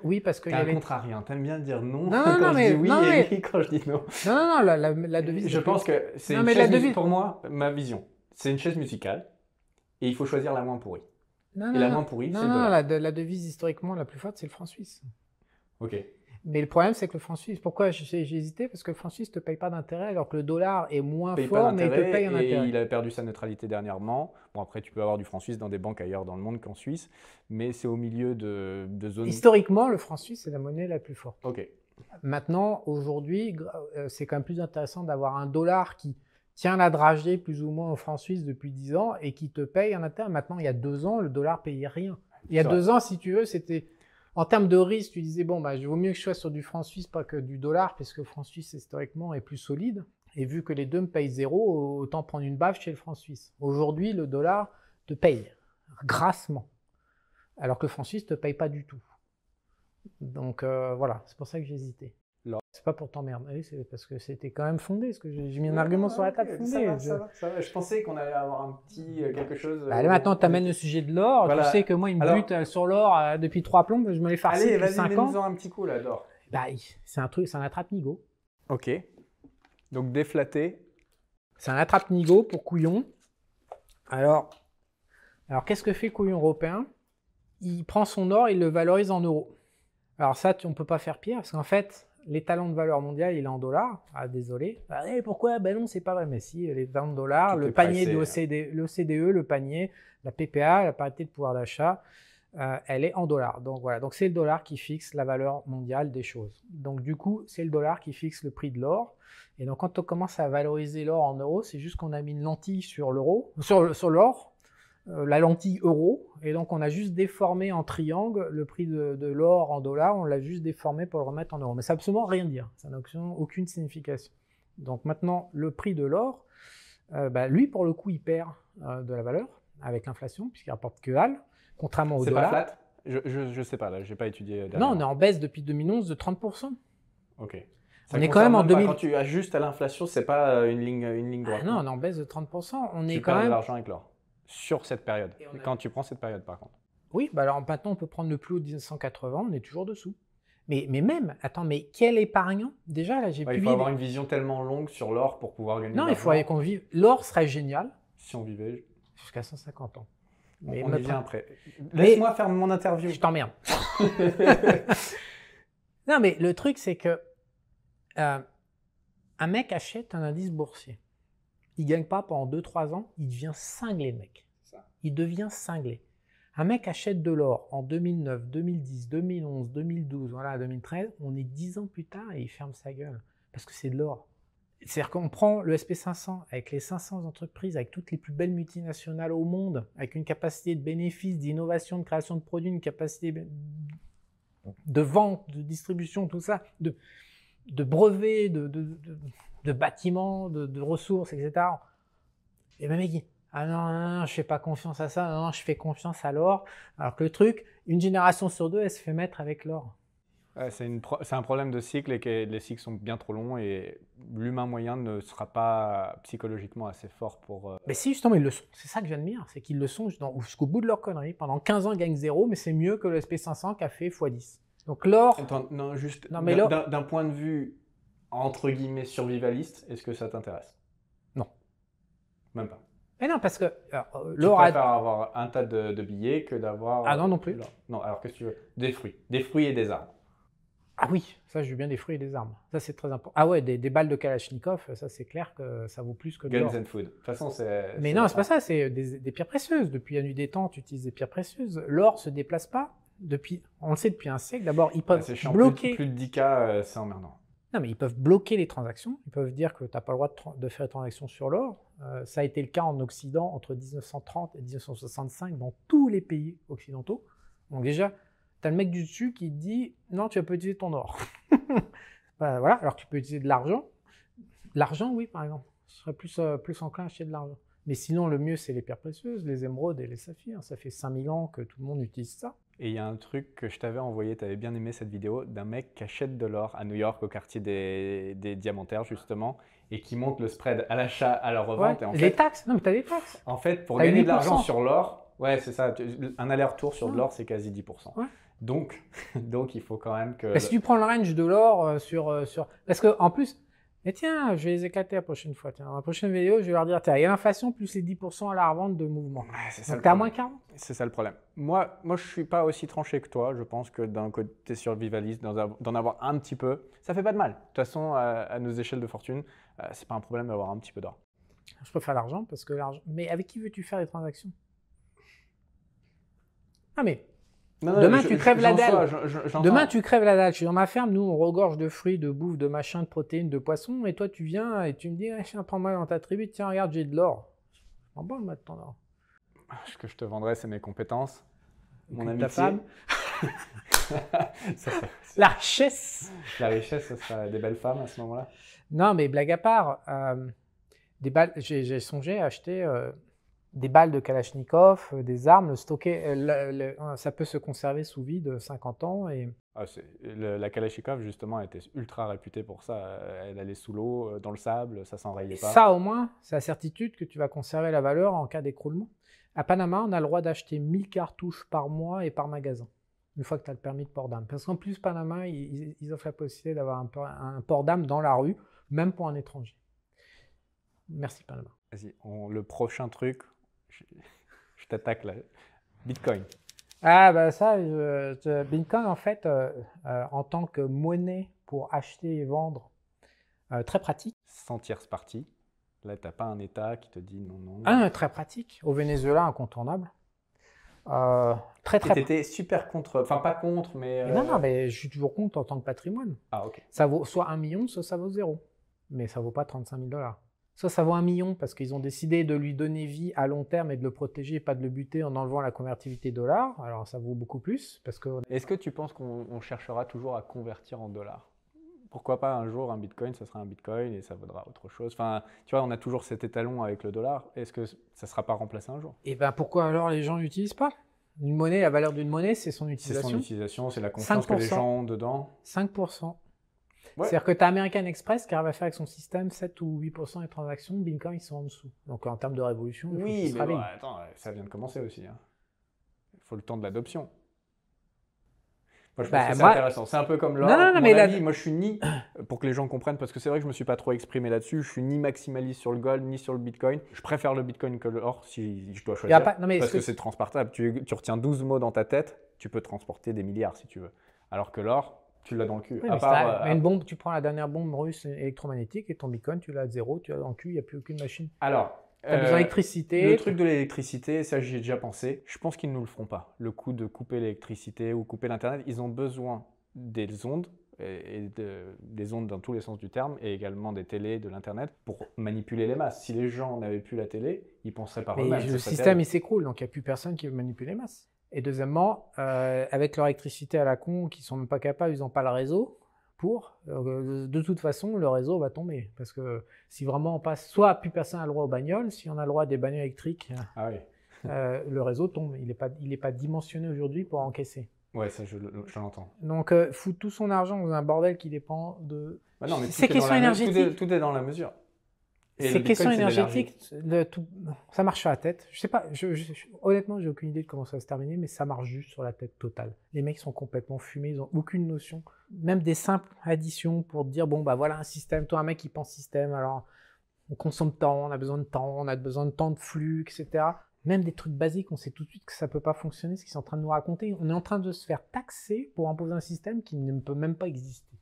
Oui, parce qu'il y avait... contrarien, t'aimes bien dire non, Non, non, quand non, je mais- dis oui non, et mais- oui quand je dis non. Non, non, non, la, la- la devise... Je pense que c'est Non, une mais la chaise devise- pour moi, ma vision, c'est une chaise musicale et il faut choisir la moins pourrie. Non, Et non, la non. moins pourrie, Non, c'est non, dollar. la, la devise historiquement la plus forte, c'est le franc suisse. Ok. Mais le problème, c'est que le franc suisse, pourquoi j'ai hésité? Parce que le franc suisse ne te paye pas d'intérêt, alors que le dollar est moins paye fort, mais il te paye un et intérêt. il a perdu sa neutralité dernièrement. Bon, après, tu peux avoir du franc suisse dans des banques ailleurs dans le monde qu'en Suisse, mais c'est au milieu de, de zones. Historiquement, le franc suisse, c'est la monnaie la plus forte. Ok. Maintenant, aujourd'hui, euh, c'est quand même plus intéressant d'avoir un dollar qui tient la dragée plus ou moins au franc suisse depuis 10 ans et qui te paye un intérêt. Maintenant, il y a deux ans, le dollar payait rien. Il y a deux ans, si tu veux, c'était en termes de risque, tu disais bon, bah, il vaut mieux que je sois sur du franc suisse pas que du dollar, parce que le franc suisse historiquement est plus solide. Et vu que les deux me payent zéro, autant prendre une baffe chez le franc suisse. Aujourd'hui, le dollar te paye grassement, alors que le franc suisse te paye pas du tout. Donc euh, voilà, c'est pour ça que j'ai hésité. Là. C'est pas pour t'emmerder, c'est parce que c'était quand même fondé, parce que j'ai mis un argument sur la table fondé. Ça va, Je- ça va, ça va. Je pensais qu'on allait avoir un petit euh, quelque chose. Bah, là, maintenant, tu amènes le sujet de l'or. Voilà. Tu sais que moi, il me Alors- bute euh, sur l'or euh, depuis trois plombes. Je me l'ai farci Allez, depuis vas-y, 5 ans. mets-nous-en un petit coup là, d'or. Bah, c'est un truc, c'est un attrape-nigo. Ok. Donc déflaté. C'est un attrape-nigo pour couillon. Alors, alors qu'est-ce que fait couillon européen? Il prend son or il le valorise en euros. Alors ça, tu- on peut pas faire pire, parce qu'en fait, l'étalon de valeur mondiale, il est en dollars. Ah, désolé. Ah, eh, pourquoi? Ben non, c'est pas vrai. Mais si, l'étalon de dollars, Tout le panier de l'OCDE, l'OCDE, le panier, la PPA, la parité de pouvoir d'achat, euh, elle est en dollars. Donc voilà, donc c'est le dollar qui fixe la valeur mondiale des choses. Donc du coup, c'est le dollar qui fixe le prix de l'or. Et donc quand on commence à valoriser l'or en euros, c'est juste qu'on a mis une lentille sur l'euro, sur, l'or, la lentille euro, et donc on a juste déformé en triangle le prix de, de l'or en dollars, on l'a juste déformé pour le remettre en euros. Mais ça n'a absolument rien dire, ça n'a aucune signification. Donc maintenant, le prix de l'or, euh, bah, lui pour le coup, il perd euh, de la valeur avec l'inflation, puisqu'il rapporte que dalle, contrairement au C'est pas dollar. flat? Je, je, je sais pas là, j'ai pas étudié. Non, on est en baisse depuis 2011 de 30%. Ok. On est quand même en pas 2000. Quand tu ajustes à l'inflation, c'est pas euh, une ligne, une ligne Ah droite. non, on est en baisse de 30%. On tu est quand de même. l'argent avec l'or sur cette période. On a- Quand tu prends cette période, par contre. Oui, bah alors maintenant on peut prendre le plus haut de 1980, on est toujours dessous. Mais, mais même, attends, mais quel épargnant? Déjà là, j'ai Ouais, il faut avoir une vision tellement longue sur l'or pour pouvoir gagner. Non, il faudrait qu'on vive. L'or serait génial Si on vivait, jusqu'à 150 ans. on, Mais on me y vient après. Laisse-moi faire mon interview. Je t'emmerde. non, mais le truc, c'est que euh, un mec achète un indice boursier. Il gagne pas pendant 2-3 ans, il devient cinglé, le mec. Il devient cinglé. Un mec achète de l'or en 2009, 2010, 2011, 2012, voilà, 2013. On est 10 ans plus tard et il ferme sa gueule. Parce que c'est de l'or. C'est-à-dire qu'on prend le SP500 avec les 500 entreprises, avec toutes les plus belles multinationales au monde, avec une capacité de bénéfice, d'innovation, de création de produits, une capacité de vente, de distribution, tout ça, de, de brevets, de, de, de- de bâtiments, de, de ressources, etc. Et le mec dit Ah non, non, non, je fais pas confiance à ça, non, non, je fais confiance à l'or. Alors que le truc, une génération sur deux, elle se fait mettre avec l'or. Ouais, c'est une pro- c'est un problème de cycle et que les cycles sont bien trop longs et l'humain moyen ne sera pas psychologiquement assez fort pour. euh, Mais si, justement, ils le sont. C'est ça que j'admire, c'est qu'ils le sont jusqu'au jusqu'au bout de leur connerie. Pendant 15 ans, ils gagnent zéro, mais c'est mieux que le SP500 qui a fait x10. Donc l'or, Attends, non, juste Non, mais d'un- là- d'un d'un point de vue entre guillemets survivaliste, est-ce que ça t'intéresse? Non. Même pas. mais non, parce que alors, euh, Tu préfères avoir un tas de, de billets que d'avoir. Ah non, non euh, plus. de l'or. Non, alors qu'est-ce que tu veux? Des fruits. Des fruits et des arbres. Ah oui, ça, je veux bien des fruits et des armes. Ça, c'est très important. Ah ouais, des, des balles de Kalachnikov, ça, c'est clair que ça vaut plus que de Guns and food. De toute façon, c'est. Mais non, c'est pas ça, c'est des, des pierres précieuses. Depuis la nuit des temps, tu utilises des pierres précieuses. L'or se déplace pas. Depuis, on le sait depuis un siècle. D'abord, ils peuvent bloquer. Plus, plus de 10K, euh, c'est emmerdant. Non, mais ils peuvent bloquer les transactions. Ils peuvent dire que tu n'as pas le droit de, faire des transactions sur l'or. Euh, ça a été le cas en Occident entre 1930 et 1965 dans tous les pays occidentaux. Donc déjà, tu as le mec du dessus qui dit non, tu vas pas utiliser ton or. Bah, voilà, alors tu peux utiliser de l'argent. L'argent, oui, par exemple. Je serais plus, euh, plus enclin à acheter de l'argent. Mais sinon, le mieux, c'est les pierres précieuses, les émeraudes et les saphirs. Ça fait 5000 ans que tout le monde utilise ça. Et il y a un truc que je t'avais envoyé, tu avais bien aimé cette vidéo, d'un mec qui achète de l'or à New York, au quartier des, des diamantaires, justement, et qui monte le spread à l'achat, à la revente. Ouais, et en les fait, taxes. Non, mais tu as des taxes. en fait, pour T'as gagner 8%. de l'argent sur l'or, ouais, c'est ça, un aller-retour sur de l'or, c'est quasi 10%. Ouais. Donc, donc, il faut quand même que. Bah, si tu prends le range de l'or euh, sur, euh, sur. Parce que en plus, Et tiens, je vais les éclater la prochaine fois. Tiens, dans la prochaine vidéo, je vais leur dire, il y a l'inflation plus les 10% à la revente de mouvement. C'est ça Donc problème. moins 40. C'est ça le problème. Moi, moi, je suis pas aussi tranché que toi. Je pense que d'un côté survivaliste, d'en av- d'en avoir un petit peu, ça fait pas de mal. De toute façon, à, à nos échelles de fortune, euh, c'est pas un problème d'avoir un petit peu d'or. Je préfère l'argent parce que l'argent. Mais avec qui veux-tu faire les transactions? Ah mais Non, Demain, je- tu je- crèves la dalle. sois, je- je- demain tu crèves la dalle. Je suis dans ma ferme, nous on regorge de fruits, de bouffe, de machin, de protéines, de poissons, et toi tu viens et tu me dis, ah, tiens, prends-moi dans ta tribu, tiens, regarde, j'ai de l'or. En bon, moi de ton or. Ce que je te vendrais, c'est mes compétences, mon amitié. ta femme. Ça, La richesse la richesse, ce serait des belles femmes à ce moment-là. Non, mais blague à part, euh, des balles, j'ai j'ai songé à acheter euh, des balles de Kalachnikov, euh, des armes, le stocker. euh, le- le- euh, ça peut se conserver sous vide 50 ans. Et... Ah, le- la Kalachnikov, justement, était ultra réputée pour ça. Elle allait sous l'eau, dans le sable, ça s'enrayait pas. ça, au moins, c'est la certitude que tu vas conserver la valeur en cas d'écroulement. À Panama, on a le droit d'acheter 1000 cartouches par mois et par magasin, une fois que tu as le permis de port d'armes. Parce qu'en plus, Panama, ils, offrent la possibilité d'avoir un, port- un port d'armes dans la rue, même pour un étranger. Merci, Panama. Vas-y, le prochain truc, je, je t'attaque là. Bitcoin. Ah bah ça, je- je- Bitcoin en fait, euh, euh, en tant que monnaie pour acheter et vendre, euh, très pratique. Sans tierce partie. Là, t'as pas un État qui te dit non, non. Ah, très pratique. Au Venezuela, incontournable. Très très. t'étais super contre, enfin pas contre, mais. Non, non, mais je suis toujours contre en tant que patrimoine. Ah, ok. Ça vaut soit un million, soit ça vaut zéro. Mais ça vaut pas 35 000 dollars. Soit ça vaut un million parce qu'ils ont décidé de lui donner vie à long terme et de le protéger, pas de le buter en enlevant la convertibilité dollar. Alors ça vaut beaucoup plus parce que Est-ce que tu penses qu'on on cherchera toujours à convertir en dollars? Pourquoi pas un jour un bitcoin, ça sera un bitcoin et ça vaudra autre chose? Enfin, tu vois, on a toujours cet étalon avec le dollar. Est-ce que ça ne sera pas remplacé un jour? Et ben pourquoi alors les gens l'utilisent pas? Une monnaie, la valeur d'une monnaie, c'est son C'est utilisation. son utilisation, c'est la confiance que les 5%. gens ont dedans. 5%. Ouais. C'est-à-dire que tu as American Express qui arrive à faire avec son système 7 ou 8% des transactions, Bitcoin ils sont en dessous. Donc en termes de révolution, il Oui, mais bon, attends, ça vient de commencer aussi. hein. Il faut le temps de l'adoption. Moi, je pense Bah, que c'est moi- intéressant. C'est un peu comme mais la- moi, je suis ni, pour que les gens comprennent, parce que c'est vrai que je me suis pas trop exprimé là-dessus, je suis ni maximaliste sur le gold, ni sur le bitcoin. Je préfère le bitcoin que l'or si je dois choisir. pas- non, mais Parce que c'est transportable. Tu, tu retiens 12 mots dans ta tête, tu peux transporter des milliards si tu veux. Alors que l'or, tu l'as dans le cul. Oui, à part, euh, une bombe, tu prends la dernière bombe russe électromagnétique et ton Bitcoin, tu l'as à zéro, tu l'as dans le cul, il n'y a plus aucune machine. Alors, Tu as besoin euh, d'électricité. Le truc de l'électricité, ça j'y ai déjà pensé. Je pense qu'ils ne nous le feront pas. Le coup de couper l'électricité ou couper l'Internet, ils ont besoin des ondes, et, et de- des ondes dans tous les sens du terme, et également des télés, de l'Internet, pour manipuler les masses. Si les gens n'avaient plus la télé, ils penseraient par eux-mêmes. le système, terrible. il s'écroule, donc il n'y a plus personne qui veut manipuler les masses. Et deuxièmement, euh, avec leur électricité à la con, qui sont même pas capables, ils n'ont pas le réseau pour. euh, de toute façon, le réseau va tomber. Parce que si vraiment on passe, soit plus personne n'a le droit aux bagnoles, si on a le droit à des bagnoles électriques, Ah oui. euh, le réseau tombe. Il n'est pas, il est pas dimensionné aujourd'hui pour encaisser. Ouais, ça je, le- je l'entends. Donc, foutre tout son argent dans un bordel qui dépend de. Bah non, mais C'est tout est dans question la me- Tout énergétique. est, tout est dans la mesure. Ces questions énergétiques, le tout- ça marche sur la tête. Je sais pas, je, je- je- honnêtement, j'ai aucune idée de comment ça va se terminer, mais ça marche juste sur la tête totale. Les mecs sont complètement fumés, ils ont aucune notion. Même des simples additions pour dire bon bah voilà un système, toi un mec qui pense système, alors on consomme temps, on a besoin de temps, on a besoin de temps de flux, etc. Même des trucs basiques, on sait tout de suite que ça peut pas fonctionner, ce qu'ils sont en train de nous raconter. On est en train de se faire taxer pour imposer un système qui ne peut même pas exister.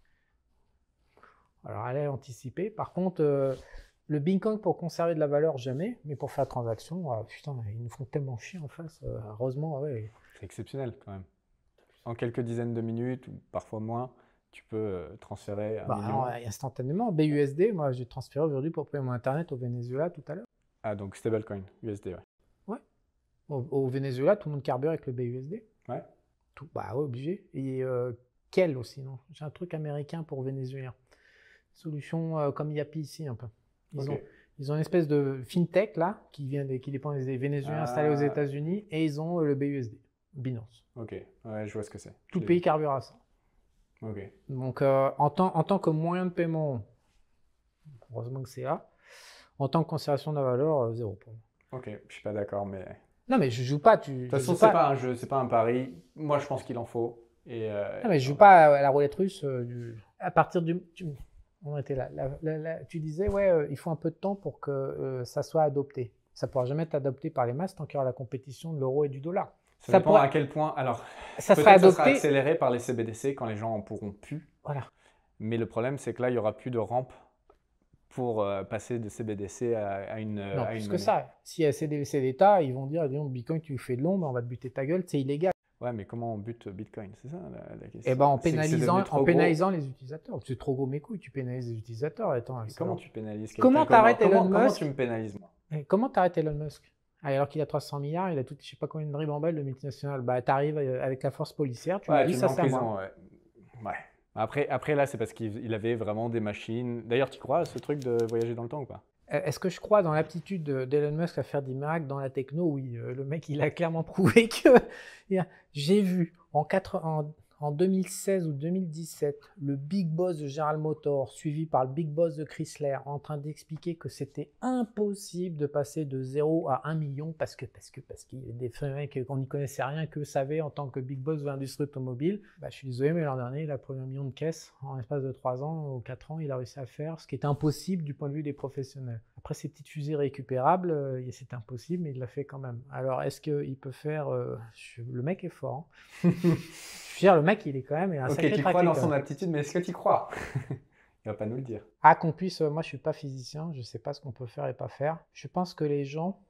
Alors, allez anticiper. Par contre, euh, le Bitcoin pour conserver de la valeur, jamais. Mais pour faire la transaction, ah, putain, ils nous font tellement chier en face. euh, heureusement, ouais. C'est exceptionnel quand même. En quelques dizaines de minutes, ou parfois moins, tu peux euh, transférer un Bah, million. alors, instantanément, BUSD, moi j'ai transféré aujourd'hui pour payer mon internet au Venezuela tout à l'heure. Ah, donc stablecoin, USD, ouais. Au, au Venezuela, tout le monde carbure avec le BUSD. Ouais. Tout, bah ouais, obligé. Et euh, quel aussi, non? J'ai un truc américain pour Vénézuélien. Solution euh, comme Yapi ici, un peu. Ils, ont, ils ont une espèce de fintech là, qui, vient des, qui dépend des Vénézuéliens installés aux Ah. États-Unis, et ils ont euh, le BUSD, Binance. Ok, ouais, je vois ce que c'est. Tout pays carbure à ça. Ok. Donc, euh, en, tant, en tant que moyen de paiement, heureusement que c'est là. En tant que conservation de la valeur, euh, zéro pour moi. Ok, je suis pas d'accord, mais. De Non, mais je joue pas. Tu, toute je façon, c'est pas un jeu, c'est pas un pari. Moi, je pense qu'il en faut. Et, euh, Non, mais je joue pas à la roulette russe. du- À partir du. On était là. tu disais, ouais, euh, il faut un peu de temps pour que euh, ça soit adopté. Ça ne pourra jamais être adopté par les masses tant qu'il y aura la compétition de l'euro et du dollar. Ça, dépend à quel point. Alors, ça sera adopté. Ça sera accéléré par les CBDC quand les gens en pourront plus. Voilà. Mais le problème, c'est que là, il n'y aura plus de rampe pour euh, passer de CBDC à, une. Non, plus que ça. Si y a CBDC d'État, ils vont dire, disons, Bitcoin, tu fais de l'ombre, on va te buter ta gueule, c'est illégal. Ouais, mais comment on bute Bitcoin C'est ça la, question. Eh ben, en pénalisant, en pénalisant les utilisateurs. C'est trop gros mes couilles, tu pénalises les utilisateurs. Attends, comment tu pénalises Comment t'arrêtes Elon Musk Comment tu me pénalises moi? Eh, Comment t'arrêtes Elon Musk? Alors qu'il a 300 milliards, il a tout, je sais pas combien de ribambelles de multinationales. Bah, t'arrives euh, avec la force policière, tu ouais, dis ça c'est ouais. ouais. Après, après là, c'est parce qu'il avait vraiment des machines. D'ailleurs, tu crois à ce truc de voyager dans le temps ou pas? Est-ce que je crois dans l'aptitude d'Elon Musk à faire des miracles dans la techno? Oui, euh, le mec, il a clairement prouvé que. J'ai vu en, 4, en en 2016 ou 2017, le big boss de General Motors, suivi par le big boss de Chrysler, en train d'expliquer que c'était impossible de passer de 0 à 1 million parce que parce que parce qu'il y a des mecs qu'on n'y connaissait rien que savait en tant que big boss de l'industrie automobile. Bah, je suis désolé, mais l'an dernier, il a pris un million de caisses en l'espace de 3 ans ou 4 ans, il a réussi à faire ce qui est impossible du point de vue des professionnels. Après ces petites fusées récupérables, euh, c'est impossible, mais il l'a fait quand même. Alors est-ce qu'il peut faire euh, Le mec est fort. Hein. Veux dire, le mec, il est quand même un Ok, tu crois dans son aptitude, mais est-ce que tu crois? Il va pas nous le dire. Ah, qu'on puisse. Euh, moi, je suis pas physicien, je sais pas ce qu'on peut faire et pas faire. Je pense que les gens,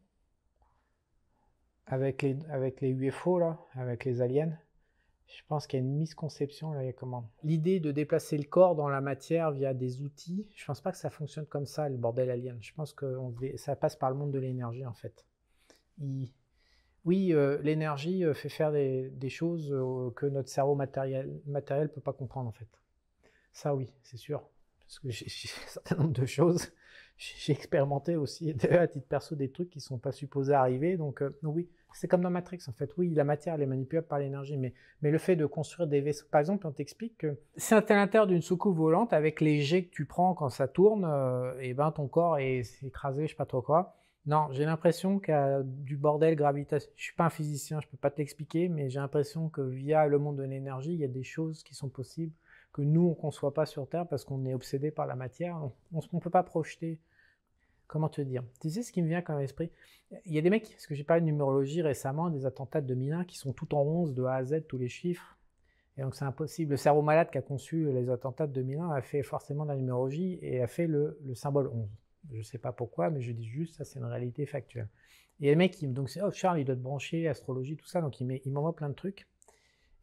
avec les, avec les UFO, là, avec les aliens, je pense qu'il y a une misconception là. comment? L'idée de déplacer le corps dans la matière via des outils, je pense pas que ça fonctionne comme ça, le bordel alien. Je pense que ça passe par le monde de l'énergie, en fait. Il, oui, euh, l'énergie euh, fait faire des, choses euh, que notre cerveau matériel ne peut pas comprendre en fait. Ça oui, c'est sûr. Parce que j'ai un certain nombre de choses. J'ai expérimenté aussi à titre perso des trucs qui ne sont pas supposés arriver. Donc oui, c'est comme dans Matrix en fait. Oui, la matière elle est manipulable par l'énergie, mais, le fait de construire des vaisseaux, par exemple, on t'explique que si à l'intérieur d'une soucoupe volante avec les jets que tu prends quand ça tourne, et ben ton corps est écrasé, je sais pas trop quoi. Non, j'ai l'impression qu'il y a du bordel gravitationnel. Je suis pas un physicien, je peux pas te l'expliquer, mais j'ai l'impression que via le monde de l'énergie, il y a des choses qui sont possibles que nous, on conçoit pas sur Terre parce qu'on est obsédé par la matière. On ne peut pas projeter. Comment te dire? Tu sais ce qui me vient comme esprit? Il y a des mecs, parce que j'ai parlé de numérologie récemment, des attentats de 2001 qui sont tout en 11, de A à Z, tous les chiffres. Et donc c'est impossible. Le cerveau malade qui a conçu les attentats de 2001 a fait forcément de la numérologie et a fait le, le symbole 11. Je ne sais pas pourquoi, mais je dis juste, ça c'est une réalité factuelle. Et le mec, il, donc c'est, oh Charles, il doit te brancher, astrologie, tout ça, donc il, m'envoie plein de trucs.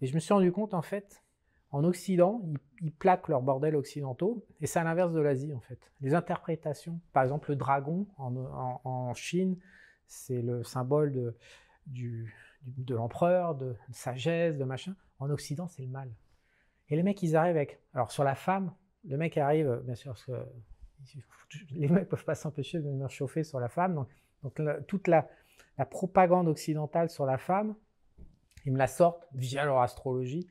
Et je me suis rendu compte, en fait, en Occident, ils, plaquent leurs bordels occidentaux, et c'est à l'inverse de l'Asie, en fait. Les interprétations, par exemple, le dragon en, Chine, c'est le symbole de, du, de l'empereur, de, sagesse, de machin. En Occident, c'est le mal. Et les mecs, ils arrivent avec. Alors, sur la femme, le mec arrive, bien sûr, parce que les mecs peuvent pas s'empêcher de venir chauffer sur la femme. Donc, toute la, propagande occidentale sur la femme, ils me la sortent via leur astrologie,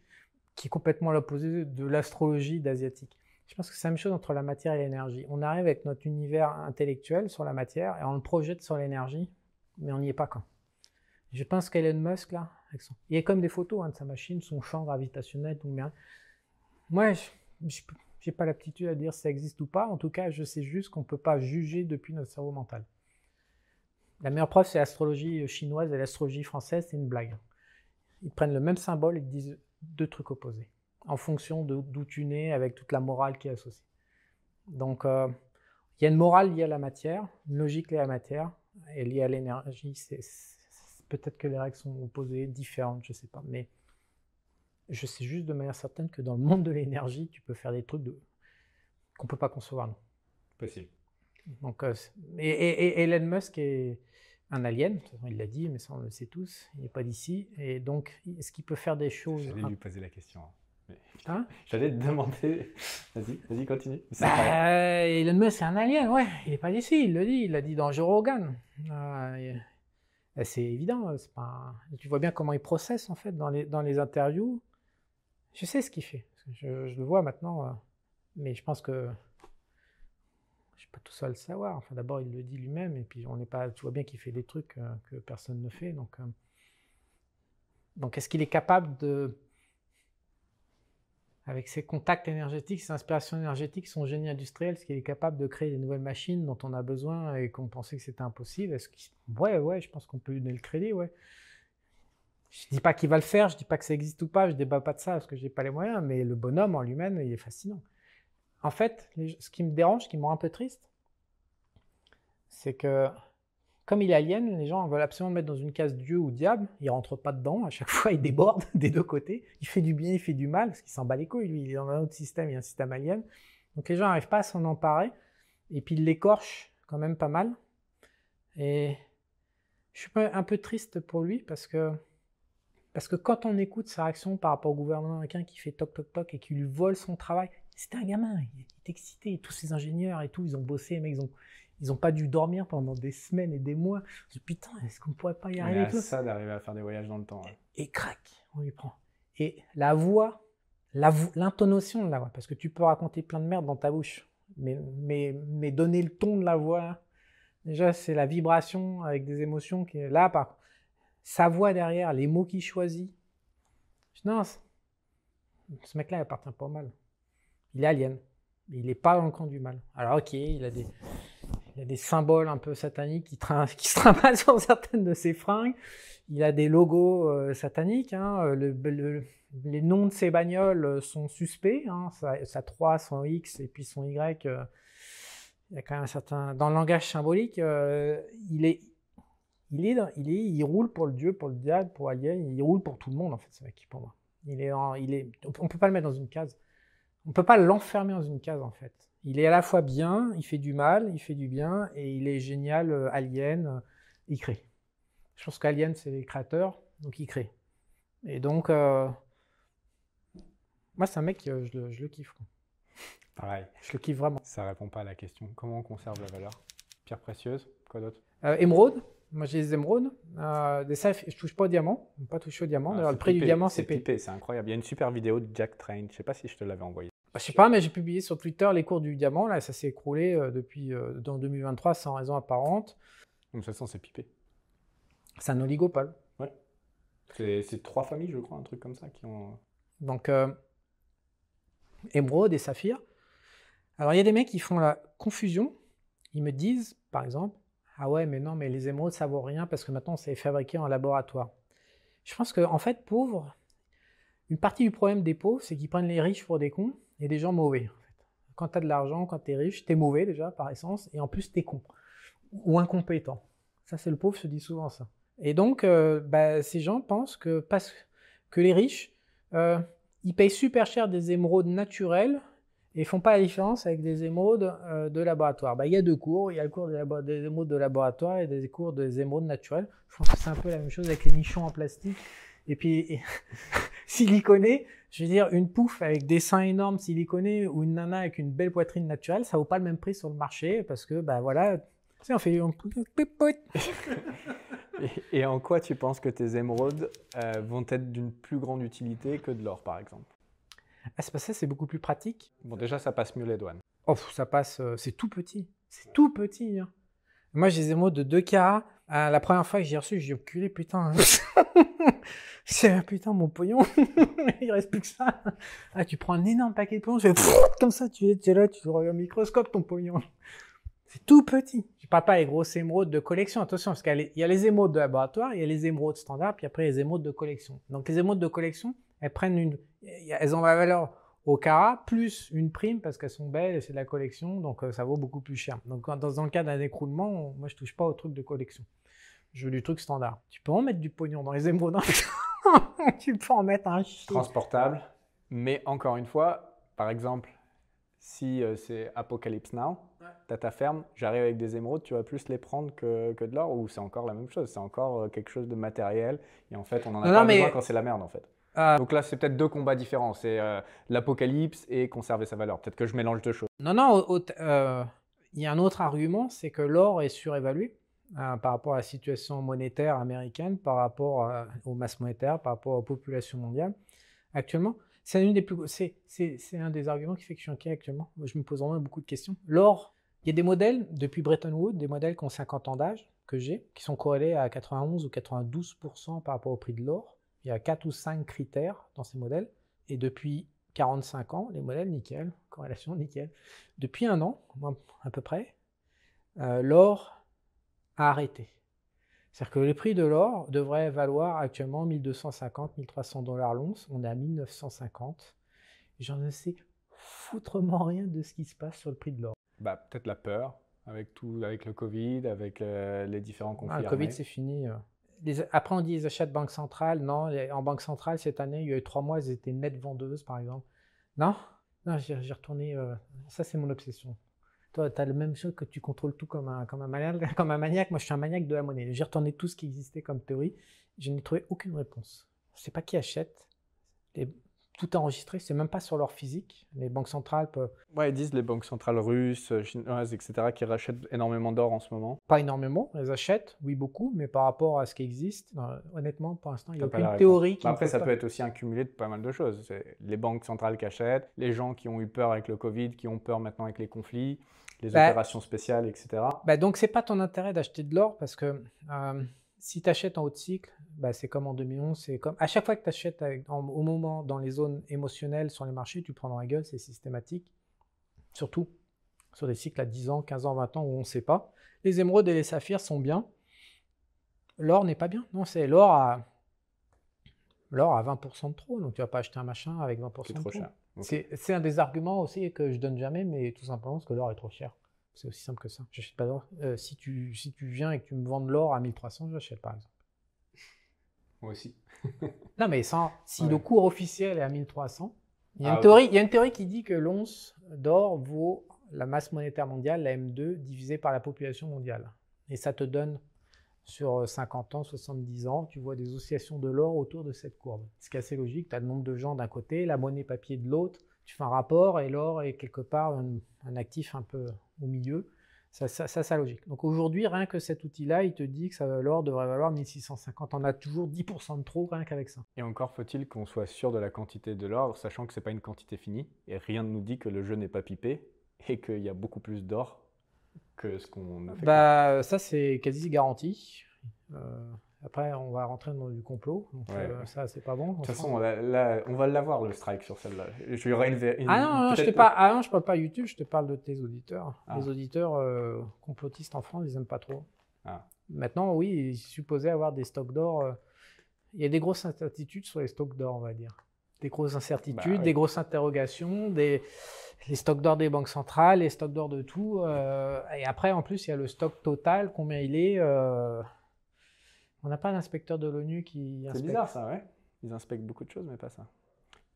qui est complètement l'opposé de l'astrologie d'asiatique. Je pense que c'est la même chose entre la matière et l'énergie. On arrive avec notre univers intellectuel sur la matière et on le projette sur l'énergie, mais on n'y est pas quand. Je pense qu'Elon Musk, là, il y a comme des photos hein, de sa machine, son champ gravitationnel, tout bien. Moi, je, je, n'ai pas l'aptitude à dire si ça existe ou pas. En tout cas, je sais juste qu'on ne peut pas juger depuis notre cerveau mental. La meilleure preuve, c'est l'astrologie chinoise et l'astrologie française, c'est une blague. Ils prennent le même symbole et disent deux trucs opposés, en fonction d'où tu nais, avec toute la morale qui est associée. Donc, euh, il y a une morale liée à la matière, une logique liée à la matière, et liée à l'énergie. Peut-être que les règles sont opposées, différentes, je ne sais pas. Mais je sais juste de manière certaine que dans le monde de l'énergie, tu peux faire des trucs de... qu'on ne peut pas concevoir. Non. Possible. Donc, euh, et, Elon Musk est un alien, il l'a dit, mais ça on le sait tous, il n'est pas d'ici. Et donc, est-ce qu'il peut faire des choses J'allais lui poser la question. Hein J'allais te demander. Vas-y, vas-y, continue. Bah, Elon Musk, c'est un alien, ouais. Il n'est pas d'ici, il le dit. Il l'a dit dans Joe Rogan. Euh, c'est évident. Pas... Tu vois bien comment il processe, en fait, dans les, dans les interviews. Je sais ce qu'il fait. Je, le vois maintenant. Euh, mais je pense que je suis pas tout seul à le savoir. Enfin, d'abord, il le dit lui-même. Et puis, on n'est pas. Tu vois bien qu'il fait des trucs euh, que personne ne fait. Donc, euh, donc est-ce qu'il est capable de. avec ses contacts énergétiques, ses inspirations énergétiques, son génie industriel, ce qu'il est capable de créer des nouvelles machines dont on a besoin et qu'on pensait que c'était impossible? Est-ce. Ouais, ouais, je pense qu'on peut lui donner le crédit, ouais. Je dis pas qu'il va le faire, je dis pas que ça existe ou pas, je débat pas de ça parce que j'ai pas les moyens, mais le bonhomme en lui-même, il est fascinant. En fait, ce qui me dérange, ce qui me rend un peu triste, c'est que comme il est alien, les gens veulent absolument le mettre dans une case Dieu ou diable. Il rentre pas dedans. À chaque fois, il déborde des deux côtés. Il fait du bien, il fait du mal, parce qu'il s'en bat les couilles. Lui, il est dans un autre système, il y a un système alien. Donc les gens n'arrivent pas à s'en emparer. Et puis il l'écorche quand même pas mal. Et je suis un peu triste pour lui parce que, parce que quand on écoute sa réaction par rapport au gouvernement américain qui fait toc toc toc et qui lui vole son travail, c'était un gamin, il est excité. Tous ces ingénieurs et tout, ils ont bossé, mais ils ont, ils n'ont pas dû dormir pendant des semaines et des mois. Je dis, putain, est-ce qu'on ne pourrait pas y arriver C'est ça d'arriver à faire des voyages dans le temps. Et, crac, on lui prend. Et la voix, l'intonation de la voix, parce que tu peux raconter plein de merde dans ta bouche, mais, mais, mais donner le ton de la voix, déjà, c'est la vibration avec des émotions qui est là. Par sa voix derrière, les mots qu'il choisit. Non, ce mec-là, il appartient pas au mal. Il est alien. Il n'est pas dans le camp du mal. Alors, ok, il a des, il a des symboles un peu sataniques qui, qui se trimballent sur certaines de ses fringues. Il a des logos euh, sataniques. Hein. Le, les noms de ses bagnoles euh, sont suspects. Hein. Sa, 3, son X et puis son Y. Euh, il y a quand même un certain. Dans le langage symbolique, il est. Il, est, il, est, il roule pour le dieu, pour le diable, pour Alien, il roule pour tout le monde en fait, ce mec pour moi. Il est, il est, on peut pas le mettre dans une case. On peut pas l'enfermer dans une case en fait. Il est à la fois bien, il fait du mal, il fait du bien, et il est génial, euh, alien, euh, il crée. Je pense qu'Alien, c'est les créateurs, donc il crée. Et donc, euh, moi, c'est un mec, je, je, le kiffe. Pareil. Je le kiffe vraiment. Ça répond pas à la question. Comment on conserve la valeur? Pierre précieuse, quoi d'autre? Émeraude. Moi, j'ai des émeraudes. des sacs, je touche pas au diamant. Pas toucher au diamant. Ah, le prix du diamant, c'est pipé. C'est incroyable. Il y a une super vidéo de Jack Train. Je sais pas si je te l'avais envoyé. Bah, je sais pas, mais j'ai publié sur Twitter les cours du diamant. Là, ça s'est écroulé euh, depuis euh, dans 2023 sans raison apparente. De toute façon, c'est pipé. C'est un oligopole. Ouais. C'est trois familles, je crois, un truc comme ça qui ont. Donc, euh, émeraude et saphir. Alors, il y a des mecs qui font la confusion. Ils me disent, par exemple, ah ouais, mais non, mais les émeraudes, ça vaut rien parce que maintenant, c'est fabriqué en laboratoire. Je pense qu'en en fait, pauvre, une partie du problème des pauvres, c'est qu'ils prennent les riches pour des cons et des gens mauvais. Quand tu as de l'argent, quand tu es riche, tu es mauvais déjà par essence, et en plus tu es con ou incompétent. Ça, c'est le pauvre se dit souvent ça. Et donc, euh, bah, ces gens pensent que, parce que les riches, euh, ils payent super cher des émeraudes naturelles et font pas la différence avec des émeraudes euh, de laboratoire. Bah, il y a deux cours, il y a le cours des, des de laboratoire et des cours des émeraudes naturelles. Je pense que c'est un peu la même chose avec les nichons en plastique. Et puis, siliconé, je veux dire, une pouffe avec des seins énormes siliconés ou une nana avec une belle poitrine naturelle, ça vaut pas le même prix sur le marché parce que, ben voilà, tu on fait. et, et en quoi tu penses que tes émeraudes euh, vont être d'une plus grande utilité que de l'or, par exemple? Ah, C'est parce que c'est beaucoup plus pratique. Bon, déjà, ça passe mieux les douanes. Oh, ça passe, euh, c'est tout petit. C'est tout petit. Hein. Moi, j'ai des émeraudes de 2 carats. Ah, la première fois que j'ai reçu, j'ai reculé, putain. C'est putain mon pognon, il reste plus que ça. Ah, tu prends un énorme paquet de pognon, je fais comme ça, tu es, là, tu regardes au microscope ton pognon. C'est tout petit. Je parle pas les grosses émeraudes de collection, attention, parce qu'il y a les émeraudes de laboratoire, il y a les émeraudes standards, puis après les émeraudes de collection. Donc les émeraudes de collection, elles prennent une, elles ont la valeur au carat plus une prime parce qu'elles sont belles et c'est de la collection, donc euh, ça vaut beaucoup plus cher. Donc dans, dans le cas d'un écroulement, moi je touche pas au truc de collection. Je veux du truc standard. Tu peux en mettre du pognon dans les émeraudes. Tu peux en mettre un Transportable. Mais encore une fois, par exemple, si euh, c'est Apocalypse Now, tu as ta ferme, j'arrive avec des émeraudes, tu vas plus les prendre que, que de l'or ou c'est encore la même chose C'est encore euh, quelque chose de matériel et en fait, on en a pas besoin quand c'est la merde en fait. Euh. Donc là, c'est peut-être deux combats différents. C'est l'apocalypse et conserver sa valeur. Peut-être que je mélange deux choses. Non, non, il y a un autre argument, c'est que l'or est surévalué. Hein, par rapport à la situation monétaire américaine, par rapport aux masses monétaires, par rapport aux populations mondiales actuellement. C'est, un des arguments qui fait que je suis inquiet actuellement. Je me pose vraiment beaucoup de questions. L'or, il y a des modèles depuis Bretton Woods, des modèles qui ont 50 ans d'âge, que j'ai, qui sont corrélés à 91 ou 92% par rapport au prix de l'or. Il y a 4 ou 5 critères dans ces modèles. Et depuis 45 ans, les modèles nickel, corrélation nickel. Depuis un an, à peu près, euh, l'or a arrêté. C'est-à-dire que le prix de l'or devrait valoir actuellement 1250, 1300 dollars l'once. On est à 1950. J'en sais foutrement rien de ce qui se passe sur le prix de l'or. Bah, peut-être la peur avec tout, avec le Covid, avec euh, les différents conflits. Ah, le Covid, c'est fini. Euh. après, on dit les achats de banque centrale. Non, en banque centrale, cette année, il y a eu trois mois, elles étaient nettes vendeuses, par exemple. Non, non j'ai retourné. Euh, ça, c'est mon obsession. Toi, tu as le même chose que tu contrôles tout comme un, comme un, maniaque, comme un maniaque. Moi, je suis un maniaque de la monnaie. J'ai retourné tout ce qui existait comme théorie. Je n'ai trouvé aucune réponse. Je ne sais pas qui achète. Les, tout enregistré, c'est même pas sur leur physique. Les banques centrales peuvent. Ouais, ils disent les banques centrales russes, euh, chinoises, etc., qui rachètent énormément d'or en ce moment. Pas énormément, elles achètent, oui, beaucoup, mais par rapport à ce qui existe, euh, honnêtement, pour l'instant, il n'y a aucune théorie qui. Bah, après, ça peut être aussi un cumulé de pas mal de choses. Les banques centrales qui achètent, les gens qui ont eu peur avec le Covid, qui ont peur maintenant avec les conflits, les bah, opérations spéciales, etc. Bah, donc, c'est pas ton intérêt d'acheter de l'or parce que. Euh, si tu achètes en haut de cycle, bah, c'est comme en 2011, c'est comme à chaque fois que tu achètes au moment dans les zones émotionnelles sur les marchés, tu prends dans la gueule, c'est systématique. Surtout sur des cycles à 10 ans, 15 ans, 20 ans où on ne sait pas. Les émeraudes et les saphirs sont bien. L'or n'est pas bien. Non, c'est l'or à l'or à 20% de trop. Donc tu vas pas acheter un machin avec 20% de trop. Cher. C'est un des arguments aussi que je donne jamais, mais tout simplement parce que l'or est trop cher. C'est aussi simple que ça. J'achète pas d'or. Euh, si, tu, si tu viens et que tu me vends de l'or à 1300, j'achète par exemple. Moi aussi. non, mais sans, si le cours officiel est à 1300, il y, a une ah, théorie, il y a une théorie qui dit que l'once d'or vaut la masse monétaire mondiale, la M2, divisée par la population mondiale. Et ça te donne, sur 50 ans, 70 ans, tu vois des oscillations de l'or autour de cette courbe. Ce qui est assez logique. Tu as le nombre de gens d'un côté, la monnaie papier de l'autre. Tu fais un rapport et l'or est quelque part un actif un peu au milieu. Ça, ça, ça, logique. Donc aujourd'hui, rien que cet outil-là, il te dit que l'or devrait valoir 1650. On a toujours 10% de trop rien qu'avec ça. Et encore faut-il qu'on soit sûr de la quantité de l'or, sachant que ce n'est pas une quantité finie. Et rien ne nous dit que le jeu n'est pas pipé et qu'il y a beaucoup plus d'or que ce qu'on a fait. Bah, ça, c'est quasi garanti. Euh, après, on va rentrer dans du complot, donc euh, ça, c'est pas bon. De toute façon, là, on va l'avoir le strike sur celle-là. Je une, Ah non, non je, te parle, ah non, je parle pas YouTube, je te parle de tes auditeurs. Ah. Les auditeurs euh, complotistes en France, ils aiment pas trop. Ah. Maintenant, oui, ils supposaient avoir des stocks d'or. Euh, il y a des grosses incertitudes sur les stocks d'or, on va dire. Des grosses incertitudes, bah des grosses interrogations, des, les stocks d'or des banques centrales, les stocks d'or de tout. et après, en plus, il y a le stock total, combien il est. On n'a pas d'inspecteur de l'ONU qui inspecte. C'est bizarre ça, ouais. Ils inspectent beaucoup de choses, mais pas ça.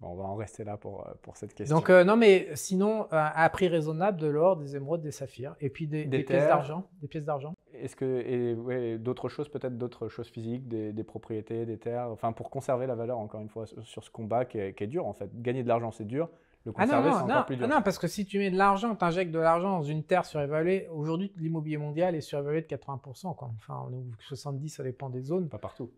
Bon, on va en rester là pour, euh, pour cette question. Donc, euh, non, mais sinon, euh, à prix raisonnable, de l'or, des émeraudes, des saphirs, et puis des, pièces d'argent. Des pièces d'argent. Est-ce que, et ouais, d'autres choses, peut-être d'autres choses physiques, des, des, propriétés, des terres, enfin, pour conserver la valeur, encore une fois, sur ce combat qui est, qui est dur, en fait. Gagner de l'argent, c'est dur. Le ah encore plus dur. Ah non, parce que si tu mets de l'argent, tu injectes de l'argent dans une terre surévaluée, aujourd'hui, l'immobilier mondial est surévalué de 80%. Quoi. Enfin, on est 70, ça dépend des zones. Pas partout.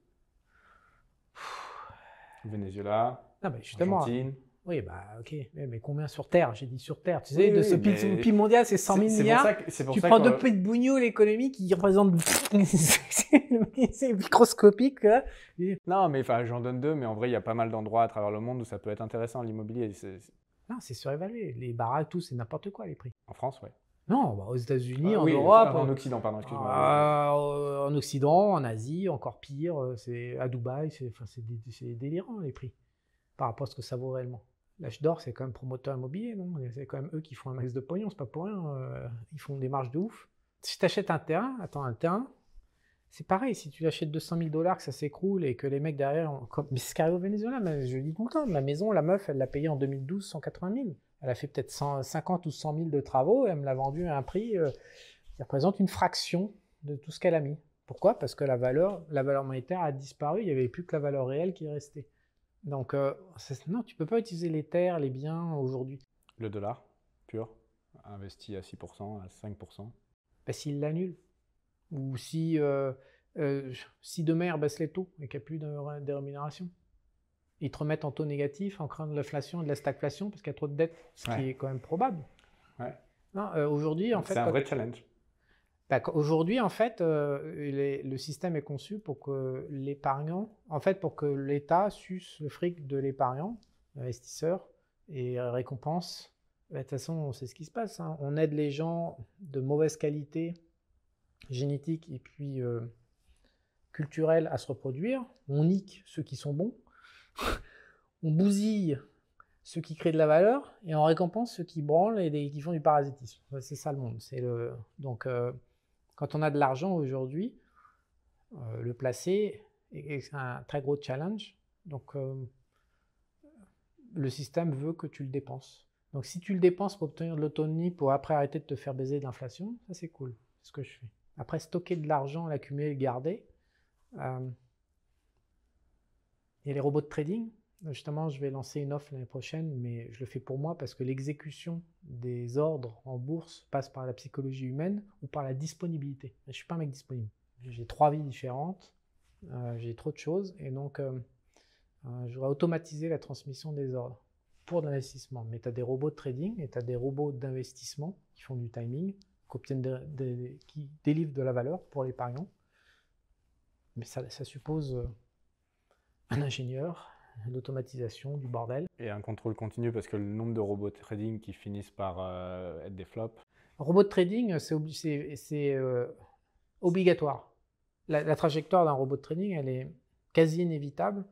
Venezuela, non, mais justement, Argentine. Oui, bah ok, mais, combien sur Terre? J'ai dit sur Terre. Tu sais, de ce PIB mondial, c'est 100 000 milliards. tu prends deux pays de l'économie, qui représente. c'est microscopique. Non, mais j'en donne deux, mais en vrai, il y a pas mal d'endroits à travers le monde où ça peut être intéressant, l'immobilier. Non, c'est surévalué. Les baraques, tout, c'est n'importe quoi les prix. En France, ouais. Non, bah, aux États-Unis, ah en Europe. En Occident, pardon, excuse-moi. Euh, en Occident, en Asie, encore pire. Euh, c'est à Dubaï, c'est délirant les prix par rapport à ce que ça vaut réellement. L'âge d'or, c'est quand même promoteur immobilier, non? C'est quand même eux qui font un max de pognon, c'est pas pour rien. Euh, ils font des marges de ouf. Si tu achètes un terrain, attends, un terrain, c'est pareil, si tu achètes 200 000 dollars, que ça s'écroule et que les mecs derrière. Mais c'est ce qui arrive au Venezuela, je dis tout le temps. Ma maison, la meuf, elle l'a payée en 2012 180 000. Elle a fait peut-être 50 ou 100 000 de travaux et elle me l'a vendu à un prix euh, qui représente une fraction de tout ce qu'elle a mis. Pourquoi? Parce que la valeur, la valeur monétaire a disparu, il n'y avait plus que la valeur réelle qui est restée. Donc, euh, non, tu peux pas utiliser les terres, les biens aujourd'hui. Le dollar pur, investi à 6%, à 5% bah, S'il l'annule. Ou si euh, euh, si demain ils baissent les taux et qu'il n'y a plus de, rémunération. Ils te remettent en taux négatif en créant de l'inflation et de la stagflation parce qu'il y a trop de dettes, ce qui est quand même probable. Ouais. Euh, aujourd'hui, en fait. C'est un vrai challenge. Bah, aujourd'hui, en fait, le système est conçu pour que l'épargnant, en fait, pour que l'État suce le fric de l'épargnant, l'investisseur, et récompense, bah, de toute façon, on sait ce qui se passe. Hein. On aide les gens de mauvaise qualité génétique et puis euh, culturelle à se reproduire. On nique ceux qui sont bons. on bousille ceux qui créent de la valeur et on récompense ceux qui branlent et qui font du parasitisme. C'est ça le monde. Donc, euh, quand on a de l'argent aujourd'hui, euh, le placer est un très gros challenge. Donc, le système veut que tu le dépenses. Donc si tu le dépenses pour obtenir de l'autonomie, pour après arrêter de te faire baiser de l'inflation, ça c'est cool, c'est ce que je fais. Après, stocker de l'argent, l'accumuler, le garder. Euh, il y a les robots de trading. Justement, je vais lancer une offre l'année prochaine, mais je le fais pour moi parce que l'exécution des ordres en bourse passe par la psychologie humaine ou par la disponibilité. Je ne suis pas un mec disponible. J'ai trois vies différentes, euh, j'ai trop de choses, et donc euh, je dois automatiser la transmission des ordres pour l'investissement. Mais tu as des robots de trading et tu as des robots d'investissement qui font du timing, qui, délivrent de la valeur pour l'épargnant. Mais ça, suppose euh, un ingénieur, une automatisation, du bordel. Et un contrôle continu parce que le nombre de robots de trading qui finissent par euh, être des flops. Robot de trading, c'est euh, obligatoire. la trajectoire d'un robot de trading, elle est quasi inévitable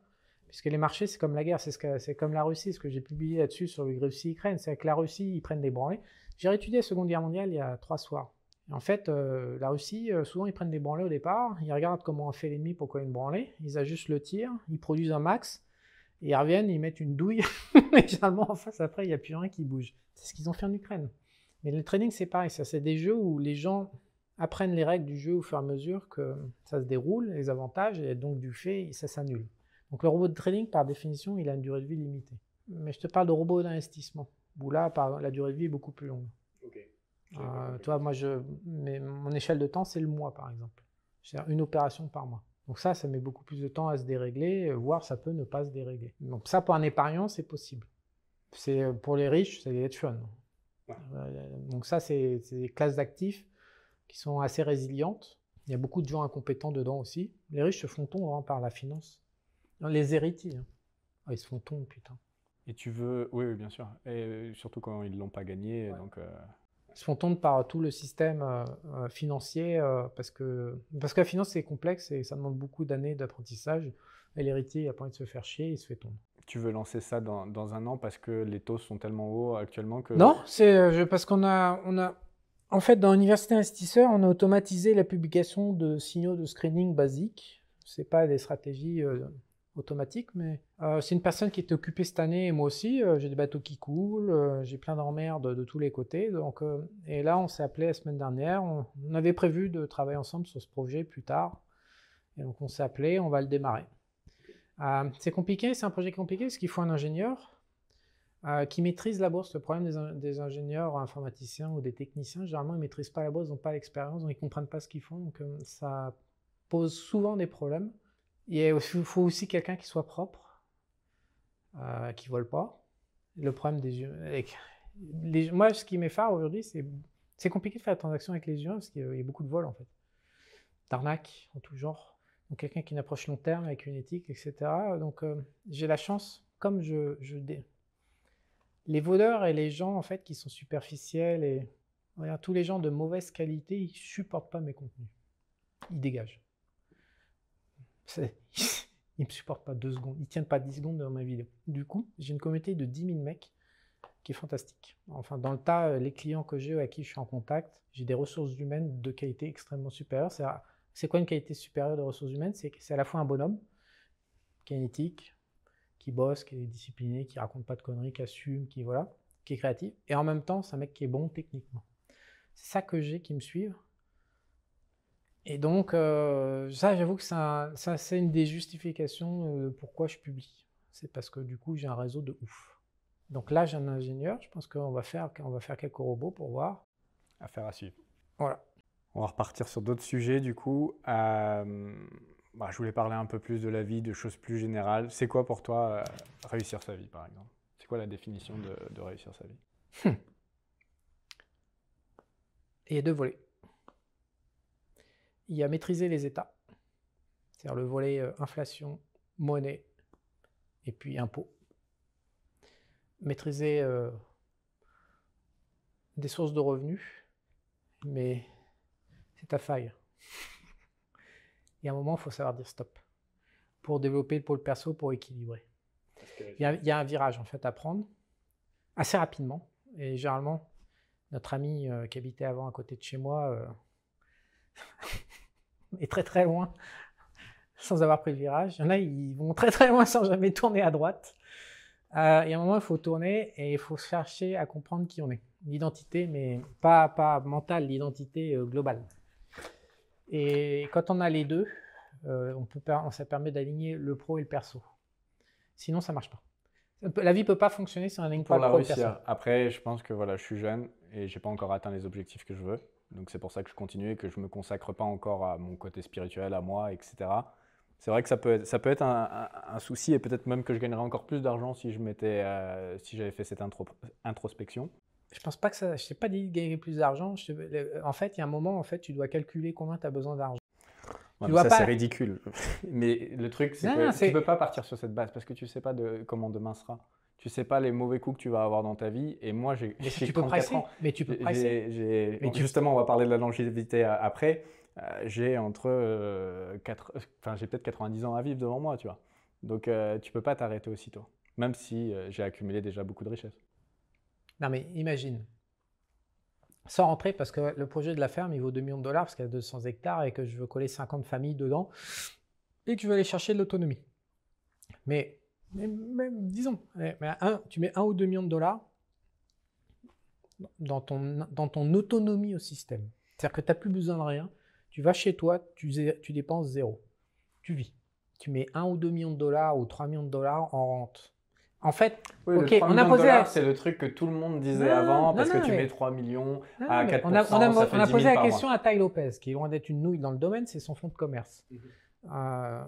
Puisque les marchés, c'est comme la guerre, c'est comme la Russie, ce que j'ai publié là-dessus sur le Russie-Ukraine, c'est que la Russie, ils prennent des branlées. J'ai étudié la Seconde Guerre mondiale il y a trois soirs. en fait, euh, la Russie, euh, souvent, ils prennent des branlées au départ, ils regardent comment on fait l'ennemi, pourquoi une branlée, ils ajustent le tir, ils produisent un max, ils reviennent, ils mettent une douille, et généralement, en face, après, il n'y a plus rien qui bouge. C'est ce qu'ils ont fait en Ukraine. Mais le trading, c'est pareil, c'est des jeux où les gens apprennent les règles du jeu au fur et à mesure que ça se déroule, les avantages, et donc du fait, ça s'annule. Donc le robot de trading, par définition, il a une durée de vie limitée. Mais je te parle de robot d'investissement, où là, la durée de vie est beaucoup plus longue. Euh, toi, moi, je, mais mon échelle de temps, c'est le mois, par exemple. C'est une opération par mois. Donc ça, ça met beaucoup plus de temps à se dérégler, voire ça peut ne pas se dérégler. Donc ça, pour un épargnant, c'est possible. C'est euh, pour les riches, c'est hedge funds. Euh, donc ça, c'est des classes d'actifs qui sont assez résilientes. Il y a beaucoup de gens incompétents dedans aussi. Les riches se font tondre hein, par la finance les héritiers. Hein. Ah, ils se font tomber, putain. Et tu veux. Oui, bien sûr. Et euh, surtout quand ils ne l'ont pas gagné. Donc, euh, Ils se font tomber par tout le système euh, financier parce, que, parce que la finance, c'est complexe et ça demande beaucoup d'années d'apprentissage. Et l'héritier, il a pas envie de se faire chier, il se fait tomber. Tu veux lancer ça dans, dans, un an parce que les taux sont tellement hauts actuellement que. Non, c'est parce qu'on a, on a. En fait, dans l'université investisseur, on a automatisé la publication de signaux de screening basiques. C'est pas des stratégies automatique, mais euh, c'est une personne qui était occupée cette année, et moi aussi, euh, j'ai des bateaux qui coulent, euh, j'ai plein d'emmerdes de tous les côtés, donc, et là on s'est appelé la semaine dernière, on, avait prévu de travailler ensemble sur ce projet plus tard, et donc on s'est appelé, on va le démarrer. c'est compliqué, c'est un projet compliqué, parce qu'il faut un ingénieur qui maîtrise la bourse. Le problème des, ingénieurs informaticiens ou des techniciens, généralement ils ne maîtrisent pas la bourse, ils n'ont pas l'expérience, ils ne comprennent pas ce qu'ils font, donc ça pose souvent des problèmes. Il faut aussi quelqu'un qui soit propre, euh, qui ne vole pas. Le problème des yeux. moi, ce qui m'effare aujourd'hui, c'est c'est compliqué de faire la transaction avec les yeux parce qu'il y a beaucoup de vols en fait. D'arnaques en tout genre. Donc quelqu'un qui approche long terme avec une éthique, etc. Donc euh, j'ai la chance, comme je, je les voleurs et les gens en fait qui sont superficiels et tous les gens de mauvaise qualité, ils supportent pas mes contenus. Ils dégagent. Ils me supportent pas deux secondes, ils tiennent pas 10 secondes dans ma vidéo. Du coup, j'ai une communauté de 10 000 mecs qui est fantastique. Enfin, dans le tas, euh, les clients que j'ai avec qui je suis en contact, j'ai des ressources humaines de qualité extrêmement supérieure. C'est quoi une qualité supérieure de ressources humaines? C'est à la fois un bonhomme qui une éthique, qui bosse, qui est discipliné, qui raconte pas de conneries, qui assume, qui voilà, qui est créatif, et en même temps, c'est un mec qui est bon techniquement. C'est ça que j'ai qui me suivent et donc, euh, ça, j'avoue que ça, c'est une des justifications de pourquoi je publie. C'est parce que du coup, j'ai un réseau de ouf. Donc là, j'ai un ingénieur. Je pense qu'on va faire, on va faire quelques robots pour voir. Affaire à suivre. Voilà. On va repartir sur d'autres sujets du coup. Euh, bah, je voulais parler un peu plus de la vie, de choses plus générales. C'est quoi pour toi euh, réussir sa vie, par exemple? C'est quoi la définition de, réussir sa vie? Hum. Il y a deux volets il y a maîtriser les États, c'est-à-dire le volet euh, inflation, monnaie et puis impôts. maîtriser euh, des sources de revenus, mais c'est ta faille. Il y a un moment, il faut savoir dire stop pour développer le pôle perso, pour équilibrer. Il y, a, il y, a, un virage en fait à prendre assez rapidement. Et généralement, notre ami euh, qui habitait avant à côté de chez moi euh, est très très loin sans avoir pris le virage. Il y en a, ils vont très très loin sans jamais tourner à droite. Euh, il y a un moment, il faut tourner et il faut chercher à comprendre qui on est. L'identité, mais pas, pas mentale, l'identité globale. Et quand on a les deux, on peut, ça permet d'aligner le pro et le perso. Sinon, ça marche pas. La vie peut pas fonctionner si on n'aligne pas le pro et le perso. Après, je pense que voilà, je suis jeune et j'ai pas encore atteint les objectifs que je veux. Donc c'est pour ça que je continue et que je me consacre pas encore à mon côté spirituel, à moi, etc. C'est vrai que ça peut être, ça peut être un, souci et peut-être même que je gagnerais encore plus d'argent si je m'étais, euh, si j'avais fait cette introspection. Je pense pas que ça. Je sais pas dit gagner plus d'argent. En fait, il y a un moment, en fait, tu dois calculer combien tu as besoin d'argent. ça, c'est ridicule. mais le truc, c'est que tu ne peux pas partir sur cette base parce que tu ne sais pas de comment demain sera. Tu ne sais pas les mauvais coups que tu vas avoir dans ta vie. Et moi, j'ai tu peux presser. ans. Mais tu peux presser. Justement, on va parler de la longévité après. Euh, j'ai entre euh, enfin, j'ai peut-être 90 ans à vivre devant moi, tu vois. Donc, euh, tu peux pas t'arrêter aussitôt, même si j'ai accumulé déjà beaucoup de richesses. Non, mais imagine, sans rentrer, parce que le projet de la ferme, il vaut 2 millions de dollars, parce qu'il y a 200 hectares et que je veux coller 50 familles dedans, et que je veux aller chercher de l'autonomie. Mais, disons, mais un, tu mets 1 ou 2 millions de dollars dans ton, dans ton autonomie au système. C'est-à-dire que tu n'as plus besoin de rien. Tu vas chez toi, tu, tu dépenses zéro. Tu vis. Tu mets 1 ou 2 millions de dollars ou 3 millions de dollars en rente. En fait, ok, on a posé. C'est le truc que tout le monde disait avant, parce que tu mets 3 millions à 4%. On a, on a, posé la question à Ty Lopez, qui est loin d'être une nouille dans le domaine, c'est son fonds de commerce. Mhm. Euh,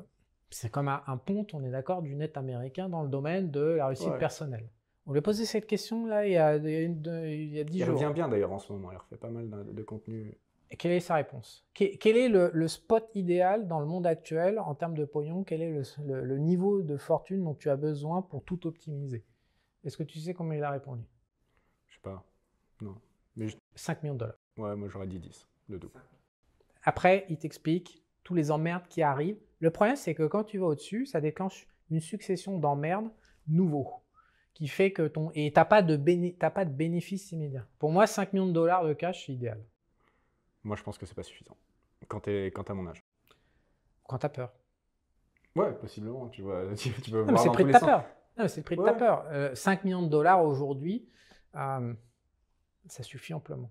c'est comme un, pont, on est d'accord, du net américain dans le domaine de la réussite personnelle. On lui a posé cette question là il y a, il y a 10 jours. Il revient bien d'ailleurs en ce moment, il refait pas mal de, de contenu quelle est sa réponse? Quel est le, spot idéal dans le monde actuel en termes de pognon? Quel est le, niveau de fortune dont tu as besoin pour tout optimiser? Est-ce que tu sais comment il a répondu? Je sais pas. Non. 5 millions de dollars. Ouais, moi j'aurais dit 10, le double. Après, il t'explique tous les emmerdes qui arrivent. Le problème, c'est que quand tu vas au-dessus, ça déclenche une succession d'emmerdes nouveaux qui fait que ton. Et tu n'as pas, de pas de bénéfice immédiat. Pour moi, 5 millions de dollars de cash, c'est idéal. Moi, je pense que c'est pas suffisant. Quand tu es, quand mon âge. Quand tu as peur. Ouais, possiblement. Tu vois, tu, peux voir. Le prix de ta peur. C'est le prix de ta peur. 5 millions de dollars aujourd'hui, euh, ça suffit amplement.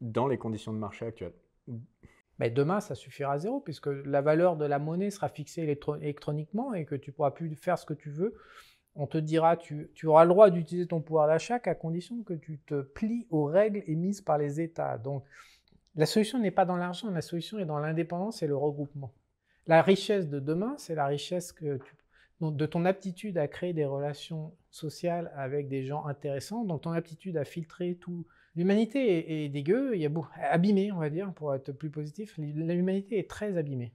Dans les conditions de marché actuelles. Mais demain, ça suffira à zéro, puisque la valeur de la monnaie sera fixée électroniquement et que tu pourras plus faire ce que tu veux. On te dira, tu, auras le droit d'utiliser ton pouvoir d'achat à condition que tu te plies aux règles émises par les États. Donc, la solution n'est pas dans l'argent, la solution est dans l'indépendance et le regroupement. La richesse de demain, c'est la richesse que de ton aptitude à créer des relations sociales avec des gens intéressants, donc ton aptitude à filtrer tout. L'humanité est, dégueu, il y a beau, abîmée, on va dire, pour être plus positif. L'humanité est très abîmée.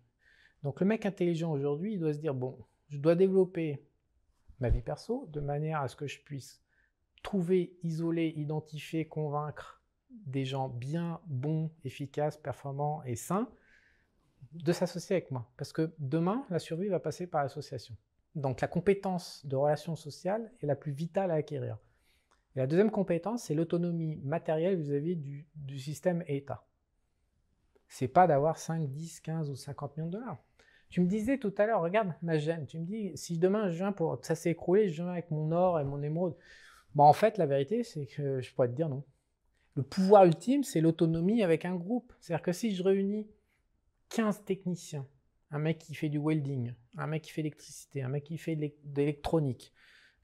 Donc le mec intelligent aujourd'hui, il doit se dire bon, je dois développer ma vie perso de manière à ce que je puisse trouver, isoler, identifier, convaincre des gens bien, bons, efficaces, performants et sains de s'associer avec moi. Parce que demain, la survie va passer par l'association. Donc la compétence de relation sociale est la plus vitale à acquérir. Et la deuxième compétence, c'est l'autonomie matérielle vis-à-vis du, système État. C'est pas d'avoir 5, 10, 15 ou 50 millions de dollars. Tu me disais tout à l'heure, regarde ma gêne, tu me dis, si demain je viens pour, ça s'est écroulé, je viens avec mon or et mon émeraude. Bon, en fait, la vérité, c'est que je pourrais te dire non. Le pouvoir ultime, c'est l'autonomie avec un groupe. C'est-à-dire que si je réunis 15 techniciens, un mec qui fait du welding, un mec qui fait l'électricité, un mec qui fait de l'électronique,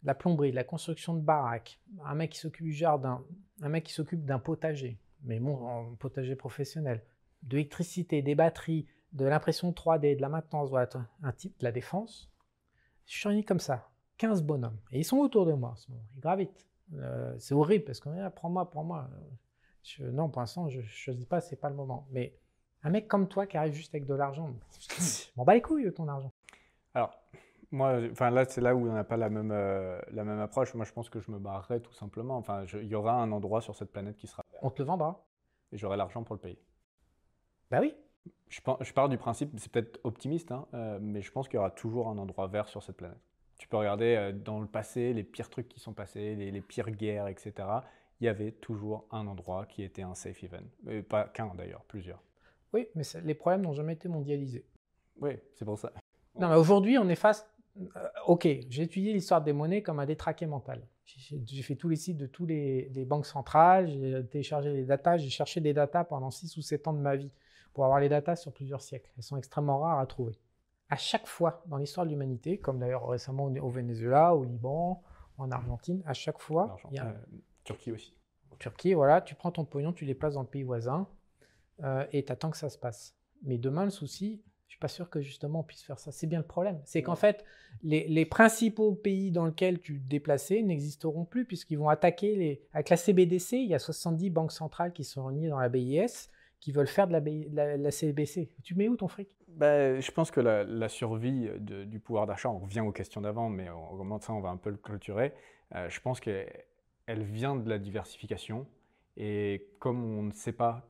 la plomberie, la construction de baraques, un mec qui s'occupe du jardin, un mec qui s'occupe d'un potager, mais bon, un potager professionnel, de l'électricité, des batteries, de l'impression 3D, de la maintenance, voilà, un type de la défense. Je suis réuni comme ça, 15 bonhommes. Et ils sont autour de moi en ce moment, ils gravitent. Euh, c'est horrible parce dit, ah, prends-moi, prends-moi non, pour l'instant, je ne choisis pas, c'est pas le moment. Mais un mec comme toi qui arrive juste avec de l'argent, je m'en bats les couilles ton argent. Alors, Moi, enfin là, c'est là où on n'a pas la même, euh, la même approche. Moi, je pense que je me barrerai tout simplement. Enfin, il y aura un endroit sur cette planète qui sera. On te le vendra. Et j'aurai l'argent pour le payer. Bah oui. Je, je pars du principe, c'est peut-être optimiste, hein, euh, mais je pense qu'il y aura toujours un endroit vert sur cette planète. Tu peux regarder euh, dans le passé les pires trucs qui sont passés, les, les, pires guerres, etc. Il y avait toujours un endroit qui était un safe haven. Et pas qu'un d'ailleurs, plusieurs. Oui, mais les problèmes n'ont jamais été mondialisés. Oui, c'est pour ça. Non, mais aujourd'hui, on est face. Euh, ok, j'ai étudié l'histoire des monnaies comme un détraqué mental. J'ai fait tous les sites de tous les, banques centrales, j'ai téléchargé les datas, j'ai cherché des datas pendant 6 ou 7 ans de ma vie pour avoir les datas sur plusieurs siècles. Elles sont extrêmement rares à trouver. À chaque fois dans l'histoire de l'humanité, comme d'ailleurs récemment au Venezuela, au Liban, en Argentine, à chaque fois. Il y a... Euh, Turquie aussi. Turquie, voilà, tu prends ton pognon, tu les places dans le pays voisin euh, et tu attends que ça se passe. Mais demain, le souci, pas sûr que justement on puisse faire ça. C'est bien le problème. C'est qu'en fait, les, les, principaux pays dans lesquels tu te déplaçais n'existeront plus puisqu'ils vont attaquer les. Avec la CBDC, il y a 70 banques centrales qui sont réunies dans la BIS qui veulent faire de la, la, CBC. Tu mets où ton fric? Ben, Je pense que la, la survie de, du pouvoir d'achat, on revient aux questions d'avant, mais au moment de ça, on va un peu le clôturer. Euh, je pense qu'elle vient de la diversification. Et comme on ne sait pas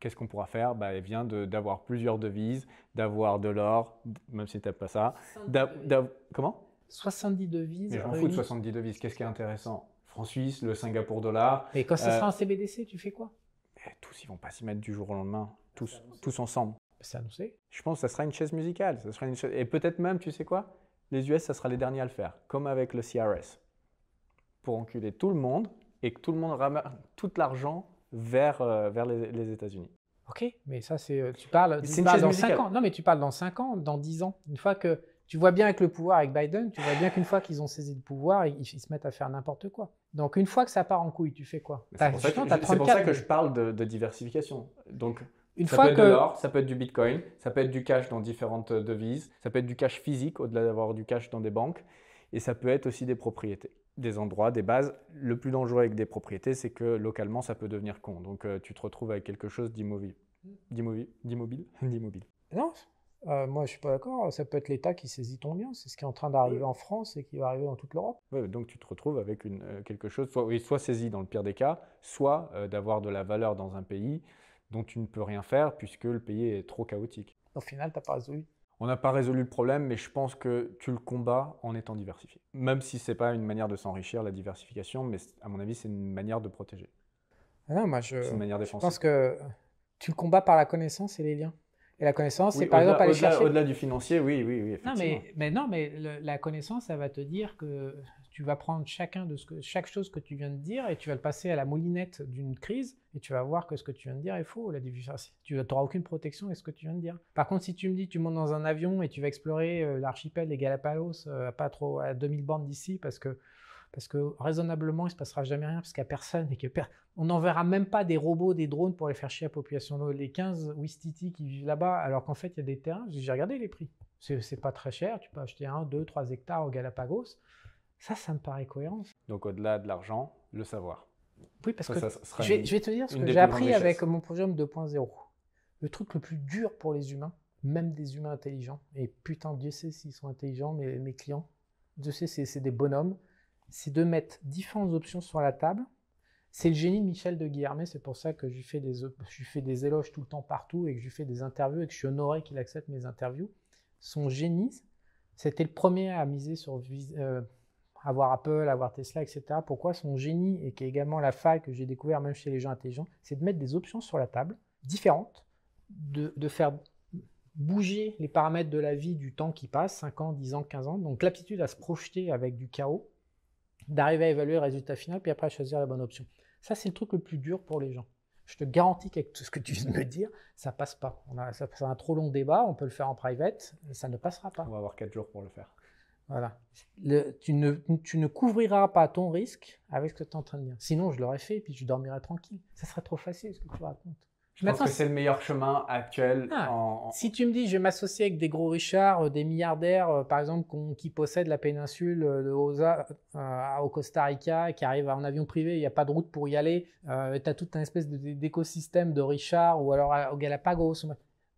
qu'est-ce qu'on pourra faire? Ben, Elle vient d'avoir plusieurs devises, d'avoir de l'or, même si tu pas ça. Comment? 70 devises. Mais j'en fous de 70 devises. Qu'est-ce qui est intéressant? Franc suisse, le Singapour dollar. Et quand ce sera un CBDC, tu fais quoi? Tous, ils vont pas s'y mettre du jour au lendemain, tous, tous ensemble. C'est annoncé. Je pense que ça sera une chaise musicale. Ça sera une chaise... Et peut-être même, tu sais quoi? Les US, ça sera les derniers à le faire, comme avec le CRS. Pour enculer tout le monde et que tout le monde ramène tout l'argent vers, euh, vers les, les États-Unis. Ok, mais ça, c'est. Euh, tu parles, tu parles dans 5 ans. Non, mais tu parles dans 5 ans, dans 10 ans. Une fois que tu vois bien avec le pouvoir, avec Biden, tu vois bien qu'une fois qu'ils ont saisi le pouvoir, ils, se mettent à faire n'importe quoi. Donc une fois que ça part en couille, tu fais quoi? C'est pour, ça que je parle de, diversification. Donc une ça fois peut être que... de l'or, ça peut être du bitcoin, ça peut être du cash dans différentes devises, ça peut être du cash physique au-delà d'avoir du cash dans des banques, et ça peut être aussi des propriétés, des endroits, des bases. Le plus dangereux avec des propriétés, c'est que localement, ça peut devenir con. Donc euh, tu te retrouves avec quelque chose d'immobile. D'immobile D'immobile. Non, euh, moi, je suis pas d'accord. Ça peut être l'État qui saisit ton bien. C'est ce qui est en train d'arriver en France et qui va arriver dans toute l'Europe. donc tu te retrouves avec une, euh, quelque chose, soit, soit, saisi dans le pire des cas, soit euh, d'avoir de la valeur dans un pays dont tu ne peux rien faire puisque le pays est trop chaotique. Au final, tu n'as pas résolu. On n'a pas résolu le problème, mais je pense que tu le combats en étant diversifié. Même si ce n'est pas une manière de s'enrichir, la diversification, mais à mon avis, c'est une manière de protéger. Ah non, moi, je, une manière je pense que tu le combats par la connaissance et les liens. Et la connaissance, c'est par exemple aller chercher. Au-delà du financier, oui, oui, oui. Non, mais, mais, non, mais la connaissance, ça va te dire que tu vas prendre chacun de ce que, chaque chose que tu viens de dire et tu vas le passer à la moulinette d'une crise et tu vas voir que ce que tu viens de dire est faux. La tu n'auras aucune protection avec ce que tu viens de dire. Par contre, si tu me dis tu montes dans un avion et tu vas explorer euh, l'archipel des Galapagos euh, à pas trop à 2000 bornes d'ici parce que parce que raisonnablement, il ne se passera jamais rien, parce qu'il n'y a personne, et que on n'enverra même pas des robots, des drones pour aller faire chier la population. Les 15 Wistiti qui vivent là-bas, alors qu'en fait, il y a des terrains, j'ai regardé les prix. C'est pas très cher, tu peux acheter 1, 2, 3 hectares au Galapagos. Ça, ça me paraît cohérent. Donc au-delà de l'argent, le savoir. Oui, parce que je, vais, te dire ce que j'ai appris avec mon projet 2.0. Le truc le plus dur pour les humains, même des humains intelligents, et putain, Dieu sait s'ils sont intelligents, mes, mes clients, Dieu sait, c'est des bonhommes, c'est de mettre différentes options sur la table. C'est le génie de Michel de Guillermet, c'est pour ça que je lui, fais des, je fais des éloges tout le temps partout et que je lui fais des interviews et que je suis honoré qu'il accepte mes interviews. Son génie, c'était le premier à miser sur euh, avoir Apple, avoir Tesla, etc. Pourquoi son génie, et qui est également la faille que j'ai découvert même chez les gens intelligents, c'est de mettre des options sur la table, différentes, de, de faire bouger les paramètres de la vie du temps qui passe, 5 ans, 10 ans, 15 ans. Donc l'aptitude à se projeter avec du chaos d'arriver à évaluer le résultat final, puis après à choisir la bonne option. Ça, c'est le truc le plus dur pour les gens. Je te garantis qu'avec tout ce que tu viens de me dire, ça passe pas. On a, ça, un trop long débat, on peut le faire en private, ça ne passera pas. On va avoir 4 jours pour le faire. Voilà. tu, ne, tu ne couvriras pas ton risque avec ce que tu es en train de dire. Sinon, je l'aurais fait puis je dormirais tranquille. Ça serait trop facile ce que tu racontes. Je pense que c'est le meilleur chemin actuel. Ah, si tu me dis, je vais m'associer avec des gros richards, euh, des milliardaires, euh, par exemple, qui possèdent la péninsule euh, de Osa au Costa Rica, qui arrivent en avion privé, il n'y a pas de route pour y aller, tu as toute une espèce d'écosystème de richards, ou alors au Galapagos.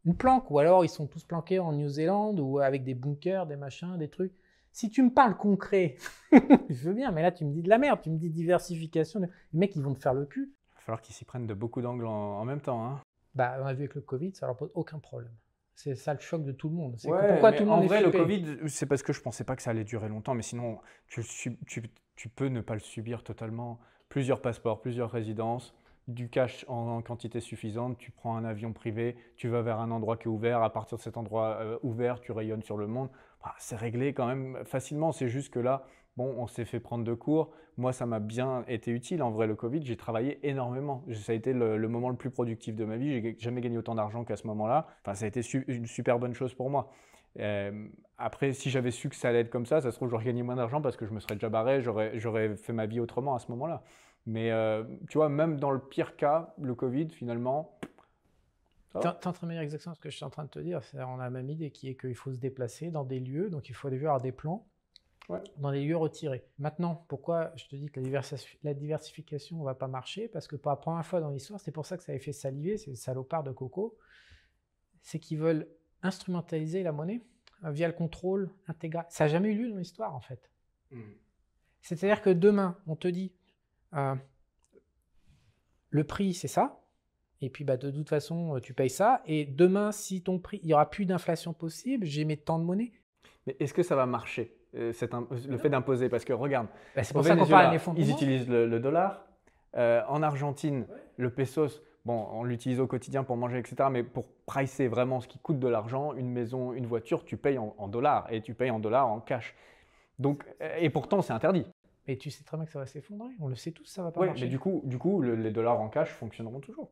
une planque. Ou alors ils sont tous planqués en New Zealand ou avec des bunkers, des machins, des trucs. Si tu me parles concret, je veux bien, mais là tu me dis de la merde, tu me dis diversification. Les mecs, ils vont te faire le cul. Falloir qu'ils s'y prennent de beaucoup d'angles en, même temps. Hein. Bah, on a vu avec le Covid, ça leur pose aucun problème. C'est ça le choc de tout le monde. C'est pourquoi tout le monde En vrai, le Covid, c'est parce que je pensais pas que ça allait durer longtemps, mais sinon, tu, tu, tu peux ne pas le subir totalement. Plusieurs passeports, plusieurs résidences, du cash en, quantité suffisante, tu prends un avion privé, tu vas vers un endroit qui est ouvert, à partir de cet endroit euh, ouvert, tu rayonnes sur le monde. Bah, c'est réglé quand même facilement, c'est juste que là, bon, on s'est fait prendre de cours. Moi, ça m'a bien été utile. En vrai, le Covid, j'ai travaillé énormément. Ça a été le, moment le plus productif de ma vie. J'ai jamais gagné autant d'argent qu'à ce moment-là. Enfin, ça a été une super bonne chose pour moi. Euh, après, si j'avais su que ça allait être comme ça, ça se trouve, j'aurais gagné moins d'argent parce que je me serais déjà barré, j'aurais fait ma vie autrement à ce moment-là. Mais euh, tu vois, même dans le pire cas, le Covid, finalement. Tu es en train de dire exactement ce que je suis en train de te dire. On a la même idée qui est qu'il faut se déplacer dans des lieux, donc il faut aller voir des plans dans des lieux retirés. Maintenant, pourquoi je te dis que la, diversification ne va pas marcher? Parce que pour la première fois dans l'histoire, c'est pour ça que ça avait fait saliver ces salopards de coco, c'est qu'ils veulent instrumentaliser la monnaie euh, via le contrôle intégral. Ça n'a jamais eu lieu dans l'histoire, en fait. Hmm. C'est-à-dire que demain, on te dit, euh, le prix, c'est ça. Et puis, bah, de toute façon, euh, tu payes ça. Et demain, si ton prix, il n'y aura plus d'inflation possible, j'ai mes temps de monnaie. Mais est-ce que ça va marcher, euh, le fait d'imposer Parce que regarde, bah, c'est pour ça qu'on parle Ils utilisent le, dollar. en Argentine, le pesos, bon, on l'utilise au quotidien pour manger, etc. Mais pour pricer vraiment ce qui coûte de l'argent, une maison, une voiture, tu payes en, en, dollars et tu payes en dollars en cash. Donc, et pourtant, c'est interdit. Mais tu sais très bien que ça va s'effondrer. On le sait tous, ça va pas marcher. Mais du coup, du coup les dollars en cash fonctionneront toujours.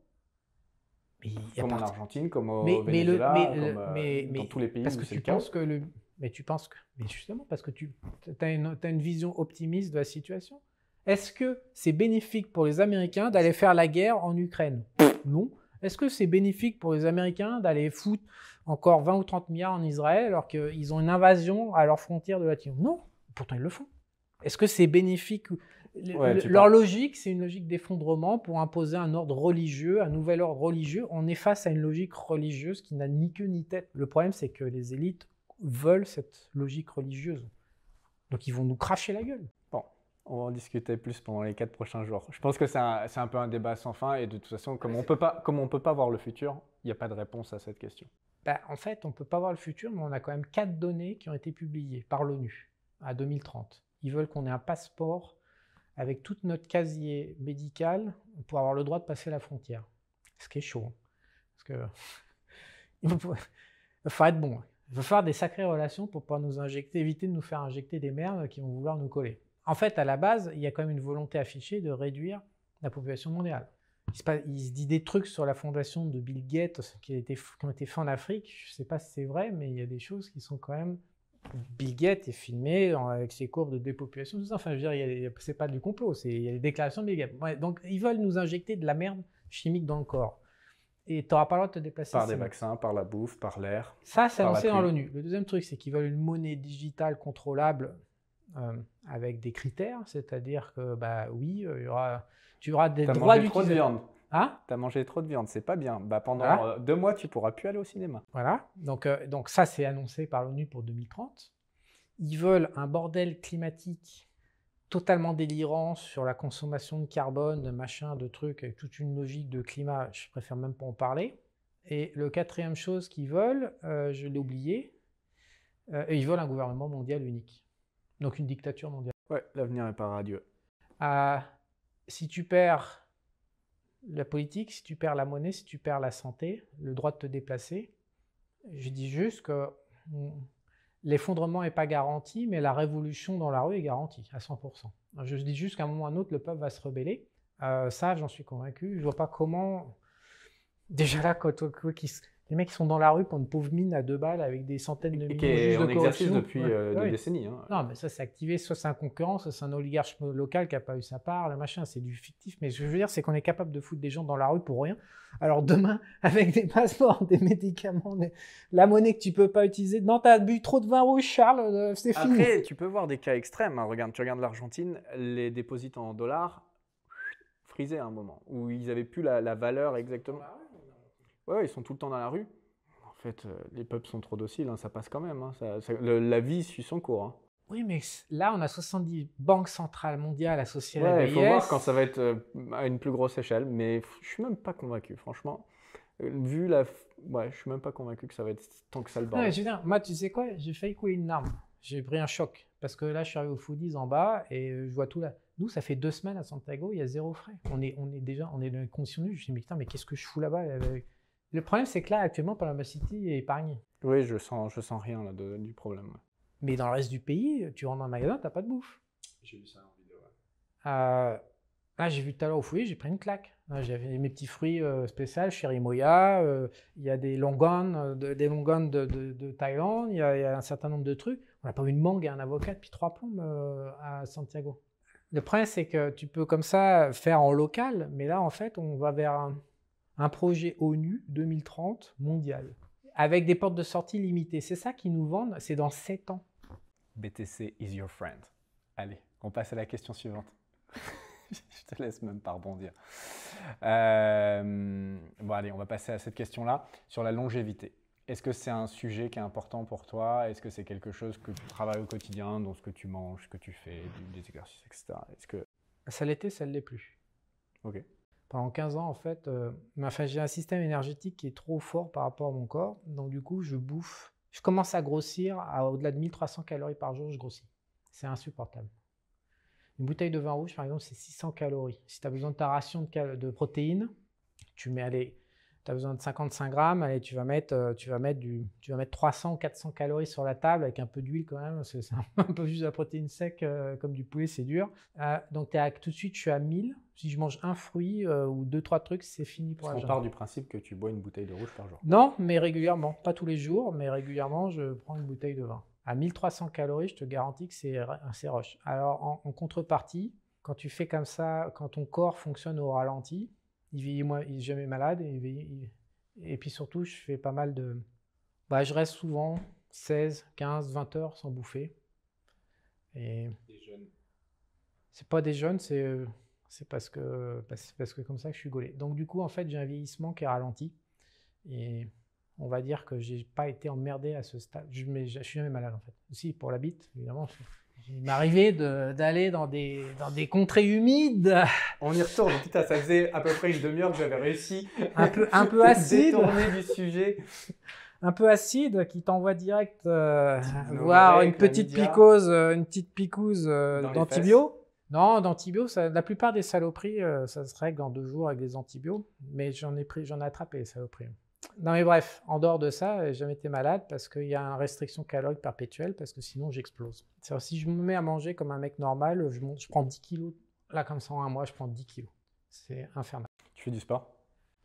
comme en Argentine, comme au mais, Venezuela, comme euh, dans tous les pays parce que tu penses que le... Mais tu penses que... Mais justement, parce que tu as une, as une vision optimiste de la situation. Est-ce que c'est bénéfique pour les Américains d'aller faire la guerre en Ukraine? Non. Est-ce que c'est bénéfique pour les Américains d'aller foutre encore 20 ou 30 milliards en Israël alors qu'ils ont une invasion à leurs frontières de la Non. Pourtant, ils le font. Est-ce que c'est bénéfique? Leur logique, c'est une logique d'effondrement pour imposer un ordre religieux, un nouvel ordre religieux. On est face à une logique religieuse qui n'a ni queue ni tête. Le problème, c'est que les élites veulent cette logique religieuse. Donc ils vont nous cracher la gueule. Bon, on va en discuter plus pendant les quatre prochains jours. Je pense que c'est un, peu un débat sans fin et de toute façon, comme on peut pas, comme on peut pas voir le futur, il n'y a pas de réponse à cette question. Ben, en fait, on ne peut pas voir le futur, mais on a quand même quatre données qui ont été publiées par l'ONU à 2030. Ils veulent qu'on ait un passeport avec tout notre casier médical pour avoir le droit de passer la frontière. Ce qui est chaud. Hein. Parce que il falloir être bon. Il va falloir des sacrées relations pour pouvoir nous injecter, éviter de nous faire injecter des merdes qui vont vouloir nous coller. En fait, à la base, il y a quand même une volonté affichée de réduire la population mondiale. Il se, dit des trucs sur la fondation de Bill Gates qui, a été, qui ont été faits en Afrique. Je ne sais pas si c'est vrai, mais il y a des choses qui sont quand même Bill Gates est filmé avec ses courbes de dépopulation, tout ça. Enfin, je veux dire, c'est pas du complot, il y a des déclarations de Bill Gates. donc, ils veulent nous injecter de la merde chimique dans le corps. Et tu n'auras pas le droit de te déplacer. Par des vaccins, par la bouffe, par l'air. Ça, c'est annoncé dans l'ONU. Le deuxième truc, c'est qu'ils veulent une monnaie digitale contrôlable euh, avec des critères. C'est-à-dire que, bah oui, euh, il y aura, tu auras des droits d'utilisation. Hein? Tu as mangé trop de viande, c'est pas bien. Bah, pendant euh, deux mois, tu pourras plus aller au cinéma. Voilà, donc, euh, donc ça, c'est annoncé par l'ONU pour 2030. Ils veulent un bordel climatique totalement délirant sur la consommation de carbone, de machin, de trucs, avec toute une logique de climat, je préfère même pas en parler. Et le quatrième chose qu'ils veulent, euh, je l'ai oublié, ils veulent un gouvernement mondial unique. Donc une dictature mondiale. Ouais, l'avenir est pas radieux. si tu perds la politique, si tu perds la monnaie, si tu perds la santé, le droit de te déplacer, je dis juste que mm, l'effondrement n'est pas garanti, mais la révolution dans la rue est garantie à 100%. Je dis juste qu'à un moment ou à un autre, le peuple va se rebeller. Euh, ça, j'en suis convaincu. Je vois pas comment. Déjà là, quand, qui, les mecs sont dans la rue pour une pauvre mine à deux balles avec des centaines de milliers de en exercice depuis euh, des décennies. Hein. Non, mais ça, c'est activé. Soit c'est un concurrent, soit c'est un oligarque local qui n'a pas eu sa part. Le machin, c'est du fictif. Mais ce que je veux dire, c'est qu'on est capable de foutre des gens dans la rue pour rien. Alors demain, avec des passeports, des médicaments, la monnaie que tu peux pas utiliser. Non, tu as bu trop de vin rouge, Charles, euh, c'est fini. Après, tu peux voir des cas extrêmes. Hein. Regarde, tu regardes l'Argentine, les dépôts en dollars frisés à un moment, où ils avaient plus la, valeur exactement. Ouais, ils sont tout le temps dans la rue En fait, euh, les peuples sont trop dociles, hein, ça passe quand même. hein, ça- ça- le- la vie suit son cours. hein. Oui, mais là, on a 70 banques centrales mondiales associées à la Ouais, il faut voir BIS. quand ça va être euh, à une plus grosse échelle, mais je suis même pas convaincu, franchement. Euh, Vu la. Ouais, je suis même pas convaincu que ça va être tant que ça le Non, bordel. mais je veux dire, moi, tu sais quoi J'ai failli couler une larme. J'ai pris un choc. Parce que là, je suis arrivé au Foodies en bas et je vois tout là. Nous, ça fait deux semaines à Santiago, il y a zéro frais. On est, on est déjà, on est dans nues. Je me dis, mais putain, mais qu'est-ce que je fous là-bas Le problème, c'est que là, actuellement, Panama City est épargné. Oui, je sens, je sens rien là, de- du problème. ouais. Mais dans le reste du pays, tu rentres dans un magasin, t'as pas de bouffe. J'ai vu ça en vidéo. Euh, là, j'ai vu tout à l'heure au fouillis, j'ai pris une claque. Là, J'avais mes petits fruits euh, spéciaux, cherry moya, euh, il y a des longan, euh, de- des longan de, de- de Thaïlande, il y, a, il y a un certain nombre de trucs. On n'a pas eu une mangue et un avocat depuis trois plombes euh, à Santiago. Le problème, c'est que tu peux comme ça faire en local, mais là, en fait, on va vers un, un projet ONU 2030 mondial, avec des portes de sortie limitées. C'est ça qu'ils nous vendent, c'est dans 7 ans. BTC is your friend. Allez, on passe à la question suivante. je te laisse même pas rebondir. Euh, bon, allez, on va passer à cette question-là sur la longévité. Est-ce que c'est un sujet qui est important pour toi? Est-ce que c'est quelque chose que tu travailles au quotidien, dans ce que tu manges, ce que tu fais, des exercices, etc. Est-ce que... Ça l'était, ça ne l'est plus. Ok. Pendant 15 ans, en fait, euh, j'ai un système énergétique qui est trop fort par rapport à mon corps. Donc, du coup, je bouffe. Je commence à grossir. Au-delà de 1300 calories par jour, je grossis. C'est insupportable. Une bouteille de vin rouge, par exemple, c'est 600 calories. Si tu as besoin de ta ration de, protéines, tu mets, allez, tu as besoin de 55 grammes, allez, tu vas mettre, euh, tu vas mettre, du, tu vas mettre 300 ou 400 calories sur la table avec un peu d'huile quand même. C'est un peu juste de la protéine sec, euh, comme du poulet, c'est dur. Euh, donc, tout de suite, je suis à 1000. Si je mange un fruit euh, ou deux, trois trucs, c'est fini pour la On part du principe que tu bois une bouteille de rouge par jour. Non, mais régulièrement. Pas tous les jours, mais régulièrement, je prends une bouteille de vin. À 1300 calories, je te garantis que c'est rush. Alors, en, en contrepartie, quand tu fais comme ça, quand ton corps fonctionne au ralenti, il vieillit moins, il est jamais malade. Et, il vieillit- il- et puis surtout, je fais pas mal de. Bah, je reste souvent 16, 15, 20 heures sans bouffer. Et Des jeunes. c'est pas des jeunes, c'est euh, c'est parce que parce, que comme ça que je suis gaulé. Donc du coup, en fait, j'ai un vieillissement qui est ralenti et on va dire que j'ai pas été emmerdé à ce stade. Je, mais je, je suis jamais malade en fait. Aussi pour la bite, évidemment. Il m'arrivait de- d'aller dans des dans des contrées humides, On y retourne. Putain, ça faisait à peu près une demi-heure que j'avais réussi un peu un peu à acides, détourner du sujet. un peu acide, qui t'envoie direct euh, voir oreilles, une petite picose, euh, une petite picouse euh, d'antibio. Non, d'antibio, la plupart des saloperies, euh, ça se règle en deux jours avec des antibio, mais j'en ai pris, j'en ai attrapé les saloperies. Non mais bref, en dehors de ça, j'ai jamais été malade parce qu'il y a une restriction calorique perpétuelle parce que sinon j'explose. Si je me mets à manger comme un mec normal, je, monte- je prends 10 kilos. Là comme ça en un mois, je prends 10 kilos. C'est infernal. Tu fais du sport?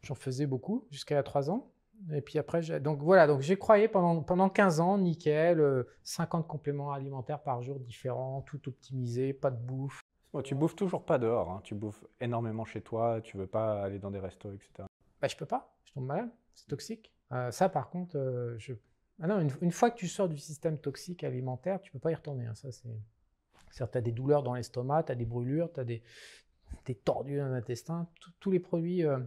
J'en faisais beaucoup jusqu'à 3 ans. Et puis après, donc voilà, donc j'ai croyé pendant, pendant 15 ans, nickel, euh, 50 compléments alimentaires par jour différents, tout optimisé, pas de bouffe. Bon, tu bouffes toujours pas dehors, hein. tu bouffes énormément chez toi, tu veux pas aller dans des restos, etc. Bah, je peux pas, je tombe malade, c'est toxique. Euh, ça, par contre, euh. Ah non, une, fois que tu sors du système toxique alimentaire, tu peux pas y retourner. hein, Ça, c'est. Tu as des douleurs dans l'estomac, tu as des brûlures, tu as des, tordus dans l'intestin. Tous- les produits euh,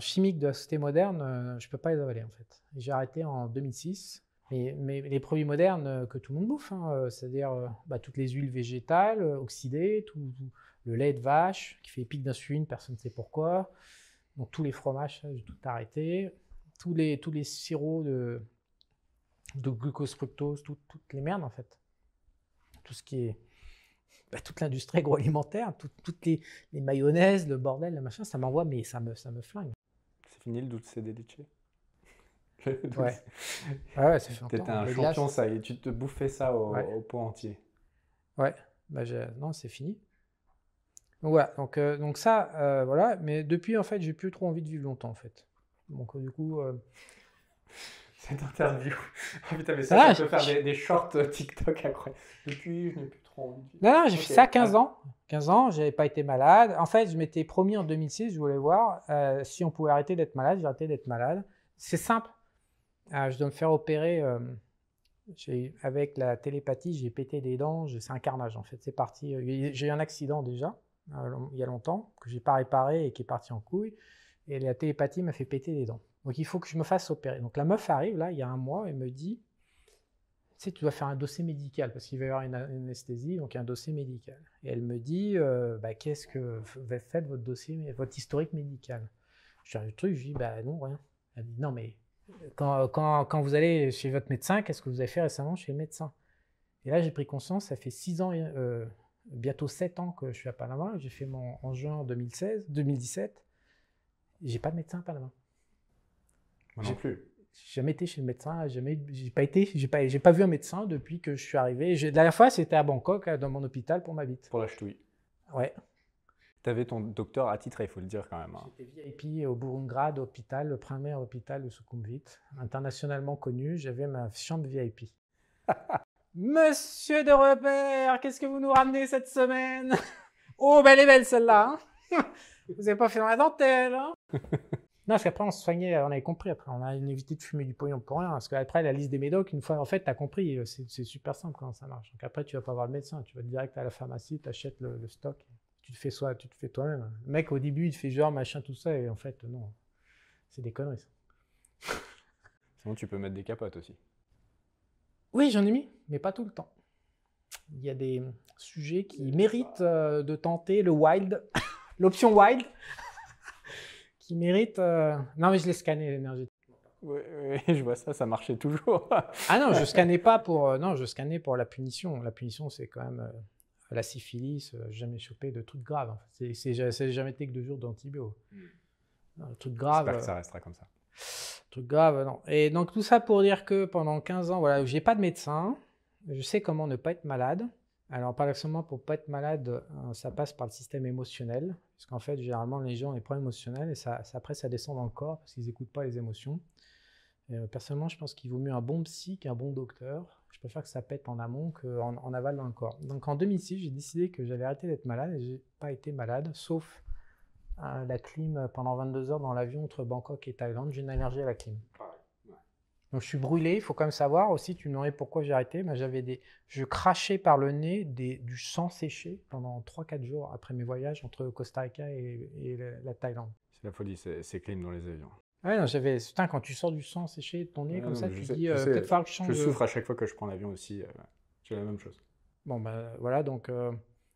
chimiques de la société moderne, je peux pas les avaler en fait. J'ai arrêté en 2006. Mais, les produits modernes euh, que tout le monde bouffe, hein, euh, c'est-à-dire euh, bah, toutes les huiles végétales oxydées, tout, le lait de vache qui fait pic d'insuline, personne ne sait pourquoi. Donc tous les fromages, j'ai tout arrêté. Tous les, tous les sirops de, glucose fructose, tout- toutes les merdes en fait. Tout ce qui est. bah, toute l'industrie agroalimentaire, tout- toutes les, mayonnaises, le bordel, le machin, ça m'envoie, mais ça me, ça me flingue. C'est fini le leche Le dulce. Ouais. Ah ouais, fait T'étais un Les champion, glaces, ça y est, tu te bouffais ça au, Ouais. au pot entier. Ouais, bah, non, c'est fini. Donc voilà, donc, euh, donc ça, euh, voilà, mais depuis, en fait, j'ai plus trop envie de vivre longtemps, en fait. Donc euh, du coup, euh, Cette interview. Oh putain, mais Ah, ça, peut je- faire des, des shorts TikTok après. Depuis, je n'ai plus trop envie de vivre. Non, non, j'ai fait ça 15 ans. 15 ans, j'avais pas été malade. En fait, je m'étais promis en 2006, je voulais voir si on pouvait arrêter d'être malade. J'ai arrêté d'être malade. C'est simple. Euh, je dois me faire opérer. euh, avec la télépathie, j'ai pété des dents. C'est un carnage, en fait. C'est parti. J'ai eu un accident déjà, euh, il y a longtemps, que j'ai pas réparé et qui est parti en couille. Et la télépathie m'a fait péter des dents. Donc il faut que je me fasse opérer. Donc la meuf arrive là, il y a un mois, et me dit, tu sais, tu dois faire un dossier médical parce qu'il va y avoir une, anesthésie, donc un dossier médical. Et elle me dit, euh, bah, qu'est-ce que faites votre dossier, votre historique médical? Je dis le truc, je dis, bah non, rien. Elle dit, non, mais quand, quand, quand vous allez chez votre médecin, qu'est-ce que vous avez fait récemment chez le médecin? Et là, j'ai pris conscience, ça fait six ans, euh, bientôt sept ans que je suis à Panama. J'ai fait mon en juin 2016, 2017. J'ai pas de médecin à Panama. Moi non plus j'ai jamais été chez le médecin, jamais, j'ai pas été, j'ai pas, j'ai pas vu un médecin depuis que je suis arrivé. la dernière fois, c'était à Bangkok, dans mon hôpital pour ma bite. Pour la ch'touille. Ouais. Tu avais ton docteur attitré, il faut le dire quand même. Hein. J'étais VIP au Burungrad hôpital, le premier hôpital de Sukhumvit, internationalement connu. J'avais ma chambre VIP. Monsieur de repère, qu'est-ce que vous nous ramenez cette semaine? Oh, belle et belle celle-là. Hein. vous n'avez pas fait dans la dentelle. Hein non, parce qu'après, on se soignait, on avait compris. Après, on a évité de fumer du pognon pour rien. Parce qu'après, la liste des médocs, une fois, en fait, tu as compris, euh, c'est super simple comment ça marche. Donc après, tu vas pas voir le médecin, tu vas direct à la pharmacie, tu achètes le, stock, tu te fais soit, tu te fais toi-même. Le mec, au début, il te fait genre, machin, tout ça, et en fait, non. C'est des conneries, ça. Sinon, tu peux mettre des capotes aussi. Oui, j'en ai mis, mais pas tout le temps. Il y a des sujets qui méritent euh, de tenter le wild, l'option wild qui mérite. Euh, non, mais je l'ai scanné l'énergie. Oui, je vois ça, ça marchait toujours. ah non, je scannais pas pour. Euh, non, je scannais pour la punition. La punition, c'est quand même la syphilis. jamais chopé de trucs graves. C'est jamais été que deux jours d'antibio. Hmm. Truc grave. J'espère que ça restera comme ça. Truc grave, non. Et donc tout ça pour dire que pendant 15 ans, voilà, j'ai pas de médecin. Je sais comment ne pas être malade. Alors, paradoxalement, pour pas être malade, euh, ça passe par le système émotionnel. Parce qu'en fait, généralement, les gens ont des problèmes émotionnels et ça, après, ça descend dans le corps parce qu'ils n'écoutent pas les émotions. Euh, personnellement, je pense qu'il vaut mieux un bon psy qu'un bon docteur. Je préfère que ça pète en amont qu'en en aval dans le corps. Donc, en 2006, j'ai décidé que j'allais arrêter d'être malade et j'ai pas été malade, sauf euh, la clim pendant 22 heures dans l'avion entre Bangkok et Thaïlande. J'ai une allergie à la clim. Donc je suis brûlé, il faut quand même savoir aussi, tu me demandais pourquoi j'ai arrêté, mais j'avais des, je crachais par le nez des, du sang séché pendant 3-4 jours après mes voyages entre Costa Rica et, la, Thaïlande. C'est la folie, c'est clim dans les avions. Ouais, non, j'avais, putain, quand tu sors du sang séché de ton nez comme ça, tu dis, euh, peut-être falloir que je change. Je souffre à chaque fois que je prends l'avion aussi, euh, j'ai la même chose. Bon, ben voilà, donc, euh,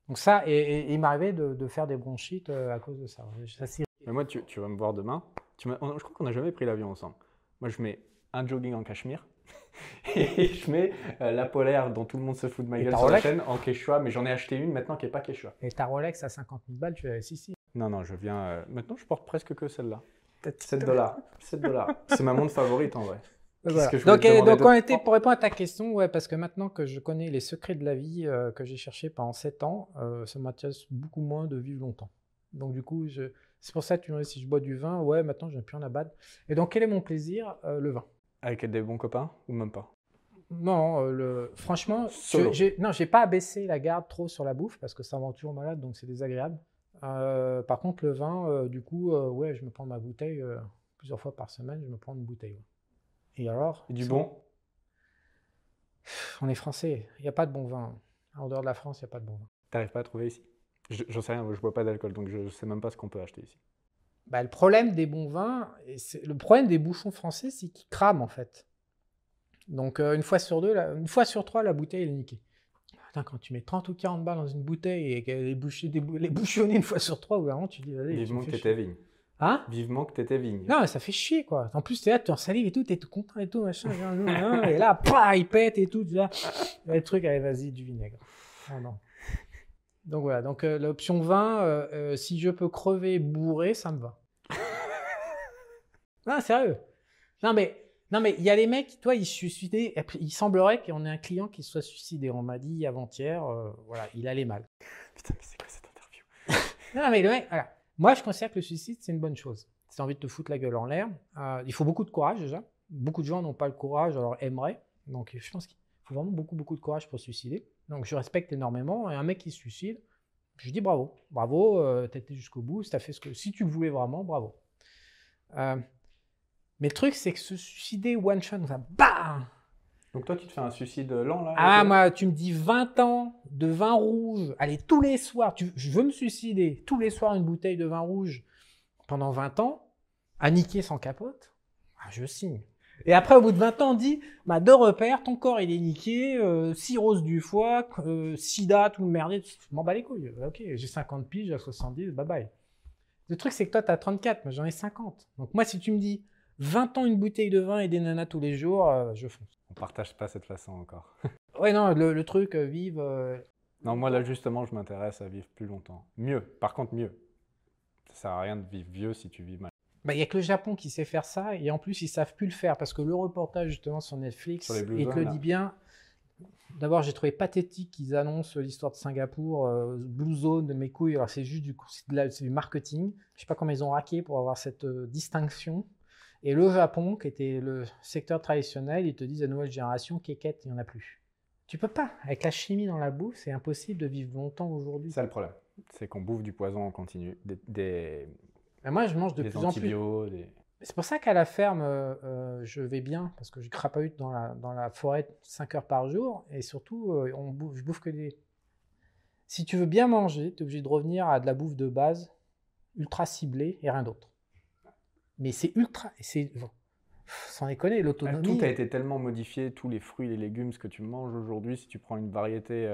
donc ça, et, il m'arrivait de, de, faire des bronchites à cause de ça. ça mais moi, tu, tu, vas me voir demain. Tu je crois qu'on n'a jamais pris l'avion ensemble. Moi, je mets un jogging en cachemire. et je mets euh, la polaire dont tout le monde se fout de ma gueule sur la chaîne en quechua, mais j'en ai acheté une maintenant qui n'est pas quechua. Et ta Rolex à 50 000 balles, tu l'as ici Non, non, je viens. Euh, maintenant, je porte presque que celle-là. 7 dollars. 7 dollars. C'est ma montre favorite en vrai. donc, donc on était pour répondre à ta question, ouais, parce que maintenant que je connais les secrets de la vie euh, que j'ai cherché pendant 7 ans, ça m'intéresse beaucoup moins de vivre longtemps. Donc du coup, je... c'est pour ça que tu me dis si je bois du vin, ouais, maintenant je n'ai plus en abattre. Et donc quel est mon plaisir Le vin? Avec des bons copains ou même pas? Non, euh, le... franchement, je, non, j'ai pas abaissé la garde trop sur la bouffe parce que ça rend toujours malade, donc c'est désagréable. Euh, par contre, le vin, euh, du coup, ouais, je me prends ma bouteille plusieurs fois par semaine, je me prends une bouteille. Et alors du bon? On est français, il n'y a pas de bon vin. En dehors de la France, il n'y a pas de bon vin. T'arrives pas à trouver ici? J'en sais rien, je bois pas d'alcool, donc je sais même pas ce qu'on peut acheter ici. Bah, le problème des bons vins, et le problème des bouchons français, c'est qu'ils crament en fait. Donc euh, une fois sur deux, une fois sur trois, la bouteille est niquée. Quand tu mets 30 ou 40 balles dans une bouteille et qu'elle est bouchée, les bouchonnée une fois sur trois, vraiment, tu dis, vas-y. Vivement que t'étais vigne. Hein? Vivement que t'étais vigne. Non, mais ça fait chier, quoi. En plus, t'es là, tu en salive et tout, t'es tout content et tout, machin. et là, pah, il pète et tout. Tu vois. Le truc, allez, vas-y, du vinaigre. Oh, non. Donc voilà, donc euh, l'option 20, euh, euh, si je peux crever bourré, ça me va. non, sérieux. Non mais non mais il y a les mecs, toi, ils se suicidaient. Il semblerait qu'on ait un client qui soit suicidé. On m'a dit avant-hier, voilà, il allait mal. Putain, mais c'est quoi cette interview? Non mais le mec, voilà. Moi, je considère que le suicide, c'est une bonne chose. Si envie de te foutre la gueule en l'air, il faut beaucoup de courage déjà. Beaucoup de gens n'ont pas le courage, alors aimeraient. Donc je pense qu'il faut vraiment beaucoup, beaucoup de courage pour se suicider. Donc je respecte énormément. Et un mec qui se suicide, je dis bravo. Bravo, euh, t'as été jusqu'au bout, as fait ce que. Si tu voulais vraiment, bravo. Euh, mais le truc, c'est que se suicider one shot, ça bah Donc toi, tu te fais un suicide lent là Ah, moi, tu me dis 20 ans de vin rouge. Allez, tous les soirs, tu, je veux me suicider. Tous les soirs, une bouteille de vin rouge pendant 20 ans, à niquer sans capote. Ah, je signe. Et après, au bout de 20 ans, on dit, bah, deux repères, ton corps il est niqué, euh, cirrhose du foie, euh, sida, tout le merdier, je m'en bats les couilles. Ok, j'ai 50 piges, j'ai 70, bye bye. Le truc, c'est que toi, tu as 34, moi j'en ai 50. Donc moi, si tu me dis 20 ans, une bouteille de vin et des nanas tous les jours, euh, je fonce. On partage pas cette façon encore. ouais, non, le, truc, euh, vive. Euh, non, moi là, justement, je m'intéresse à vivre plus longtemps. Mieux, par contre, mieux. Ça sert à rien de vivre vieux si tu vis mal. Bah, il n'y a que le Japon qui sait faire ça, et en plus, ils savent plus le faire, parce que le reportage, justement, sur Netflix, il te le dit bien. D'abord, j'ai trouvé pathétique qu'ils annoncent l'histoire de Singapour, euh, Blue Zone, de mes couilles. Alors, c'est juste du, du marketing. Je sais pas comment ils ont raqué pour avoir cette euh, distinction. Et le Japon, qui était le secteur traditionnel, ils te disent la nouvelle génération, kékette, il n'y en a plus. Tu peux pas. Avec la chimie dans la bouffe, c'est impossible de vivre longtemps aujourd'hui. C'est le problème. C'est qu'on bouffe du poison en continu. Des, moi, je mange de plus en plus. C'est pour ça qu'à la ferme, euh, euh, je vais bien, parce que je crapahute dans la, dans la forêt 5 heures par jour, et surtout, euh, on bouffe, je bouffe que des... Si tu veux bien manger, tu es obligé de revenir à de la bouffe de base, ultra ciblée, et rien d'autre. Mais c'est ultra... c'est Sans déconner, l'autonomie... Tout a été tellement modifié, tous les fruits, les légumes, ce que tu manges aujourd'hui, si tu prends une variété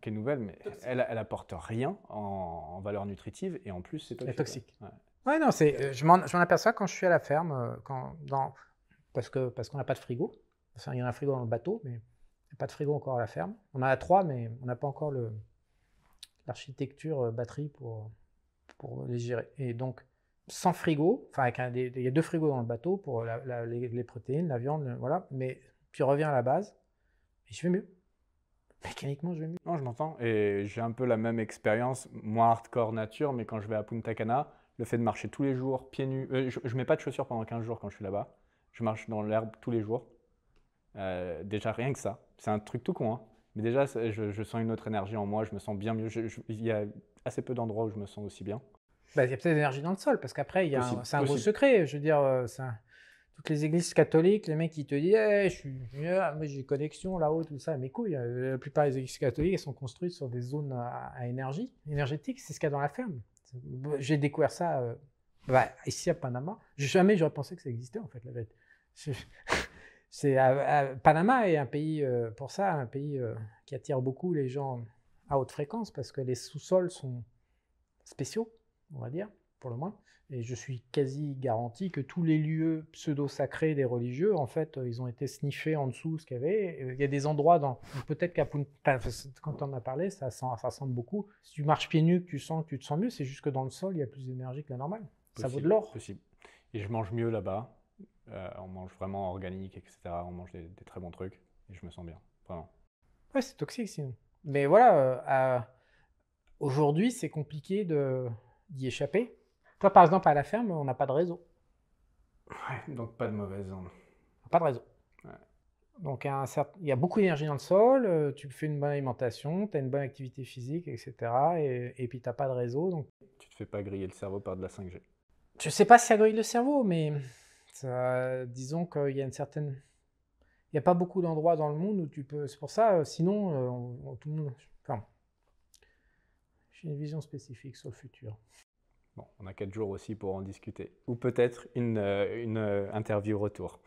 qui est nouvelle, mais elle, elle apporte rien en, valeur nutritive, et en plus, c'est toxique. toxique. Ouais, non, c'est, euh, je m'en aperçois quand je suis à la ferme, euh, quand, dans, parce qu'on parce qu'on n'a pas de frigo. Enfin, il y a un frigo dans le bateau, mais il n'y a pas de frigo encore à la ferme. On en a trois, mais on n'a pas encore l'architecture euh, batterie pour, pour les gérer. Et donc, sans frigo, enfin, il y a deux frigos dans le bateau pour les, protéines, la viande, voilà. Mais puis reviens à la base, et je vais mieux. Mécaniquement, je vais mieux. Non, je m'entends. Et j'ai un peu la même expérience, moins hardcore nature, mais quand je vais à Punta Cana, le fait de marcher tous les jours, pieds nus. Euh, je ne mets pas de chaussures pendant 15 jours quand je suis là-bas. Je marche dans l'herbe tous les jours. Euh, déjà, rien que ça. C'est un truc tout con. Hein. Mais déjà, je, sens une autre énergie en moi. Je me sens bien mieux. il y a assez peu d'endroits où je me sens aussi bien. Bah, il y a peut-être l'énergie dans le sol. Parce qu'après, c'est un gros secret. Je veux dire, euh, toutes les églises catholiques, les mecs qui te disent je suis moi j'ai connexion là-haut, tout ça, mes couilles. La plupart des églises catholiques elles sont construites sur des zones à, à énergie énergétique, c'est ce qu'il y a dans la ferme. J'ai découvert ça euh, bah, ici à Panama. Jamais j'aurais pensé que ça existait en fait, la vérité. C'est Panama est un pays euh, pour ça, un pays euh, qui attire beaucoup les gens à haute fréquence parce que les sous-sols sont spéciaux, on va dire, pour le moins. Et je suis quasi garanti que tous les lieux pseudo-sacrés des religieux, en fait, ils ont été sniffés en dessous, ce qu'il y avait. Il y a des endroits dans. Peut-être qu'à Punta. Quand on en a parlé, ça, sent, ça ressemble beaucoup. Si tu marches pieds nus, que tu sens que tu te sens mieux, c'est juste que dans le sol, il y a plus d'énergie que la normale. ça vaut de l'or. Possible. Et je mange mieux là-bas. Euh, on mange vraiment organique, etc. On mange des, très bons trucs. Et je me sens bien. Vraiment. Ouais, c'est toxique sinon. Mais voilà, euh, aujourd'hui, c'est compliqué d'y échapper toi, par exemple, à la ferme, on n'a pas de réseau. Ouais, donc pas de mauvaise onde. Pas de réseau. Donc il y a beaucoup d'énergie dans le sol, euh, tu fais une bonne alimentation, tu as une bonne activité physique, etc. Et, puis tu n'as pas de réseau. Donc... Tu te fais pas griller le cerveau par de la 5G. Je sais pas si ça grille le cerveau, mais disons qu'il y a une certaine... Il n'y a pas beaucoup d'endroits dans le monde où tu peux... C'est pour ça, euh, sinon, euh, tout le monde... Enfin, j'ai une vision spécifique sur le futur. Bon, on a quatre jours aussi pour en discuter. Ou peut-être une, euh, une euh, interview retour.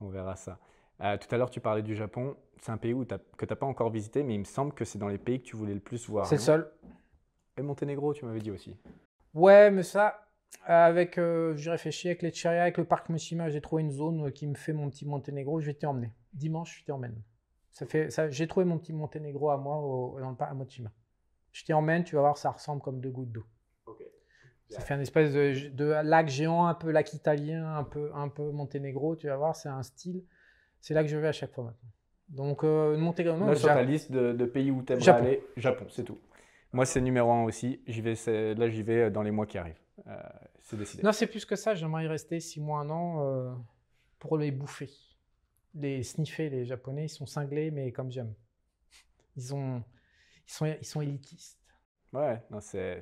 On verra ça. Euh, tout à l'heure, tu parlais du Japon. C'est un pays où que tu n'as pas encore visité, mais il me semble que c'est dans les pays que tu voulais le plus voir. C'est le seul. Et Monténégro, tu m'avais dit aussi. Ouais, mais ça, avec, j'ai réfléchi avec les Cheria, avec le parc Moshima, j'ai trouvé une zone qui me fait mon petit Monténégro. Je vais t'emmener. Dimanche, je t'emmène. Ça fait, ça, j'ai trouvé mon petit Monténégro à moi au, dans le parc à Moshima. Je t'emmène, tu vas voir, ça ressemble comme deux gouttes d'eau. Ça fait un espèce de, lac géant, un peu lac italien, un peu, un peu Monténégro, tu vas voir, c'est un style. C'est là que je vais à chaque fois maintenant. Donc, euh, Monténégro. Là, sur ta liste de, pays où tu aimerais aller, Japon, c'est tout. Moi, c'est numéro un aussi. J'y vais, là, j'y vais dans les mois qui arrivent. Euh, c'est décidé. Non, c'est plus que ça. J'aimerais y rester six mois, un an euh, pour les bouffer. Les sniffer, les Japonais, ils sont cinglés, mais comme j'aime. Ils, ont, ils, sont, ils sont élitistes. Ouais, c'est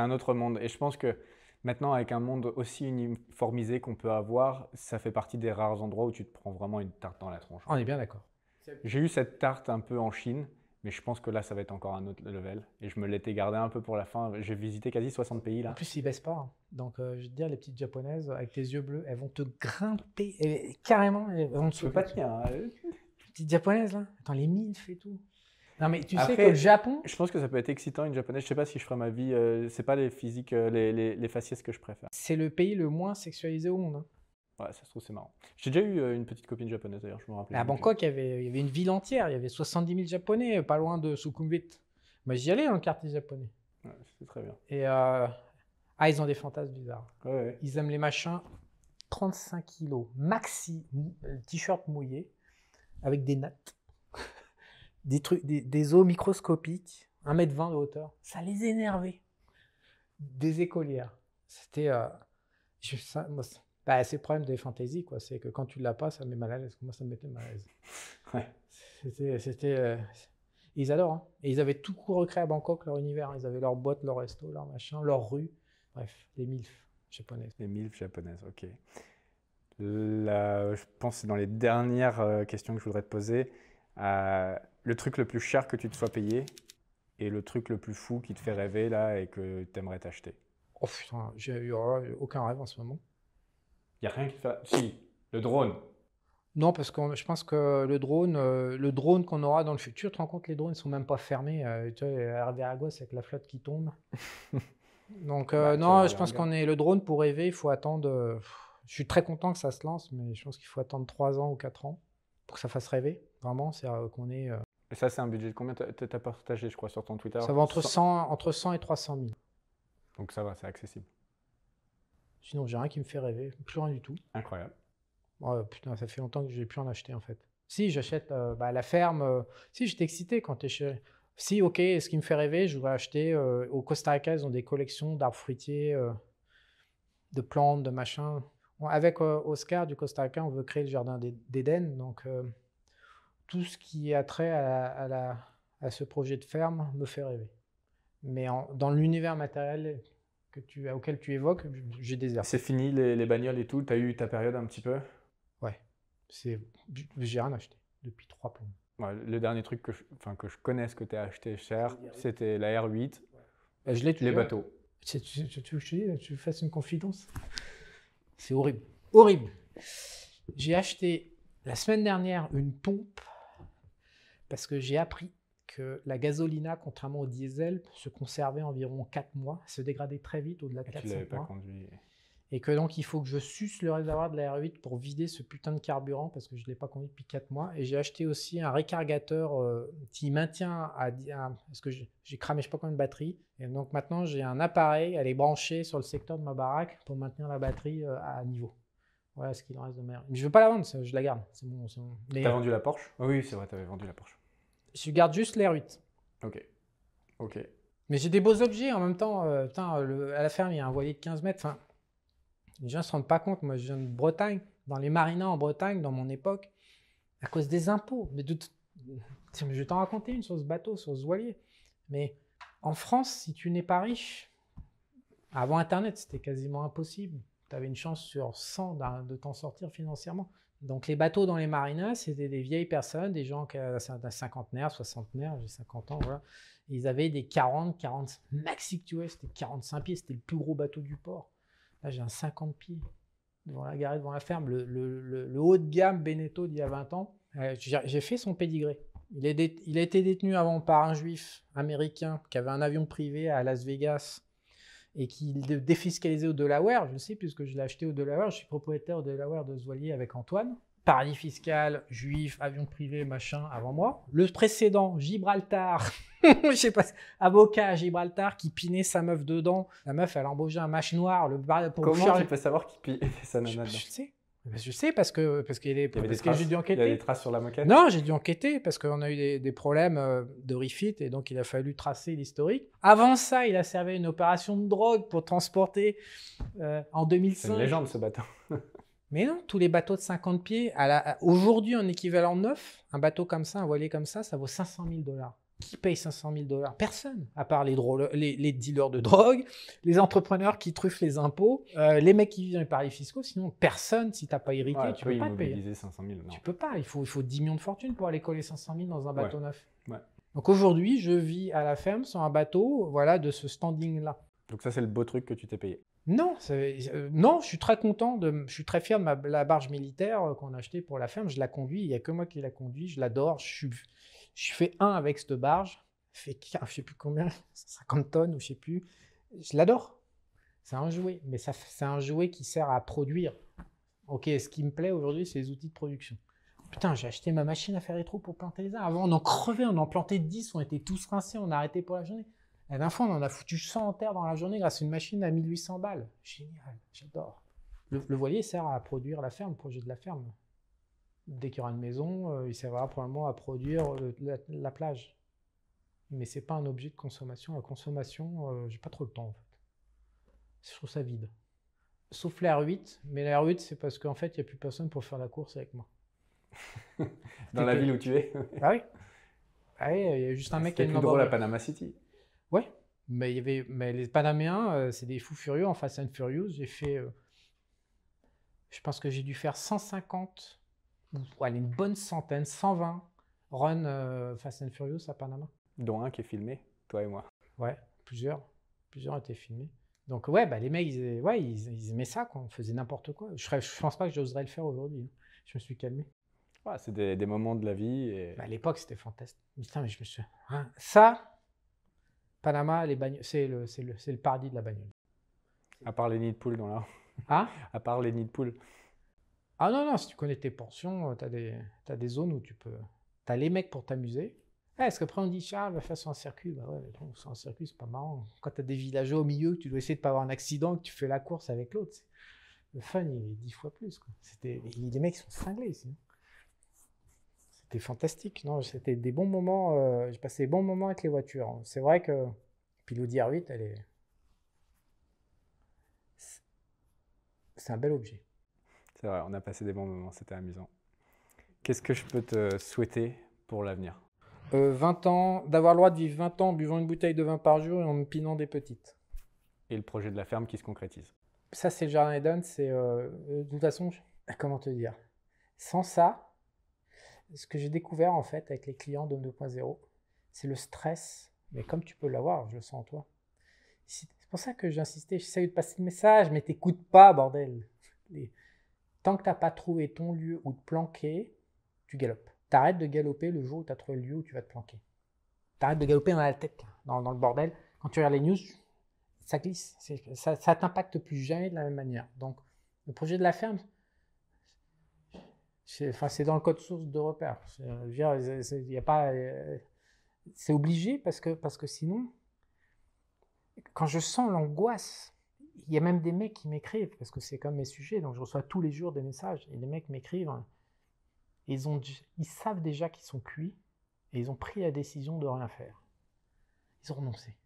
un autre monde. Et je pense que maintenant, avec un monde aussi uniformisé qu'on peut avoir, ça fait partie des rares endroits où tu te prends vraiment une tarte dans la tronche. On est bien d'accord. J'ai eu cette tarte un peu en Chine, Mais je pense que là, ça va être encore un autre level. Et je me l'étais gardé un peu pour la fin. J'ai visité quasi 60 pays En là. plus, ils baissent pas. hein. Donc, euh, je veux te dire, les petites japonaises avec tes yeux bleus, elles vont te grimper. et carrément, elles vont te Je peux pas tenir. hein. Les petites japonaises, là. Attends, les milfs et tout. Non, mais tu sais Après- qu'au Japon, Je pense que ça peut être excitant une japonaise. Je sais pas si je ferai ma vie. euh, c'est pas les physiques, euh, les, les, les faciès que je préfère. c'est le pays le moins sexualisé au monde. hein. Ouais, ça se trouve, c'est marrant. J'ai déjà eu euh, une petite copine japonaise d'ailleurs, je me rappelle. À Bangkok, il y, avait, il y avait une ville entière. Il y avait 70 000 Japonais, pas loin de Sukhumvit. Moi, j'y allais dans le quartier japonais. Ouais, c'est très bien. Et euh, ah, ils ont des fantasmes bizarres. Ouais, ouais. Ils aiment les machins 35 kilos, maxi, t-shirt mouillé, avec des nattes, des, trucs, des, des os microscopiques, 1m20 de hauteur. Ça les énervait. Des écolières. C'était. euh, bah, c'est le problème des fantaisies, quoi. C'est que quand tu l'as pas, ça met mal à l'aise. Moi, ça me mettait mal à l'aise. Ouais. C'était. c'était euh, Ils adorent. hein. Et ils avaient tout recréé à Bangkok, leur univers. hein. Ils avaient leur boîte, leur resto, leur machin, leur rue. Bref, les milfs japonaises. Les milfs japonaises, ok. Là, je pense que c'est dans les dernières euh, questions que je voudrais te poser. Euh, le truc le plus cher que tu te sois payé et le truc le plus fou qui te fait rêver là et que tu aimerais t'acheter. Oh putain, j'ai eu oh, aucun rêve en ce moment. Il n'y a rien qui te fait. Si, le drone. Non, parce que je pense que le drone, euh, le drone qu'on aura dans le futur, tu te rends compte, les drones ne sont même pas fermés. euh, tu vois, Hervé Argos avec la flotte qui tombe. Donc, euh, Bah, tu non, je pense qu'on est le drone pour rêver. Il faut attendre. euh, je suis très content que ça se lance, mais je pense qu'il faut attendre 3 ans ou 4 ans pour que ça fasse rêver. Vraiment, c'est euh, qu'on est. Et ça, c'est un budget de combien t'as t'as partagé, je crois, sur ton Twitter? Ça va entre 100. 100, entre 100 et 300 000. Donc ça va, c'est accessible. Sinon, j'ai rien qui me fait rêver. Plus rien du tout. Incroyable. Oh, putain, ça fait longtemps que j'ai plus en acheter en fait. Si, j'achète euh, bah, la ferme. euh, si, j'étais excité quand t'es chez. Si, ok, ce qui me fait rêver, je voudrais acheter. euh, au Costa Rica, ils ont des collections d'arbres fruitiers, de plantes, de machins. Bon, avec Oscar du Costa Rica, on veut créer le jardin d'É- d'Éden. Donc, tout ce qui a trait à, la- à la- à ce projet de ferme me fait rêver. Mais en- dans l'univers matériel que tu, auquel tu évoques, j'ai des airs. C'est fini les, les bagnoles et tout? T'as eu ta période un petit peu? Ouais. C'est, j'ai rien acheté depuis trois plombs. Ouais, Le dernier truc que je, enfin, que je connaisse que tu as acheté cher, c'était la R8, Bah, je l'ai les tué. bateaux. Tu, tu, tu, tu veux que je tu fasses une confidence? C'est horrible. Horrible. J'ai acheté la semaine dernière une pompe parce que j'ai appris que la gasolina, contrairement au diesel, se conservait environ 4 mois, se dégradait très vite au-delà de Et tu l'avais 4-5 pas mois. conduit. Et que donc il faut que je suce le réservoir de la R8 pour vider ce putain de carburant parce que je ne l'ai pas conduit depuis 4 mois. Et j'ai acheté aussi un récargateur euh, qui maintient à, parce que j'ai cramé je sais pas combien de batteries. Et donc maintenant j'ai un appareil, elle est branchée sur le secteur de ma baraque pour maintenir la batterie euh, à niveau. Voilà ce qu'il en reste de mer. Mais je veux pas la vendre, je la garde. C'est bon, T'as vendu la Porsche? Oui, c'est vrai, t'avais vendu la Porsche. Je garde juste l'R8. Ok. Ok. Mais j'ai des beaux objets en même temps. euh, putain, le- à la ferme, il y a un voilier de 15 mètres. Enfin, les gens ne se rendent pas compte. Moi, je viens de Bretagne, dans les marinas en Bretagne, dans mon époque, à cause des impôts. Mais de je vais t'en raconter une sur ce bateau, sur ce voilier. Mais en France, si tu n'es pas riche, avant Internet, c'était quasiment impossible. Tu avais une chance sur 100 d'un- de t'en sortir financièrement. Donc les bateaux dans les marinas, c'était des vieilles personnes, des gens qui avaient un cinquantenaire, soixantenaire, j'ai 50 ans, voilà. Ils avaient des 40, 40, maxi tu vois, c'était 45 pieds, c'était le plus gros bateau du port. Là, j'ai un 50 pieds devant la gare, devant la ferme. Le, haut de gamme Beneteau d'il y a 20 ans, euh, j'ai fait son pédigré. Il, il a été détenu avant par un juif américain qui avait un avion privé à Las Vegas et qui le défiscalisait au Delaware. Je sais puisque je l'ai acheté au Delaware. Je suis propriétaire au Delaware de ce voilier avec Antoine. Paradis fiscal, juif, avion privé, machin, avant moi. Le précédent, Gibraltar, je sais pas, avocat à Gibraltar qui pinait sa meuf dedans. La meuf, elle embauchait un mâche noir le bar- pour Comment faire- tu peux savoir qui pi- fait sa je, nana je dedans? sais. Mais Je sais parce que parce qu'il est des parce que j'ai dû Il y a enquêter. des traces sur la moquette? Non, j'ai dû enquêter parce qu'on a eu des, des problèmes euh, de refit et donc il a fallu tracer l'historique. Avant ça, il a servi à une opération de drogue pour transporter euh, en C'est 2005. une légende ce bateau. Mais non, tous les bateaux de 50 pieds, aujourd'hui en équivalent neuf, un bateau comme ça, un voilier comme ça, ça vaut 500 000 dollars. Qui paye 500 000 dollars? Personne, à part les, drôles- les, les dealers de drogue, les entrepreneurs qui truffent les impôts, euh, les mecs qui vivent dans les paradis fiscaux. Sinon, personne, si t'as pas hérité, Ouais, tu peux peux pas payer. immobiliser 500 000. Non. Tu peux pas, il faut, il faut 10 millions de fortune pour aller coller 500 000 dans un bateau neuf. Ouais. Donc aujourd'hui, je vis à la ferme sur un bateau, voilà, de ce standing-là. Donc ça, c'est le beau truc que tu t'es payé. Non, euh, non, je suis très content, de, je suis très fier de ma, la barge militaire euh, qu'on a achetée pour la ferme. Je la conduis, il n'y a que moi qui la conduis, je l'adore. Je, suis, je fais un avec cette barge, fait je sais plus combien, 50 tonnes ou je sais plus. Je l'adore. C'est un jouet, mais c'est un jouet qui sert à produire. Ok, ce qui me plaît aujourd'hui, c'est les outils de production. Putain, j'ai acheté ma machine à faire les trous pour planter les arbres. Avant, on en crevait, on en plantait 10, on était tous rincés, on a arrêté pour la journée. La dernière fois, on en a foutu 100 en terre dans la journée grâce à une machine à 1800 balles. Génial, j'adore. Le, voilier sert à produire la ferme, le projet de la ferme. Dès qu'il y aura une maison, euh, il servira probablement à produire la, plage. Mais c'est pas un objet de consommation. La consommation, euh, j'ai pas trop le temps en fait. Je trouve ça vide. Sauf l'air 8, mais l'air 8, c'est parce qu'en fait, il n'y a plus personne pour faire la course avec moi. Dans la ville où tu es Ah oui. Ah oui, il y a juste un mec qui a une drôle à Panama City. Ouais, mais, il y avait, mais les Panaméens, euh, c'est des fous furieux en Fast and Furious. J'ai fait, euh, je pense que j'ai dû faire 150, ou allez, une bonne centaine, 120 runs euh, Fast and Furious à Panama. Dont un qui est filmé, toi et moi. Ouais, plusieurs. Plusieurs étaient filmés. Donc ouais, bah, les mecs, ils, ouais, ils, aimaient ça, quoi. on faisait n'importe quoi. Je, ne pense pas que j'oserais le faire aujourd'hui. Hein. Je me suis calmé. c'est des, moments de la vie. Et... Bah, à l'époque, c'était fantastique. Putain, mais je me suis... Hein, ça, Panama, c'est le, le, le, paradis de la bagnole. À part les nids de poules dans là. Ah À part les nids de poules. Ah non, non, si tu connais tes pensions, tu as des, zones où tu peux. Tu as les mecs pour t'amuser. Eh, est-ce qu'après on dit Charles va faire son circuit? Bah ouais, sur un circuit, c'est pas marrant. Quand tu as des villageois au milieu, tu dois essayer de pas avoir un accident, que tu fais la course avec l'autre. Le fun, il est dix fois plus. Quoi. Les mecs sont cinglés. Hein. C'était fantastique. Non, c'était des bons moments. Euh, j'ai passé des bons moments avec les voitures. C'est vrai que. Puis l'Audi R8, elle est. C'est un bel objet. C'est vrai, on a passé des bons moments, c'était amusant. Qu'est-ce que je peux te souhaiter pour l'avenir? 20 euh, ans, d'avoir le droit de vivre 20 ans en buvant une bouteille de vin par jour et en me pinant des petites. Et le projet de la ferme qui se concrétise? Ça, c'est le jardin Eden. C'est euh, de toute façon, comment te dire? Sans ça, ce que j'ai découvert en fait avec les clients de 2.0, c'est le stress. Mais comme tu peux l'avoir, je le sens en toi. C'est pour ça que j'insistais, j'essaye de passer le message, mais t'écoutes pas, bordel. Tant que t'as pas trouvé ton lieu où te planquer, tu galopes. T'arrêtes de galoper le jour où tu as trouvé le lieu où tu vas te planquer. T'arrêtes de galoper dans la tête, dans, le bordel. Quand tu regardes les news, ça glisse. Ça, ça t'impacte plus jamais de la même manière. Donc, le projet de la ferme, c'est dans le code source de repère. C'est obligé parce que, parce que sinon, quand je sens l'angoisse, il y a même des mecs qui m'écrivent, parce que c'est comme mes sujets, donc je reçois tous les jours des messages, et les mecs m'écrivent, ils, ont, ils savent déjà qu'ils sont cuits, et ils ont pris la décision de rien faire. Ils ont renoncé.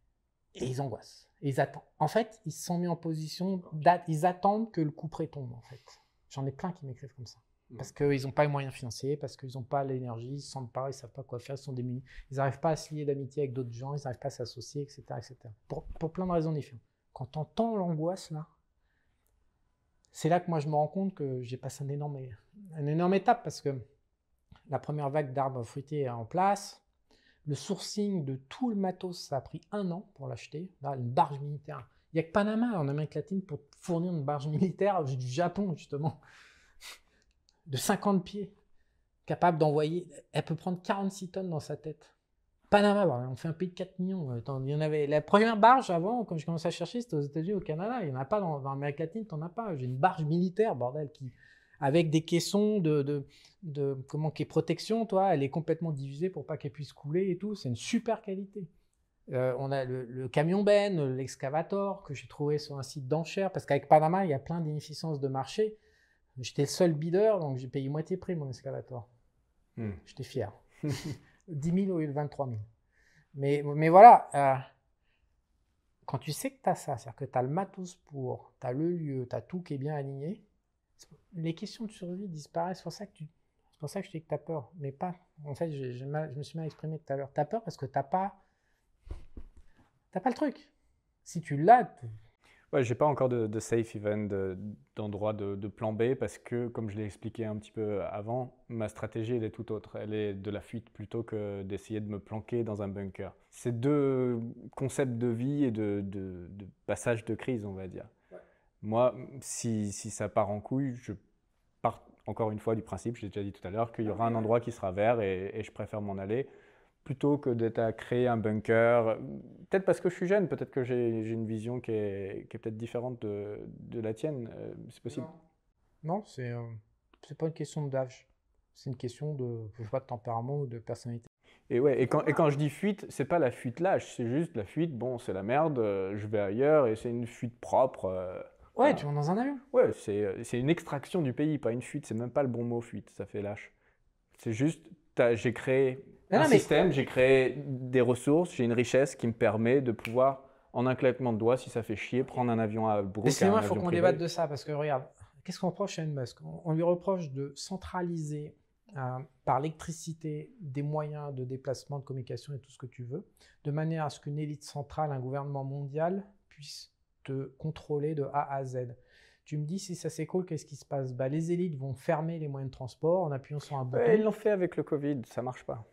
Et ils angoissent. Et ils attendent. En fait, ils se sont mis en position, ils attendent que le coup près tombe, en fait. J'en ai plein qui m'écrivent comme ça. Parce qu'ils n'ont pas les moyens financiers, parce qu'ils n'ont pas l'énergie, ils ne se sentent pas, ils ne savent pas quoi faire, ils sont démunis. Ils n'arrivent pas à se lier d'amitié avec d'autres gens, ils n'arrivent pas à s'associer, etc. etc. Pour, pour, plein de raisons différentes. Quand tu entends l'angoisse, là, c'est là que moi je me rends compte que j'ai passé un énorme, une énorme étape parce que la première vague d'arbres fruités est en place. Le sourcing de tout le matos, ça a pris un an pour l'acheter. Une barge militaire. Il n'y a que Panama en Amérique latine pour fournir une barge militaire du Japon, justement de 50 pieds, capable d'envoyer. Elle peut prendre 46 tonnes dans sa tête. Panama, on fait un pays de 4 millions. il y en avait, la première barge avant, quand je commençais à chercher, c'était aux États-Unis, au Canada. Il n'y en a pas dans, l'Amérique latine, tu n'en as pas. J'ai une barge militaire, bordel, qui, avec des caissons de, de, comment, qui est protection, toi, elle est complètement divisée pour pas qu'elle puisse couler et tout. C'est une super qualité. Euh, on a le, camion Ben, l'excavator que j'ai trouvé sur un site d'enchères, parce qu'avec Panama, il y a plein d'inefficiences de marché. J'étais le seul bideur, donc j'ai payé moitié prix mon excavator. Hmm. J'étais fier. 10 000 au lieu de 23 000. Mais, mais voilà, euh, quand tu sais que tu as ça, c'est-à-dire que tu as le matos pour, tu as le lieu, tu as tout qui est bien aligné, les questions de survie disparaissent. C'est pour ça que, tu, pour ça que je dis que tu as peur. Mais pas. En fait, je, je me suis mal exprimé tout à l'heure. Tu as peur parce que tu n'as pas, pas le truc. Si tu l'as, Ouais, j'ai pas encore de, safe event, d'endroit de, plan B parce que, comme je l'ai expliqué un petit peu avant, ma stratégie elle est tout autre. Elle est de la fuite plutôt que d'essayer de me planquer dans un bunker. C'est deux concepts de vie et de, passage de crise, on va dire. Moi, si, ça part en couille, je pars encore une fois du principe, j'ai déjà dit tout à l'heure, qu'il y aura un endroit qui sera vert et je préfère m'en aller plutôt que d'être à créer un bunker. Peut-être parce que je suis jeune, peut-être que j'ai une vision qui est, qui est peut-être différente de, de, la tienne. Euh, c'est possible. Non, c'est euh, pas une question d'âge. C'est une question de, je de tempérament ou de personnalité. Et ouais, et quand, et quand je dis fuite, c'est pas la fuite lâche, c'est juste la fuite, bon, c'est la merde, euh, je vais ailleurs et c'est une fuite propre. ouais, tu vas dans un avion. Ouais, c'est une extraction du pays, pas une fuite, c'est même pas le bon mot fuite, ça fait lâche. C'est juste, j'ai créé un système, j'ai créé des ressources, j'ai une richesse qui me permet de pouvoir, en un claquement de doigts, si ça fait chier, prendre un avion à Brooklyn. Excusez-moi, il faut qu'on débatte de ça, parce que regarde, qu'est-ce qu'on reproche à Elon Musk? On, lui reproche de centraliser euh, par l'électricité des moyens de déplacement, de communication et tout ce que tu veux, de manière à ce qu'une élite centrale, un gouvernement mondial puisse te contrôler de A à Z. Tu me dis si ça s'écoule, qu'est-ce qui se passe? Bah, Les élites vont fermer les moyens de transport en appuyant sur un bouton. ils l'ont fait avec le Covid, ça marche pas.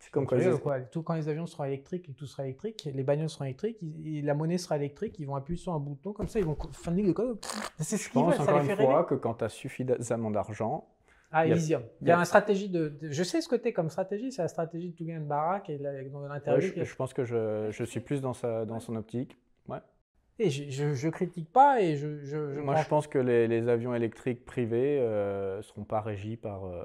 C'est comme quoi, Tout quand les avions seront électriques et tout sera électrique, les bagnoles seront électriques, et la monnaie sera électrique, ils vont appuyer sur un bouton comme ça, ils vont faire de code. C'est ce Je pense encore une fois que quand tu as suffisamment d'argent. Ah, Elysium. Il y a, une stratégie de, Je sais ce que tu es comme stratégie, c'est la stratégie de Tougan Barak et dans l'intérieur. je, pense que je, je suis plus dans, sa, dans son optique. Ouais. Et je, je, critique pas et je. je Moi, je pense que les, les avions électriques privés ne euh, seront pas régis par. Euh,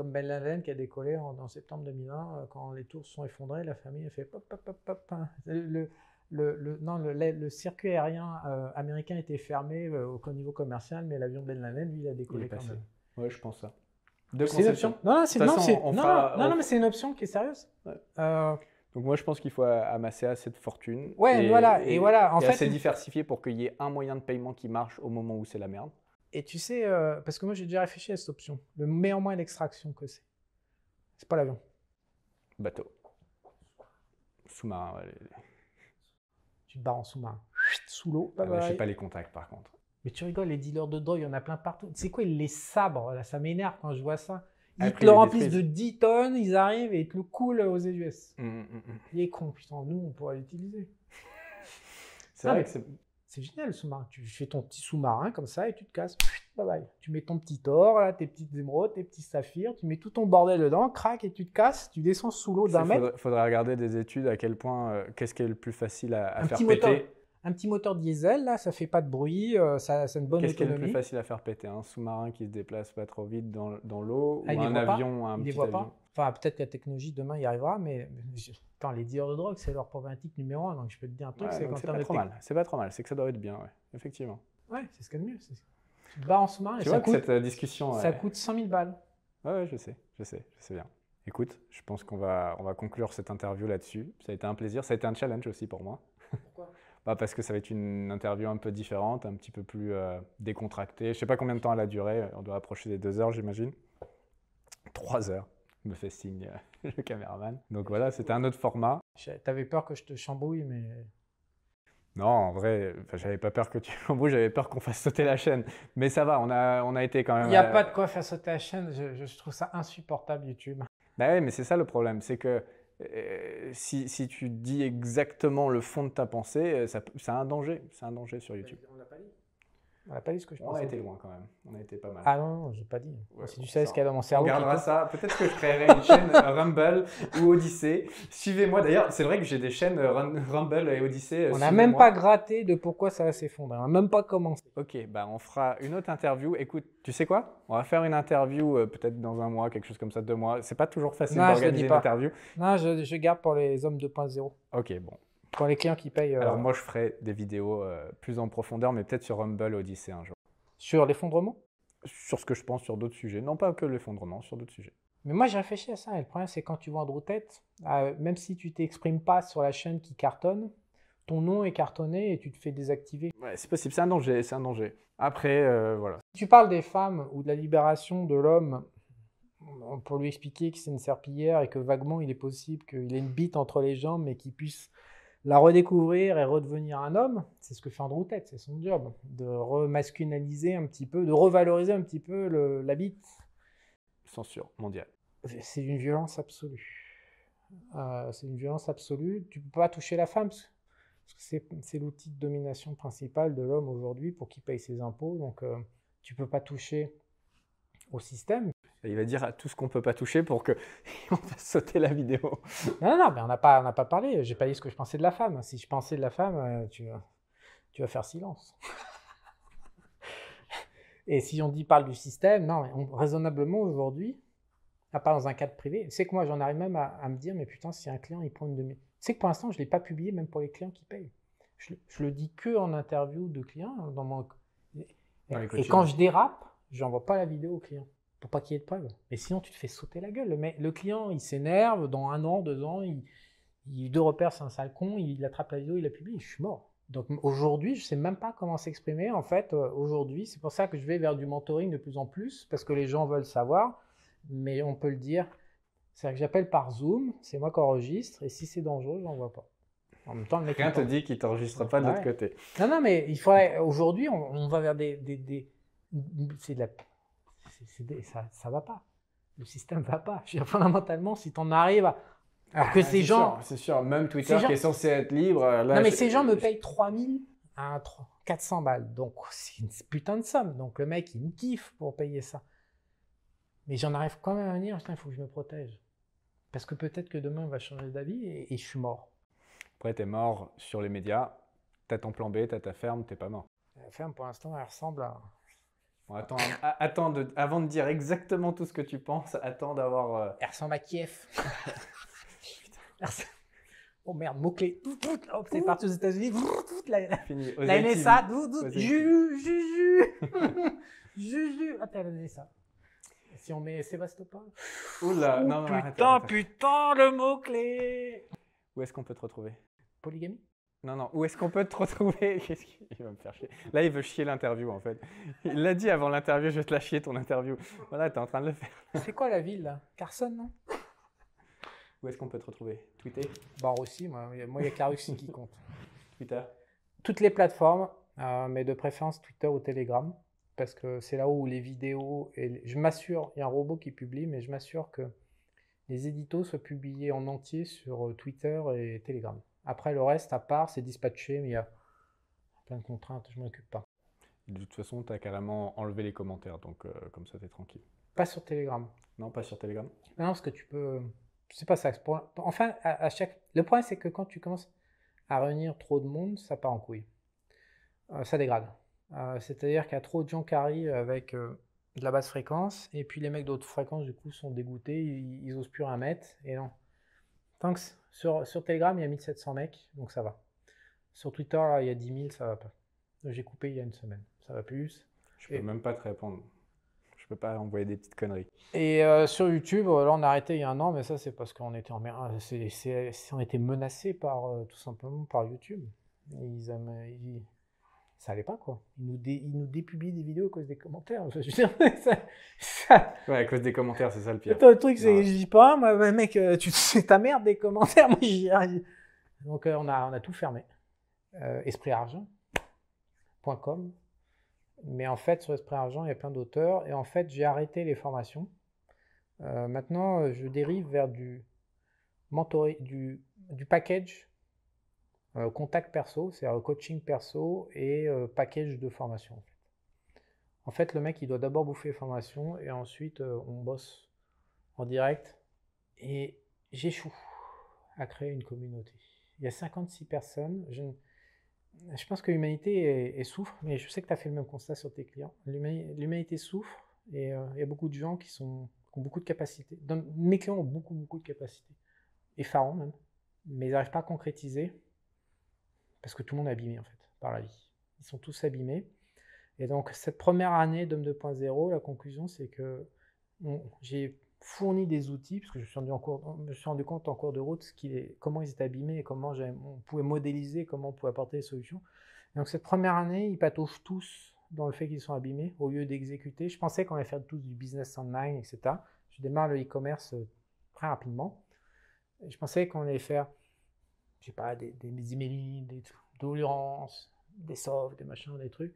Comme Ben Laden qui a décollé en, septembre 2001, euh, quand les tours se sont effondrées, la famille a fait pop, pop, pop, pop. Hein. Le, le, le, non, le, le, circuit aérien américain était fermé au niveau commercial, mais l'avion Ben Laden, lui, il a décollé quand même. Ouais, je pense ça. C'est une option. Non, non, c'est non, non, non, mais c'est une option qui est sérieuse. Ouais. Donc moi, je pense qu'il faut amasser assez de fortune. Ouais, voilà. Et, voilà. En fait, assez diversifié pour qu'il y ait un moyen de paiement qui marche au moment où c'est la merde. Et tu sais, euh, parce que moi j'ai déjà réfléchi à cette option. Le meilleur moyen d'extraction que c'est, c'est pas l'avion. Bateau. Sous-marin. Tu te barres en sous-marin. Sous l'eau. Ah je sais pas les contacts par contre. Mais tu rigoles, les dealers de drogue, il y en a plein partout. Tu sais quoi, les sabres, là, ça m'énerve quand je vois ça. Ils te le remplissent de 10 tonnes, ils arrivent et ils te le coulent aux US. Mmh, mmh, mmh. Il est con, putain, nous, on pourrait l'utiliser. C'est vrai que c'est... génial le sous-marin. Tu fais ton petit sous-marin comme ça et tu te casses. Bye bye. Tu mets ton petit or, là, tes petites émeraudes, tes petits saphirs, tu mets tout ton bordel dedans, crac et tu te casses. Tu descends sous l'eau d'un mètre. Il faudrait, regarder des études à quel point, euh, qu'est-ce qui est le plus facile à, faire péter un petit moteur diesel, là, ça fait pas de bruit, euh, ça, c'est une bonne Qu'est-ce qui est le plus facile à faire péter Un sous-marin qui se déplace pas trop vite dans, dans l'eau ah, ou un avion, un petit avion pas. Enfin, peut-être que la technologie demain y arrivera, mais Attends, les dealers de drogue, c'est leur problématique numéro un, donc je peux te dire un truc, c'est quand c'est pas trop mal. C'est pas trop mal, c'est que ça doit être bien, ouais. effectivement. Ouais, c'est ce qu'il y a de mieux. Tu te bats en sous-marin tu et vois ça que coûte, cette discussion, ça coûte 100 000 balles. Ouais, ouais, je sais, je sais, je sais bien. Écoute, je pense qu'on va, on va conclure cette interview là-dessus. Ça a été un plaisir, ça a été un challenge aussi pour moi. Pourquoi? Parce que ça va être une interview un peu différente, un petit peu plus euh, décontractée. Je ne sais pas combien de temps elle a duré, on doit approcher des deux heures, j'imagine. Trois heures, me fait signe euh, le caméraman. Donc voilà, c'était un autre format. T'avais peur que je te chambouille, mais. Non, en vrai, j'avais pas peur que tu chambouilles, j'avais peur qu'on fasse sauter la chaîne. Mais ça va, on a, on a été quand même. Il n'y a euh, pas de quoi faire sauter la chaîne, je, je trouve ça insupportable, YouTube. Bah oui, mais c'est ça le problème, c'est que si, si, tu dis exactement le fond de ta pensée, ça, c'est un danger. C'est un danger sur YouTube. On l'a pas dit. On n'a pas dit ce que je On a été loin quand même. On a été pas mal. Ah non, non j'ai pas dit. si tu sais ce qu'il y a dans mon cerveau. On regardera ça. Peut-être que je créerai une chaîne Rumble ou Odyssey. Suivez-moi. D'ailleurs, c'est vrai que j'ai des chaînes Rumble et Odyssey. On n'a même pas gratté de pourquoi ça va s'effondrer. On n'a même pas commencé. Ok, bah on fera une autre interview. Écoute, tu sais quoi? On va faire une interview euh, peut-être dans un mois, quelque chose comme ça, deux mois. C'est pas toujours facile d'organiser une interview. Non, je, je garde pour les hommes 2.0. Ok, bon. Pour les clients qui payent. Alors euh, moi, je ferai des vidéos euh, plus en profondeur, mais peut-être sur Rumble Odyssey un jour. Sur l'effondrement? Sur ce que je pense sur d'autres sujets. Non, pas que l'effondrement, sur d'autres sujets. Mais moi, j'ai réfléchi à ça. Et le problème, c'est quand tu vois Andrew Tate, euh, même si tu t'exprimes pas sur la chaîne qui cartonne, ton nom est cartonné et tu te fais désactiver. Ouais, c'est possible. C'est un danger. C'est un danger. Après, voilà. Si tu parles des femmes ou de la libération de l'homme pour lui expliquer que c'est une serpillière et que vaguement il est possible qu'il ait une bite entre les jambes mais qu'il puisse la redécouvrir et redevenir un homme, c'est ce que fait Andrew Tate, c'est son job, de remasculiniser un petit peu, de revaloriser un petit peu le- la bite. Censure mondiale. C'est une violence absolue. Euh, c'est une violence absolue. Tu peux pas toucher la femme, parce que c'est l'outil de domination principal de l'homme aujourd'hui pour qu'il paye ses impôts. Donc, euh, tu peux pas toucher au système. Il va dire à tout ce qu'on peut pas toucher pour que on fasse sauter la vidéo. Non, non, non, mais on n'a pas, on n'a pas parlé. J'ai pas dit ce que je pensais de la femme. Si je pensais de la femme, euh, tu, vas- tu vas faire silence. Et si on dit parle du système, non, mais on- raisonnablement aujourd'hui, à part dans un cadre privé, c'est que moi j'en arrive même à, à me dire, mais putain, si un client il prend une de mes. Tu sais que pour l'instant, je ne l'ai pas publié même pour les clients qui payent. Je, le- je le dis que en interview de clients. Dans mon... Dans Et quand je dérape, j'envoie pas la vidéo au client pour pas qu'il y ait de preuves. Mais sinon, tu te fais sauter la gueule. Le, mec- le client, il s'énerve, dans un an, deux ans, il, il de repère, c'est un sale con, il attrape la vidéo, il la publie, je suis mort. Donc aujourd'hui, je sais même pas comment s'exprimer. En fait, euh, aujourd'hui, c'est pour ça que je vais vers du mentoring de plus en plus, parce que les gens veulent savoir, mais on peut le dire. C'est-à-dire que j'appelle par Zoom, c'est moi qui enregistre, et si c'est dangereux, j'en vois pas. En même temps, le mec, Rien te dit qu'il t'enregistre pas de l'autre côté. non, non, mais il faudrait. Aujourd'hui, on, on va vers des. des, des- c'est de la. C'est- ça, ça va pas. Le système va pas. Je veux dire, fondamentalement, si tu en arrives à. Alors que Ah, ces gens. C'est sûr, même Twitter gens- qui est censé être libre. Là, non, mais je- ces gens me payent 3000 à 3 400 balles. Donc, c'est une putain de somme. Donc, le mec, il me kiffe pour payer ça. Mais j'en arrive quand même à putain, il faut que je me protège. Parce que peut-être que demain, on va changer d'avis et, et je suis mort. Après, t'es mort sur les médias. T'as ton plan B, t'as ta ferme, t'es pas mort. La ferme, pour l'instant, elle ressemble à. Bon, attends, attends de- avant de dire exactement tout ce que tu penses, attends d'avoir. euh, Elle ressemble à Kiev. Elle ressemble- oh merde, mot-clé. Hop, c'est parti aux États-Unis. La, fini. la NSA. Juju, Juju. Juju. T'as la NSA. Si on met Sébastopol. Oula, Oh, non, arrête, putain, arrête, arrête. putain, le mot-clé. Où est-ce qu'on peut te retrouver? Polygamie Non, non, où est-ce qu'on peut te retrouver? Qu'est-ce qu'il il va me faire chier. Là, il veut chier l'interview, en fait. Il l'a dit avant l'interview, je vais te la chier ton interview. Voilà, t'es en train de le faire. C'est quoi la ville, là? Carson, non? Où est-ce qu'on peut te retrouver? Twitter? Bah, aussi, moi, il y a Russie qui compte. Twitter? Toutes les plateformes, euh, mais de préférence Twitter ou Telegram, parce que c'est là où les vidéos, et les- je m'assure, il y a un robot qui publie, mais je m'assure que les éditos soient publiés en entier sur euh, Twitter et Telegram. Après, le reste, à part, c'est dispatché, mais il y a plein de contraintes, je m'en occupe pas. De toute façon, t'as carrément enlevé les commentaires, donc euh, comme ça, t'es tranquille. Pas sur Telegram. Non, pas sur Telegram Non, parce que tu peux. C'est pas ça. Enfin, à, à chaque. Le problème, c'est que quand tu commences à réunir trop de monde, ça part en couille. Euh, ça dégrade. Euh, C'est-à-dire qu'il y a trop de gens qui arrivent avec euh, de la basse fréquence, et puis les mecs d'autres fréquences, du coup, sont dégoûtés, ils, ils osent plus rien mettre, et non. Tant que sur, sur Telegram, il y a 1700 mecs, donc ça va. Sur Twitter, là, il y a 10 000, ça va pas. J'ai coupé il y a une semaine, ça va plus. Je peux Et- même pas te répondre. Je peux pas envoyer des petites conneries. Et euh, sur YouTube, euh, là on a arrêté il y a un an, mais ça c'est parce qu'on était en mer- euh, on était menacé par euh, tout simplement par YouTube. Ils, aiment- ils- ça allait pas quoi. Ils nous, dé- ils nous dépublient des vidéos à cause des commentaires. Je veux dire, ça- Ouais, à cause des commentaires, c'est ça le pire. Attends, le truc c'est, Ouais. je dis pas, moi, mec, euh, tu c'est ta merde des commentaires. Moi j'y arrive. Donc euh, on a on a tout fermé. Euh, espritargent.com. Mais en fait, sur Esprit Argent, il y a plein d'auteurs. Et en fait, j'ai arrêté les formations. Euh, maintenant, je dérive vers du mentoré, du, du package euh, contact perso, c'est-à-dire coaching perso et euh, package de formation. En fait. le mec, il doit d'abord bouffer les formations et ensuite, euh, on bosse en direct. Et j'échoue à créer une communauté. Il y a 56 personnes. Je, pense que l'humanité souffre, mais je sais que tu as fait le même constat sur tes clients. L'humani- L'humanité souffre et euh, il y a beaucoup de gens qui, sont, ont beaucoup de capacités. Mes clients ont beaucoup, beaucoup de capacités. Effarants même. Mais ils n'arrivent pas à concrétiser parce que tout le monde est abîmé en fait par la vie. Ils sont tous abîmés. Et donc cette première année d'Homme 2.0, la conclusion c'est que j'ai fourni des outils, parce que je me suis rendu, compte en cours de route ce comment ils étaient abîmés et comment on pouvait modéliser, comment on pouvait apporter des solutions. Et donc cette première année, ils patauchent tous dans le fait qu'ils sont abîmés au lieu d'exécuter. Je pensais qu'on allait faire tous du business online, etc. Je démarre le e-commerce euh, très rapidement. Je pensais qu'on allait faire je sais pas, des, des emailing, des doléances, des softs, des machins, des trucs,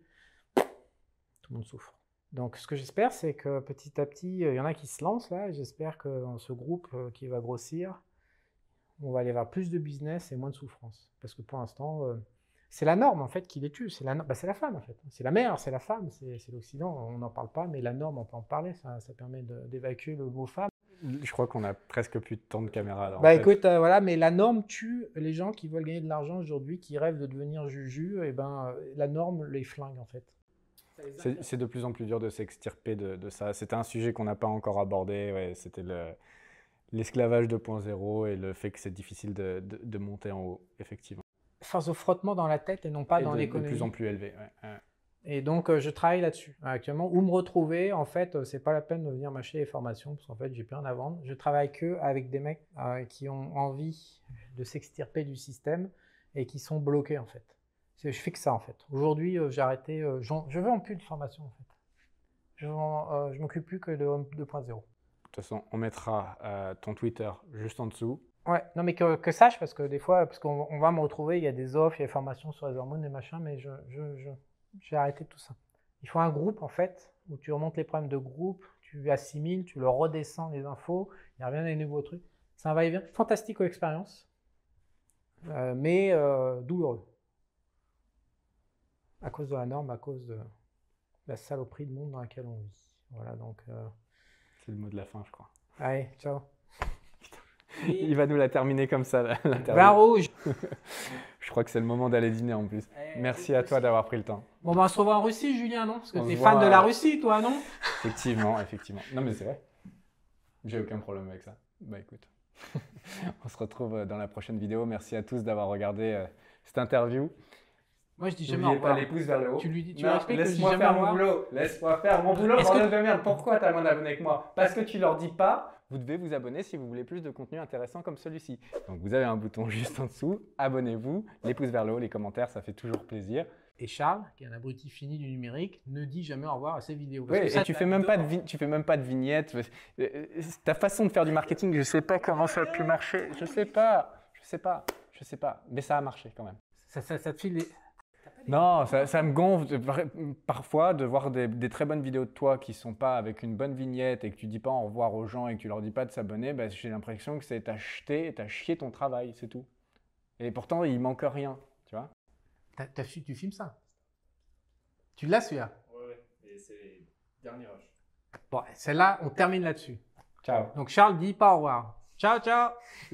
tout le monde souffre. Donc, ce que j'espère, c'est que petit à petit, euh, il y en a qui se lancent là. J'espère que dans ce groupe euh, qui va grossir, on va aller vers plus de business et moins de souffrance. Parce que pour l'instant, euh, c'est la norme en fait qui les tue. C'est la, bah, c'est la femme en fait. C'est la mère, c'est la femme, c'est, c'est l'Occident. On n'en parle pas, mais la norme, on peut en parler. Ça, ça permet de- d'évacuer le mot femme. Je crois qu'on a presque plus de temps de caméra. là, en Bah fait. écoute, euh, voilà, mais la norme tue les gens qui veulent gagner de l'argent aujourd'hui, qui rêvent de devenir juju. Et ben, euh, la norme les flingue en fait. C'est de plus en plus dur de s'extirper de, de ça. C'était un sujet qu'on n'a pas encore abordé. Ouais, C'était le- l'esclavage 2.0 et le fait que c'est difficile de, de- de monter en haut, effectivement. Force au frottement dans la tête et non pas Et dans de, de l'économie. plus en plus élevé. ouais, ouais. Et donc, euh, je travaille là-dessus euh, actuellement. Où me retrouver, en fait, euh, c'est pas la peine de venir m'acheter les formations parce qu'en fait, j'ai plus rien à vendre. Je travaille que avec des mecs euh, qui ont envie de s'extirper du système et qui sont bloqués, en fait. C'est- Je fais que ça, en fait. Aujourd'hui, euh, j'ai arrêté. euh, je vends plus de formation, en fait. Je, euh, je m'occupe plus que de Home 2.0. De toute façon, on mettra euh, ton Twitter juste en dessous. Ouais, non, mais que, que sache, parce que des fois, parce qu'on on va me retrouver, il y a des offres, il y a des formations sur les hormones, des machins, mais je, j'ai arrêté tout ça. Il faut un groupe, en fait, où tu remontes les problèmes de groupe, tu assimiles, tu leur redescends les infos, il n'y a rien des nouveaux trucs. C'est un va-et-vient fantastique aux expériences, euh, mais euh, douloureux. À cause de la norme, à cause de la saloperie de monde dans laquelle on vit. Voilà, donc, euh, C'est le mot de la fin, je crois. allez, ciao. Il va nous la terminer comme ça, l'interview. Vin rouge Je crois que c'est le moment d'aller dîner en plus. Merci à toi d'avoir pris le temps. Bon, bah, on se revoit en Russie, Julien, non? Parce que t'es fan voit, de la euh, Russie, toi, non? Effectivement, effectivement. Non, mais c'est vrai. J'ai aucun problème avec ça. Bah écoute, on se retrouve euh, dans la prochaine vidéo. Merci à tous d'avoir regardé euh, cette interview. Moi, je dis jamais au pas revoir. les pouces vers le haut. Tu lui dis, tu Non, lui expliques que je dis laisse-moi jamais faire au mon revoir. boulot. Laisse-moi faire mon boulot, Est-ce que- bordel de merde. Pourquoi t'as moins d'abonnés que moi? Parce que tu leur dis pas. Vous devez vous abonner si vous voulez plus de contenu intéressant comme celui-ci. Donc vous avez un bouton juste en dessous. Abonnez-vous. Les pouces vers le haut, les commentaires, ça fait toujours plaisir. Et Charles, qui est un abruti fini du numérique, ne dit jamais au revoir à ses vidéos. Parce Ouais, que ça, et tu t'as fais même pas de vi- tu fais même pas de vignettes. Euh, euh, Ta façon de faire du marketing, je sais pas comment ça a pu marcher. Je sais pas. Je sais pas. Je sais pas. Mais ça a marché quand même. Ça, ça, ça te file les... Non, ça, ça me gonfle de- parfois de voir des, des très bonnes vidéos de toi qui sont pas avec une bonne vignette et que tu dis pas au revoir aux gens et que tu leur dis pas de s'abonner. bah, J'ai l'impression que c'est t'as jeté, t'as chié ton travail, c'est tout. Et pourtant, il manque rien, tu vois. T'as- t'as su- tu filmes ça? Tu l'as celui-là? Ouais, ouais. Et c'est dernier rush. Bon, celle-là, on termine là-dessus. Ciao. Donc Charles dit pas au revoir. Ciao, ciao